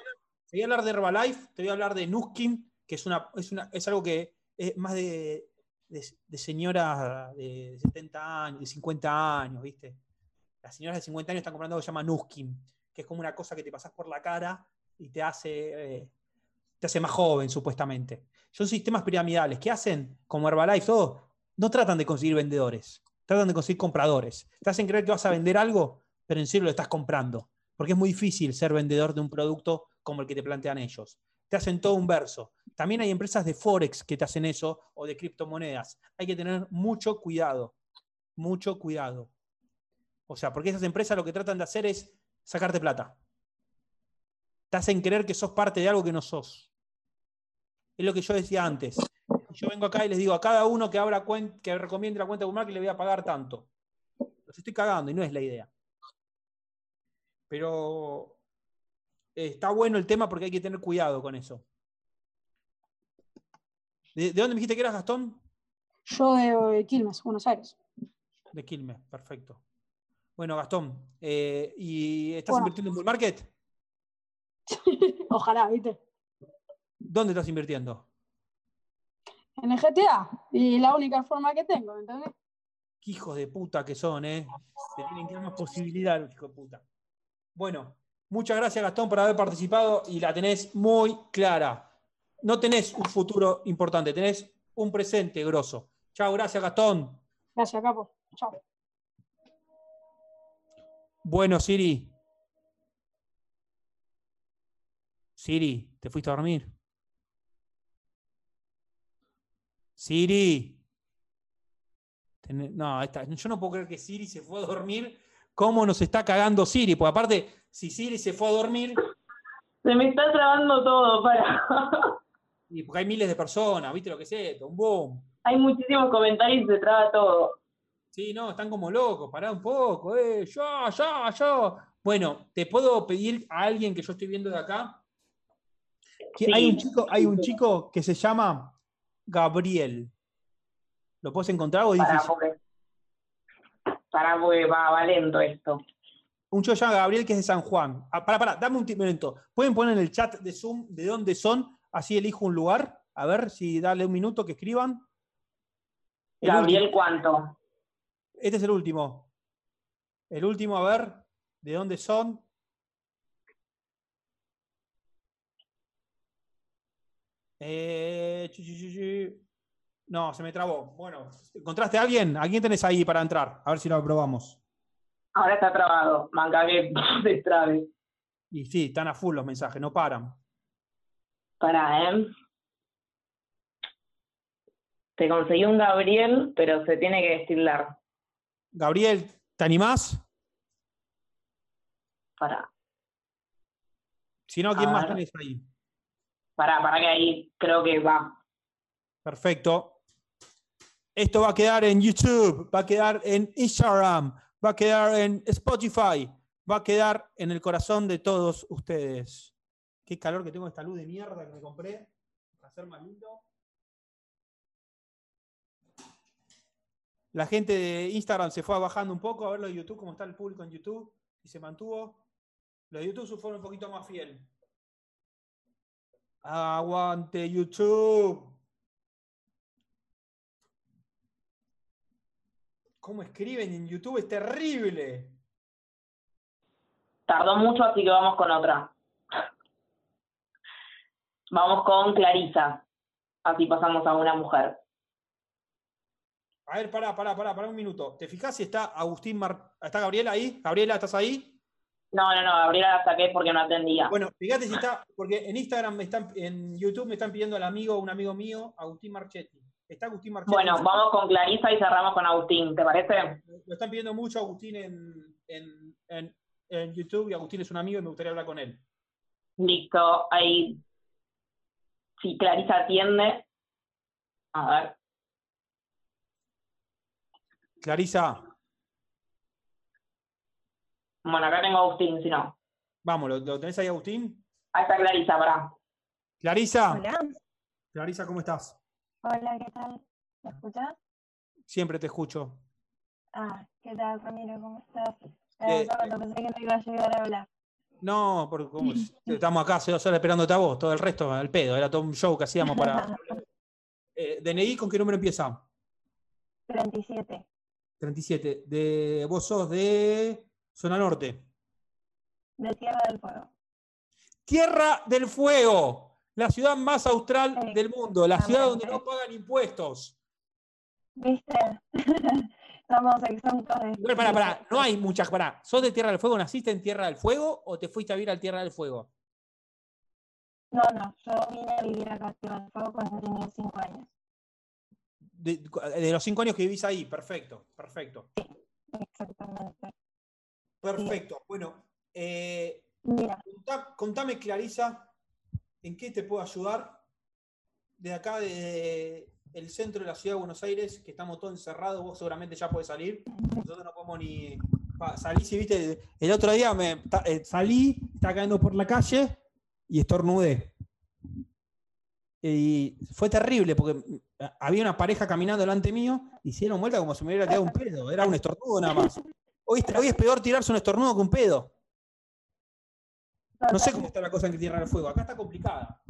[SPEAKER 1] te voy a hablar de Herbalife, te voy a hablar de Nuskin, que es, una, es, una- es algo que es más de, de, de señoras de 70 años, de 50 años, ¿viste? Las señoras de 50 años están comprando algo que se llama Nuskin, que es como una cosa que te pasas por la cara y te hace, eh, te hace más joven, supuestamente. Son sistemas piramidales. ¿Qué hacen? Como Herbalife, todo. No tratan de conseguir vendedores, tratan de conseguir compradores. Te hacen creer que vas a vender algo, pero en serio lo estás comprando. Porque es muy difícil ser vendedor de un producto como el que te plantean ellos. Te hacen todo un verso. También hay empresas de Forex que te hacen eso o de criptomonedas. Hay que tener mucho cuidado. Mucho cuidado. O sea, porque esas empresas lo que tratan de hacer es sacarte plata. Te hacen creer que sos parte de algo que no sos. Es lo que yo decía antes. Yo vengo acá y les digo a cada uno que abra que recomiende la cuenta de Google que le voy a pagar tanto. Los estoy cagando y no es la idea. Pero eh, está bueno el tema porque hay que tener cuidado con eso. ¿De, de dónde me dijiste que eras, Gastón?
[SPEAKER 19] Yo de Quilmes, Buenos Aires.
[SPEAKER 1] De Quilmes, perfecto. Bueno, Gastón, eh, ¿y estás
[SPEAKER 19] Bueno.
[SPEAKER 1] invirtiendo en Bull Market?
[SPEAKER 19] Ojalá, ¿viste?
[SPEAKER 1] ¿Dónde estás invirtiendo?
[SPEAKER 19] En el GTA. Y la única forma que tengo, ¿entendés?
[SPEAKER 1] Qué hijos de puta que son, ¿eh? Te tienen que dar más posibilidad, los hijos de puta. Bueno, muchas gracias, Gastón, por haber participado y la tenés muy clara. No tenés un futuro importante, tenés un presente grosso. Chao, gracias, Gastón.
[SPEAKER 19] Gracias, capo. Chao.
[SPEAKER 1] Bueno, Siri. Siri, ¿te fuiste a dormir? Siri. No, esta- yo no puedo creer que Siri se fue a dormir. ¿Cómo nos está cagando Siri? Porque aparte, si Siri se fue a dormir,
[SPEAKER 2] Se me está trabando todo, para.
[SPEAKER 1] y porque hay miles de personas, ¿viste lo que es esto? Un boom.
[SPEAKER 2] Hay muchísimos comentarios y se traba todo.
[SPEAKER 1] Sí, no, están como locos, pará un poco, eh, yo, yo, yo. Bueno, ¿te puedo pedir a alguien que yo estoy viendo de acá? Que
[SPEAKER 2] Sí.
[SPEAKER 1] hay, un chico, hay un chico que se llama Gabriel. ¿Lo puedes encontrar o es
[SPEAKER 2] Para,
[SPEAKER 1] difícil?
[SPEAKER 2] porque, para, va, va lento esto.
[SPEAKER 1] Un chico llama Gabriel que es de San Juan. Ah, pará, pará, dame un momento. ¿Pueden poner en el chat de Zoom de dónde son? Así elijo un lugar. A ver si dale un minuto que escriban. El
[SPEAKER 2] Gabriel,
[SPEAKER 1] último.
[SPEAKER 2] ¿cuánto?
[SPEAKER 1] Este es el último. El último, a ver, ¿de dónde son? Eh, No, se me trabó. Bueno, ¿encontraste a alguien? ¿A quién tenés ahí para entrar? A ver si lo probamos.
[SPEAKER 2] Ahora está trabado. Manca que se trabe.
[SPEAKER 1] Y sí, están a full los mensajes, no paran.
[SPEAKER 2] Para, ¿eh? Te conseguí un Gabriel, pero se tiene que destilar.
[SPEAKER 1] Gabriel, ¿te animás?
[SPEAKER 2] Para,
[SPEAKER 1] Si no, ¿quién
[SPEAKER 2] A
[SPEAKER 1] más
[SPEAKER 2] ver.
[SPEAKER 1] tenés ahí?
[SPEAKER 2] para, para que ahí creo que va.
[SPEAKER 1] Perfecto. Esto va a quedar en YouTube, va a quedar en Instagram, va a quedar en Spotify, va a quedar en el corazón de todos ustedes. Qué calor que tengo esta luz de mierda que me compré para hacer más lindo. La gente de Instagram se fue bajando un poco a ver lo de YouTube, cómo está el público en YouTube, y se mantuvo. Los de YouTube fueron un poquito más fiel. Aguante YouTube. ¿Cómo escriben en YouTube? Es terrible.
[SPEAKER 2] Tardó mucho, así que vamos con otra. Vamos con Clarisa. Así pasamos a una mujer.
[SPEAKER 1] A ver, pará, pará, pará, pará un minuto. ¿Te fijas si está Agustín Mar... ¿Está Gabriela ahí? Gabriela, ¿estás ahí?
[SPEAKER 2] No, no, no, Gabriela la saqué porque no atendía.
[SPEAKER 1] Bueno, fíjate si está, porque en Instagram me están, en YouTube me están pidiendo al amigo, un amigo mío, Agustín Marchetti. ¿Está Agustín Marchetti?
[SPEAKER 2] Bueno, vamos con Clarisa y cerramos con Agustín, ¿te parece?
[SPEAKER 1] Lo están pidiendo mucho Agustín en, en, en- en YouTube y Agustín es un amigo y me gustaría hablar con él.
[SPEAKER 2] Listo, ahí. Si Clarisa atiende. A ver.
[SPEAKER 1] Clarisa,
[SPEAKER 2] Bueno, acá tengo a Agustín, si no.
[SPEAKER 1] vamos, ¿lo, lo tenés ahí, Agustín?
[SPEAKER 2] Ahí está Clarisa, pará.
[SPEAKER 1] Clarisa.
[SPEAKER 20] Hola.
[SPEAKER 1] Clarisa, ¿cómo estás?
[SPEAKER 20] Hola, ¿qué tal? ¿Me escuchas?
[SPEAKER 1] Siempre te escucho.
[SPEAKER 20] Ah, ¿qué tal, Ramiro? ¿Cómo estás?
[SPEAKER 1] Eh,
[SPEAKER 20] Eh, pensé que no iba a llegar a hablar.
[SPEAKER 1] No, porque como estamos acá hace dos horas esperándote a vos, todo el resto al pedo, era todo un show que hacíamos para... Eh, ¿DNI con qué número empieza?
[SPEAKER 20] 37.
[SPEAKER 1] 37. De, vos sos de Zona Norte.
[SPEAKER 20] De Tierra del Fuego.
[SPEAKER 1] Tierra del Fuego, la ciudad más austral del mundo, la ciudad donde no pagan impuestos.
[SPEAKER 20] ¿Viste? Estamos exentos de...
[SPEAKER 1] Pará, pará, no hay muchas, pará. ¿Sos de Tierra del Fuego? ¿Naciste en Tierra del Fuego o te fuiste a vivir al Tierra del Fuego?
[SPEAKER 20] No, no, yo vine a vivir acá a Tierra del Fuego cuando tenía 5 años.
[SPEAKER 1] De, de los cinco años que vivís ahí, perfecto, perfecto.
[SPEAKER 20] Exactamente.
[SPEAKER 1] Perfecto. Bueno, eh,
[SPEAKER 20] Mira.
[SPEAKER 1] contá- contame, Clarisa, ¿en qué te puedo ayudar? De acá, de el centro de la ciudad de Buenos Aires, que estamos todos encerrados, vos seguramente ya podés salir. Nosotros no podemos ni. pa, salí, si viste, el otro día me, eh, salí, estaba cayendo por la calle y estornudé. Y fue terrible porque mm, había una pareja caminando delante mío, hicieron vuelta como si me hubiera tirado un pedo, era un estornudo nada más. Hoy es peor tirarse un estornudo que un pedo. No sé cómo está la cosa en Tierra del Fuego, acá está complicada.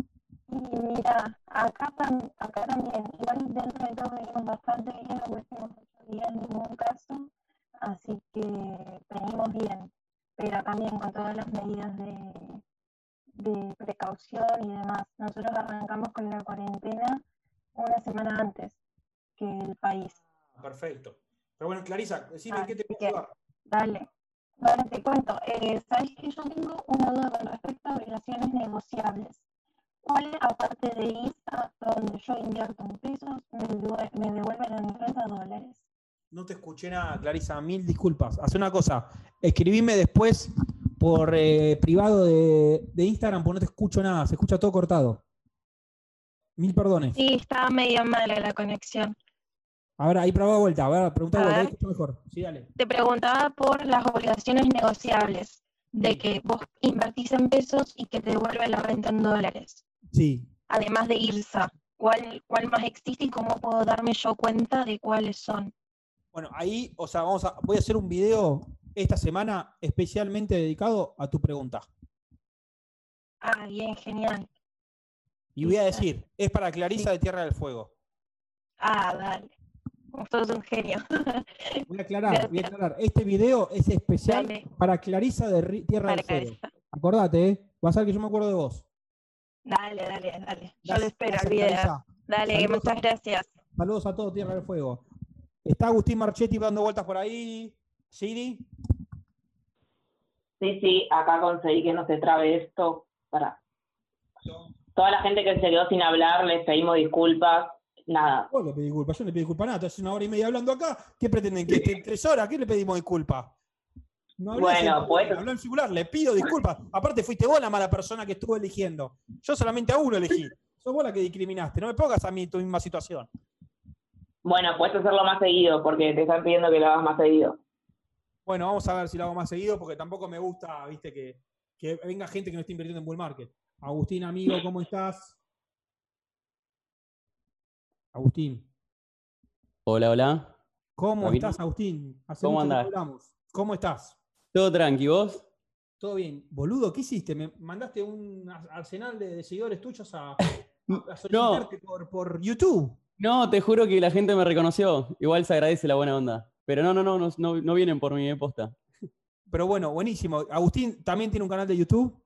[SPEAKER 20] Y mira, acá, acá también, igual dentro de todo venimos bastante bien, los últimos ocho días ningún caso, así que venimos bien, pero también con todas las medidas de, de precaución y demás. Nosotros arrancamos con la cuarentena una semana antes que el país.
[SPEAKER 1] Perfecto. Pero bueno, Clarisa, decime en qué te puedo ayudar.
[SPEAKER 20] dale. Bueno, te cuento, eh, sabes que yo tengo una duda con respecto a obligaciones negociables. ¿Cuáles, aparte de ISA, donde yo invierto en pesos, me, due- me devuelven en renta dólares?
[SPEAKER 1] No te escuché nada, Clarisa, mil disculpas. Haz una cosa, escribime después por eh, privado de, de Instagram, porque no te escucho nada, se escucha todo cortado. Mil perdones.
[SPEAKER 20] Sí, está medio mala la conexión.
[SPEAKER 1] Ahora, ahí probá de vuelta, a ver, pregunta de
[SPEAKER 20] A
[SPEAKER 1] vuelta,
[SPEAKER 20] ver.
[SPEAKER 1] mejor. Sí, dale.
[SPEAKER 20] Te preguntaba por las obligaciones negociables, de que vos invertís en pesos y que te devuelve la renta en dólares,
[SPEAKER 1] Sí.
[SPEAKER 20] además de IRSA. ¿Cuál, cuál más existe y cómo puedo darme yo cuenta de cuáles son?
[SPEAKER 1] Bueno, ahí, o sea, vamos a, voy a hacer un video esta semana especialmente dedicado a tu pregunta.
[SPEAKER 20] Ah, bien, genial.
[SPEAKER 1] Y voy a decir, es para Clarisa de Tierra del Fuego.
[SPEAKER 20] Ah, dale. Sos un genio.
[SPEAKER 1] Voy a aclarar, voy a aclarar. Este video es especial
[SPEAKER 20] Dale.
[SPEAKER 1] para Clarisa de Tierra del Fuego. Acordate, ¿eh? Vas a ver que yo me acuerdo de vos.
[SPEAKER 20] Dale, dale, dale. Yo lo espero el video. Dale,
[SPEAKER 1] Saludos
[SPEAKER 20] muchas gracias.
[SPEAKER 1] Saludos a todos Tierra del Fuego. Está Agustín Marchetti dando vueltas por ahí. Siri.
[SPEAKER 2] Sí, sí, acá conseguí que no se trabe esto. Para toda la gente que se quedó sin hablar, les pedimos disculpas. Nada.
[SPEAKER 1] Vos le pedí disculpas, yo no le pedí disculpas nada. Hace una hora y media hablando acá. ¿Qué pretenden? ¿Que estén tres horas? ¿Qué le pedimos disculpas? No hablé
[SPEAKER 2] Bueno,
[SPEAKER 1] en-
[SPEAKER 2] pues-
[SPEAKER 1] habló en singular, le pido disculpas. Aparte, fuiste vos la mala persona que estuvo eligiendo. Yo solamente a uno elegí. Sos vos la que discriminaste. No me pongas a mí tu misma situación.
[SPEAKER 2] Bueno, puedes hacerlo más seguido porque te están pidiendo que lo hagas más seguido.
[SPEAKER 1] Bueno, vamos a ver si lo hago más seguido, porque tampoco me gusta, viste, que, que venga gente que no esté invirtiendo en bull market. Agustín, amigo, ¿cómo estás? Agustín,
[SPEAKER 21] Hola, hola.
[SPEAKER 1] ¿cómo estás, Agustín? Hace
[SPEAKER 21] ¿Cómo
[SPEAKER 1] no
[SPEAKER 21] andás?
[SPEAKER 1] ¿Cómo estás?
[SPEAKER 21] ¿Todo tranqui, vos?
[SPEAKER 1] ¿Todo bien? Boludo, ¿qué hiciste? ¿Me mandaste un ar- arsenal de, de seguidores tuyos a, a solicitarte por, por YouTube?
[SPEAKER 21] No, te juro que la gente me reconoció. Igual se agradece la buena onda. Pero no, no, no, no, no, no vienen por mi eh, posta.
[SPEAKER 1] Pero bueno, buenísimo. Agustín también tiene un canal de YouTube.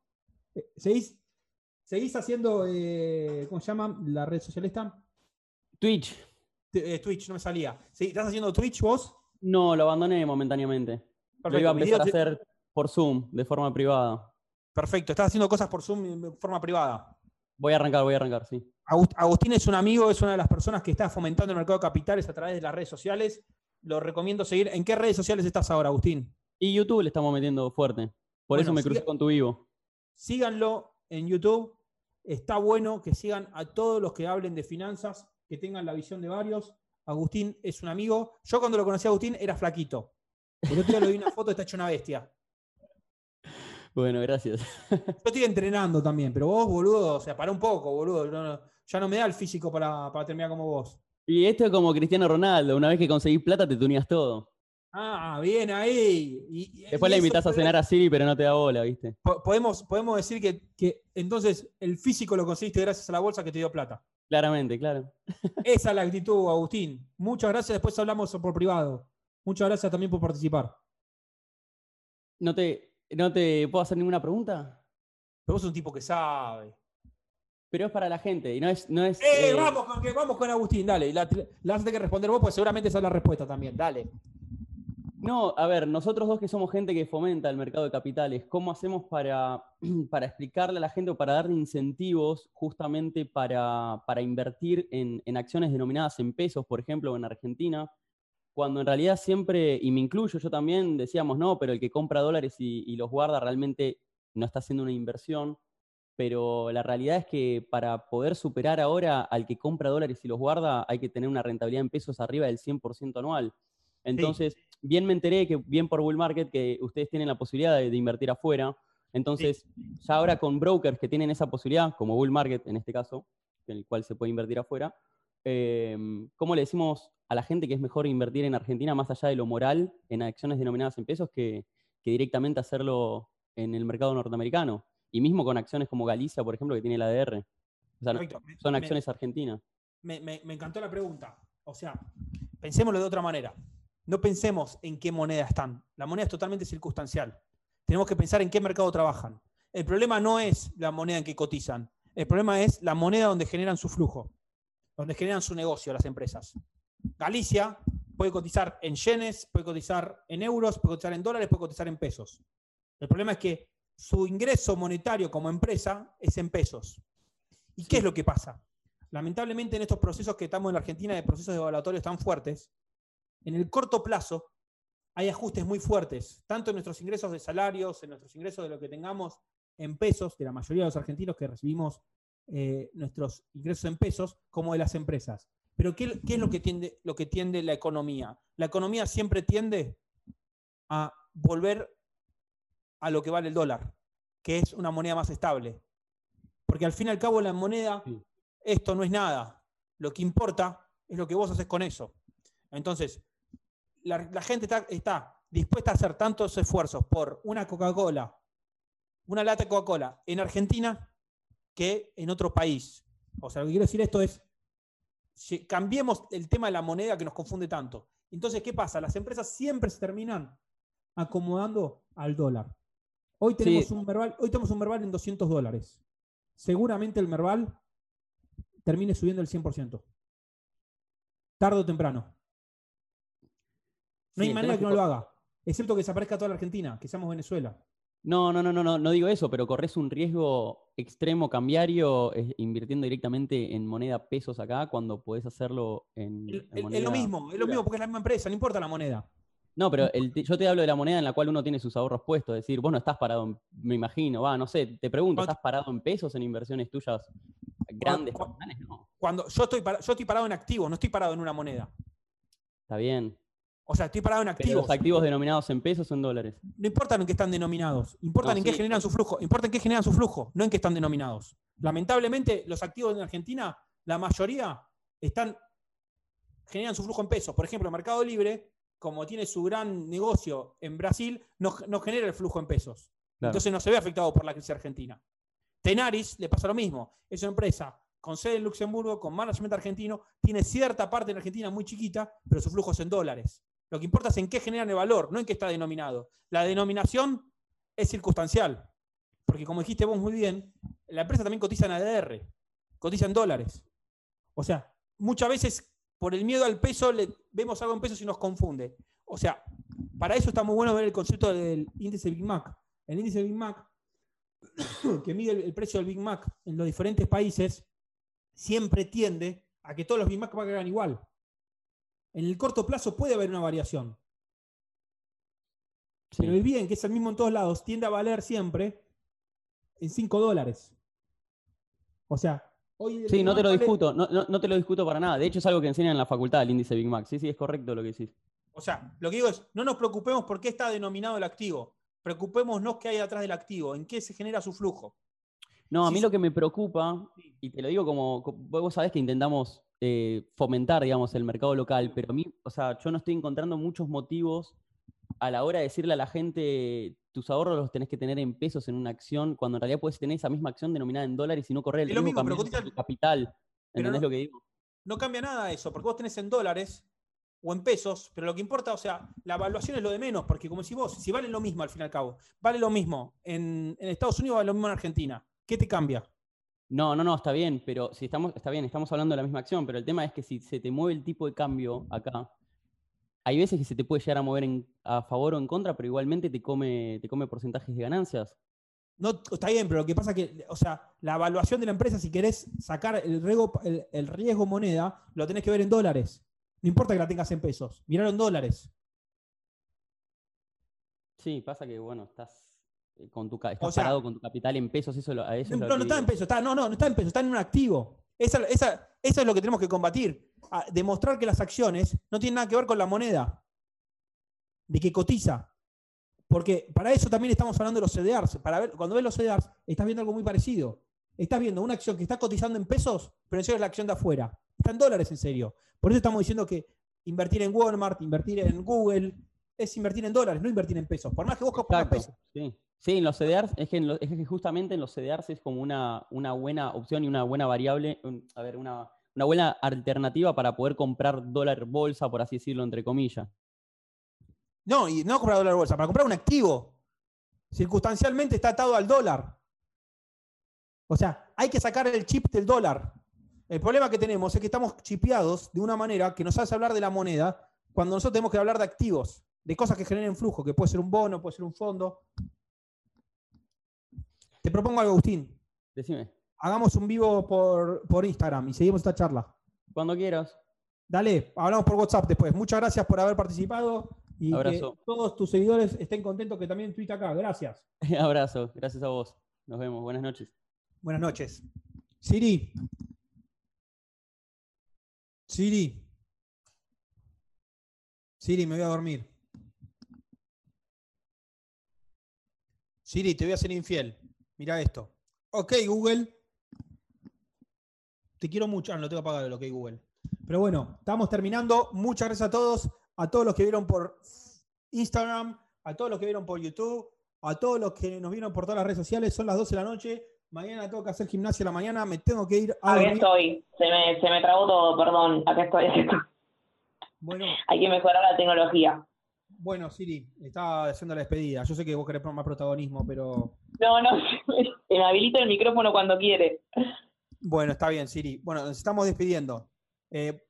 [SPEAKER 1] Eh, ¿Seguís, seguís haciendo, eh, ¿cómo se llama la red social esta?
[SPEAKER 21] Twitch.
[SPEAKER 1] Eh, Twitch, no me salía. ¿Sí? ¿Estás haciendo Twitch vos?
[SPEAKER 21] No, lo abandoné momentáneamente. Lo
[SPEAKER 1] Perfecto,
[SPEAKER 21] iba a empezar a hacer por Zoom, de forma privada.
[SPEAKER 1] Perfecto, estás haciendo cosas por Zoom de forma privada.
[SPEAKER 21] Voy a arrancar, voy a arrancar, sí.
[SPEAKER 1] Agust- Agustín es un amigo, es una de las personas que está fomentando el mercado de capitales a través de las redes sociales. Lo recomiendo seguir. ¿En qué redes sociales estás ahora, Agustín?
[SPEAKER 21] Y YouTube le estamos metiendo fuerte. Por eso me crucé
[SPEAKER 1] siga-
[SPEAKER 21] con tu vivo.
[SPEAKER 1] Síganlo en YouTube. Está bueno que sigan a todos los que hablen de finanzas, que tengan la visión de varios. Agustín es un amigo. Yo cuando lo conocí a Agustín era flaquito. El otro día le vi una foto, está hecho una bestia.
[SPEAKER 21] Bueno, gracias.
[SPEAKER 1] Yo estoy entrenando también, pero vos, boludo, o sea, para un poco, boludo. no- no- ya no me da el físico para, para terminar como vos.
[SPEAKER 21] Y esto es como Cristiano Ronaldo, una vez que conseguís plata te tunías todo.
[SPEAKER 1] Ah, bien ahí. Y- y-
[SPEAKER 21] Después
[SPEAKER 1] y eso
[SPEAKER 21] invitas a cenar a Siri, pero no te da bola, ¿viste?
[SPEAKER 1] po- Podemos, podemos decir que, que entonces el físico lo conseguiste gracias a la bolsa que te dio plata.
[SPEAKER 21] Claramente, claro.
[SPEAKER 1] Esa es la actitud, Agustín. Muchas gracias. Después hablamos por privado. Muchas gracias también por participar.
[SPEAKER 21] ¿No te, ¿No te puedo hacer ninguna pregunta?
[SPEAKER 1] Pero vos sos un tipo que sabe.
[SPEAKER 21] Pero es para la gente y no es... No es
[SPEAKER 1] ¡Eh!
[SPEAKER 21] eh,
[SPEAKER 1] Vamos, con, vamos con Agustín, dale. La, la vas a tener que responder vos, pues seguramente esa es la respuesta también. Dale.
[SPEAKER 21] No, a ver, nosotros dos que somos gente que fomenta el mercado de capitales, ¿cómo hacemos para, para explicarle a la gente o para darle incentivos justamente para, para invertir en, en acciones denominadas en pesos, por ejemplo, en Argentina? Cuando en realidad siempre, y me incluyo yo también, decíamos, no, pero el que compra dólares y, y los guarda realmente no está haciendo una inversión. Pero la realidad es que para poder superar ahora al que compra dólares y los guarda, hay que tener una rentabilidad en pesos arriba del 100% anual. Entonces, bien me enteré que, bien por Bull Market, que ustedes tienen la posibilidad de, de invertir afuera. Entonces, ya ahora con brokers que tienen esa posibilidad, como Bull Market en este caso, en el cual se puede invertir afuera, eh, ¿cómo le decimos a la gente que es mejor invertir en Argentina más allá de lo moral en acciones denominadas en pesos que, que directamente hacerlo en el mercado norteamericano? Y mismo con acciones como Galicia, por ejemplo, que tiene la ADR. O sea, no-
[SPEAKER 1] Perfecto. Me-
[SPEAKER 21] son
[SPEAKER 1] me-
[SPEAKER 21] acciones argentinas.
[SPEAKER 1] Me, me- me encantó la pregunta. O sea, pensémoslo de otra manera. No pensemos en qué moneda están. La moneda es totalmente circunstancial. Tenemos que pensar en qué mercado trabajan. El problema no es la moneda en que cotizan. El problema es la moneda donde generan su flujo, donde generan su negocio las empresas. Galicia puede cotizar en yenes, puede cotizar en euros, puede cotizar en dólares, puede cotizar en pesos. El problema es que su ingreso monetario como empresa es en pesos. ¿Y qué es lo que pasa? Lamentablemente en estos procesos que estamos en la Argentina, de procesos evaluatorios tan fuertes, en el corto plazo hay ajustes muy fuertes, tanto en nuestros ingresos de salarios, en nuestros ingresos de lo que tengamos en pesos, de la mayoría de los argentinos que recibimos eh, nuestros ingresos en pesos, como de las empresas. Pero ¿qué, qué es lo que, tiende, lo que tiende la economía? La economía siempre tiende a volver a lo que vale el dólar, que es una moneda más estable. Porque al fin y al cabo la moneda, esto no es nada. Lo que importa es lo que vos haces con eso. Entonces, la, la gente está, está dispuesta a hacer tantos esfuerzos por una Coca-Cola, una lata de Coca-Cola en Argentina que en otro país. O sea, lo que quiero decir esto es, si cambiemos el tema de la moneda que nos confunde tanto. Entonces, ¿qué pasa? Las empresas siempre se terminan acomodando al dólar. Hoy tenemos,
[SPEAKER 21] Sí.
[SPEAKER 1] un, Merval, hoy tenemos un Merval en 200 dólares. Seguramente el Merval termine subiendo el 100%. Tarde o temprano. No
[SPEAKER 21] Sí,
[SPEAKER 1] hay manera que no lo haga. Excepto que desaparezca toda la Argentina, que seamos Venezuela.
[SPEAKER 21] No, no, no, no, no, no digo eso, pero corres un riesgo extremo cambiario eh, invirtiendo directamente en moneda pesos acá cuando podés hacerlo en, en
[SPEAKER 1] Es- lo mismo, es lo mismo porque es la misma empresa, no importa la moneda.
[SPEAKER 21] No, pero el yo te hablo de la moneda en la cual uno tiene sus ahorros puestos. Es decir, vos no estás parado, en- me imagino, va, no sé, te pregunto, ¿estás parado en pesos en inversiones tuyas grandes? personales? No,
[SPEAKER 1] Cuando yo estoy, para- yo estoy parado en activos, no estoy parado en una moneda.
[SPEAKER 21] está bien.
[SPEAKER 1] O sea, estoy parado en
[SPEAKER 21] Pero
[SPEAKER 1] activos.
[SPEAKER 21] los activos denominados en pesos o en dólares.
[SPEAKER 1] No importa en qué están denominados, importan
[SPEAKER 21] No,
[SPEAKER 1] en qué
[SPEAKER 21] sí,
[SPEAKER 1] generan su flujo, importa en qué generan su flujo, no en qué están denominados. Lamentablemente, los activos en Argentina, la mayoría están generan su flujo en pesos. Por ejemplo, el Mercado Libre, como tiene su gran negocio en Brasil, no, no genera el flujo en pesos.
[SPEAKER 21] Claro.
[SPEAKER 1] Entonces no se ve afectado por la crisis argentina. Tenaris le pasa lo mismo. Es una empresa con sede en Luxemburgo, con management argentino, tiene cierta parte en Argentina muy chiquita, pero su flujo es en dólares. Lo que importa es en qué generan el valor, no en qué está denominado. La denominación es circunstancial, porque como dijiste vos muy bien, la empresa también cotiza en ADR, cotiza en dólares. O sea, muchas veces por el miedo al peso le, vemos algo en pesos y nos confunde. O sea, para eso está muy bueno ver el concepto del índice Big Mac. El índice Big Mac, que mide el, precio del Big Mac en los diferentes países, siempre tiende a que todos los Big Mac valgan igual. En el corto plazo puede haber una variación. Pero el bien, que es el mismo en todos lados, tiende a valer siempre en 5 dólares. O sea, hoy...
[SPEAKER 21] Sí, no te lo
[SPEAKER 1] vale-
[SPEAKER 21] discuto, no, no- no te lo discuto para nada. De hecho, es algo que enseñan en la facultad, el índice Big Mac. Sí, sí, es correcto lo que decís.
[SPEAKER 1] O sea, lo que digo es, no nos preocupemos por qué está denominado el activo. Preocupémonos qué hay atrás del activo, en qué se genera su flujo.
[SPEAKER 21] No, a mí lo que me preocupa, y te lo digo como, co- vos sabés que intentamos eh, fomentar, digamos, el mercado local, pero a mí, o sea, yo no estoy encontrando muchos motivos a la hora de decirle a la gente, tus ahorros los tenés que tener en pesos en una acción, cuando en realidad puedes tener esa misma acción denominada en dólares y no correr el
[SPEAKER 1] Es lo
[SPEAKER 21] riesgo
[SPEAKER 1] mismo, pero cotiza-
[SPEAKER 21] capital. ¿Entendés
[SPEAKER 1] no-
[SPEAKER 21] lo que digo?
[SPEAKER 1] No cambia nada eso, porque vos tenés en dólares o en pesos, pero lo que importa, o sea, la evaluación es lo de menos, porque como si vos, si vale lo mismo al fin y al cabo, vale lo mismo en, en Estados Unidos, vale lo mismo en Argentina, ¿qué te cambia?
[SPEAKER 21] No, no, no, está bien, pero si estamos, está bien, estamos hablando de la misma acción, pero el tema es que si se te mueve el tipo de cambio acá, hay veces que se te puede llegar a mover en- a favor o en contra, pero igualmente te come, te come porcentajes de ganancias.
[SPEAKER 1] No, está bien, pero lo que pasa es que, o sea, la evaluación de la empresa, si querés sacar el riesgo, el, el riesgo moneda, lo tenés que ver en dólares. No importa que la tengas en pesos, miralo en dólares.
[SPEAKER 21] Sí, pasa que, bueno, estás, con tu, estás
[SPEAKER 1] O sea-
[SPEAKER 21] parado con tu capital en pesos, eso, lo- eso es
[SPEAKER 1] No,
[SPEAKER 21] lo
[SPEAKER 1] no está en pesos, está, no, no, no está en pesos, está en un activo. Esa, esa- eso es lo que tenemos que combatir. a demostrar que las acciones no tienen nada que ver con la moneda, de que cotiza. Porque para eso también estamos hablando de los CDRs. Para ver, cuando ves los CDRs, estás viendo algo muy parecido. Estás viendo una acción que está cotizando en pesos, pero en serio es la acción de afuera. Está en dólares en serio. Por eso estamos diciendo que invertir en Walmart, invertir en Google, es invertir en dólares, no invertir en pesos. Por más que vos pongas pesos.
[SPEAKER 21] sí. Sí, en los CDRs, es que, en lo- es que justamente en los CDRs es como una, una buena opción y una buena variable, un- a ver, una, una buena alternativa para poder comprar dólar bolsa, por así decirlo, entre comillas.
[SPEAKER 1] No, y no comprar dólar bolsa, para comprar un activo. Circunstancialmente está atado al dólar. O sea, hay que sacar el chip del dólar. El problema que tenemos es que estamos chipeados de una manera que nos hace hablar de la moneda cuando nosotros tenemos que hablar de activos, de cosas que generen flujo, que puede ser un bono, puede ser un fondo. Te propongo algo, Agustín.
[SPEAKER 21] Decime.
[SPEAKER 1] Hagamos un vivo por, por Instagram y seguimos esta charla.
[SPEAKER 21] Cuando quieras.
[SPEAKER 1] Dale, hablamos por WhatsApp después. Muchas gracias por haber participado y que
[SPEAKER 21] Abrazo.
[SPEAKER 1] todos tus seguidores estén contentos que también tuite acá. Gracias.
[SPEAKER 21] Abrazo, gracias a vos. Nos vemos, buenas noches.
[SPEAKER 1] Buenas noches. Siri. Siri. Siri, me voy a dormir. Siri, te voy a ser infiel. Mira esto. Ok, Google. Te quiero mucho. Ah, no lo tengo apagado el ok, Google. Pero bueno, estamos terminando. Muchas gracias a todos. A todos los que vieron por Instagram, a todos los que vieron por YouTube, a todos los que nos vieron por todas las redes sociales. Son las 12 de la noche. Mañana tengo que hacer gimnasia a la mañana. Me tengo que ir a dormir.
[SPEAKER 2] estoy. Se me, se me trabó todo, perdón. Acá estoy, acá estoy.
[SPEAKER 1] Bueno,
[SPEAKER 2] Hay que mejorar la tecnología.
[SPEAKER 1] Bueno, Siri, estaba haciendo la despedida. Yo sé que vos querés más protagonismo, pero
[SPEAKER 2] No, no, me habilita el micrófono cuando quiere.
[SPEAKER 1] bueno, está bien, Siri. Bueno, nos estamos despidiendo. Eh,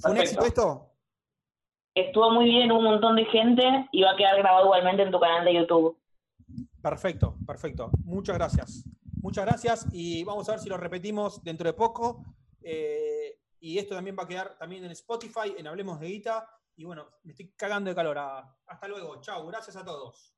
[SPEAKER 1] ¿Fue un éxito esto?
[SPEAKER 2] Estuvo muy bien, un montón de gente y va a quedar grabado igualmente en tu canal de YouTube.
[SPEAKER 1] Perfecto, perfecto. Muchas gracias. Muchas gracias y vamos a ver si lo repetimos dentro de poco. Eh, y esto también va a quedar también en Spotify, en Hablemos de Guita. Y bueno, me estoy cagando de calor. Ah, Hasta luego. Chao. Gracias a todos.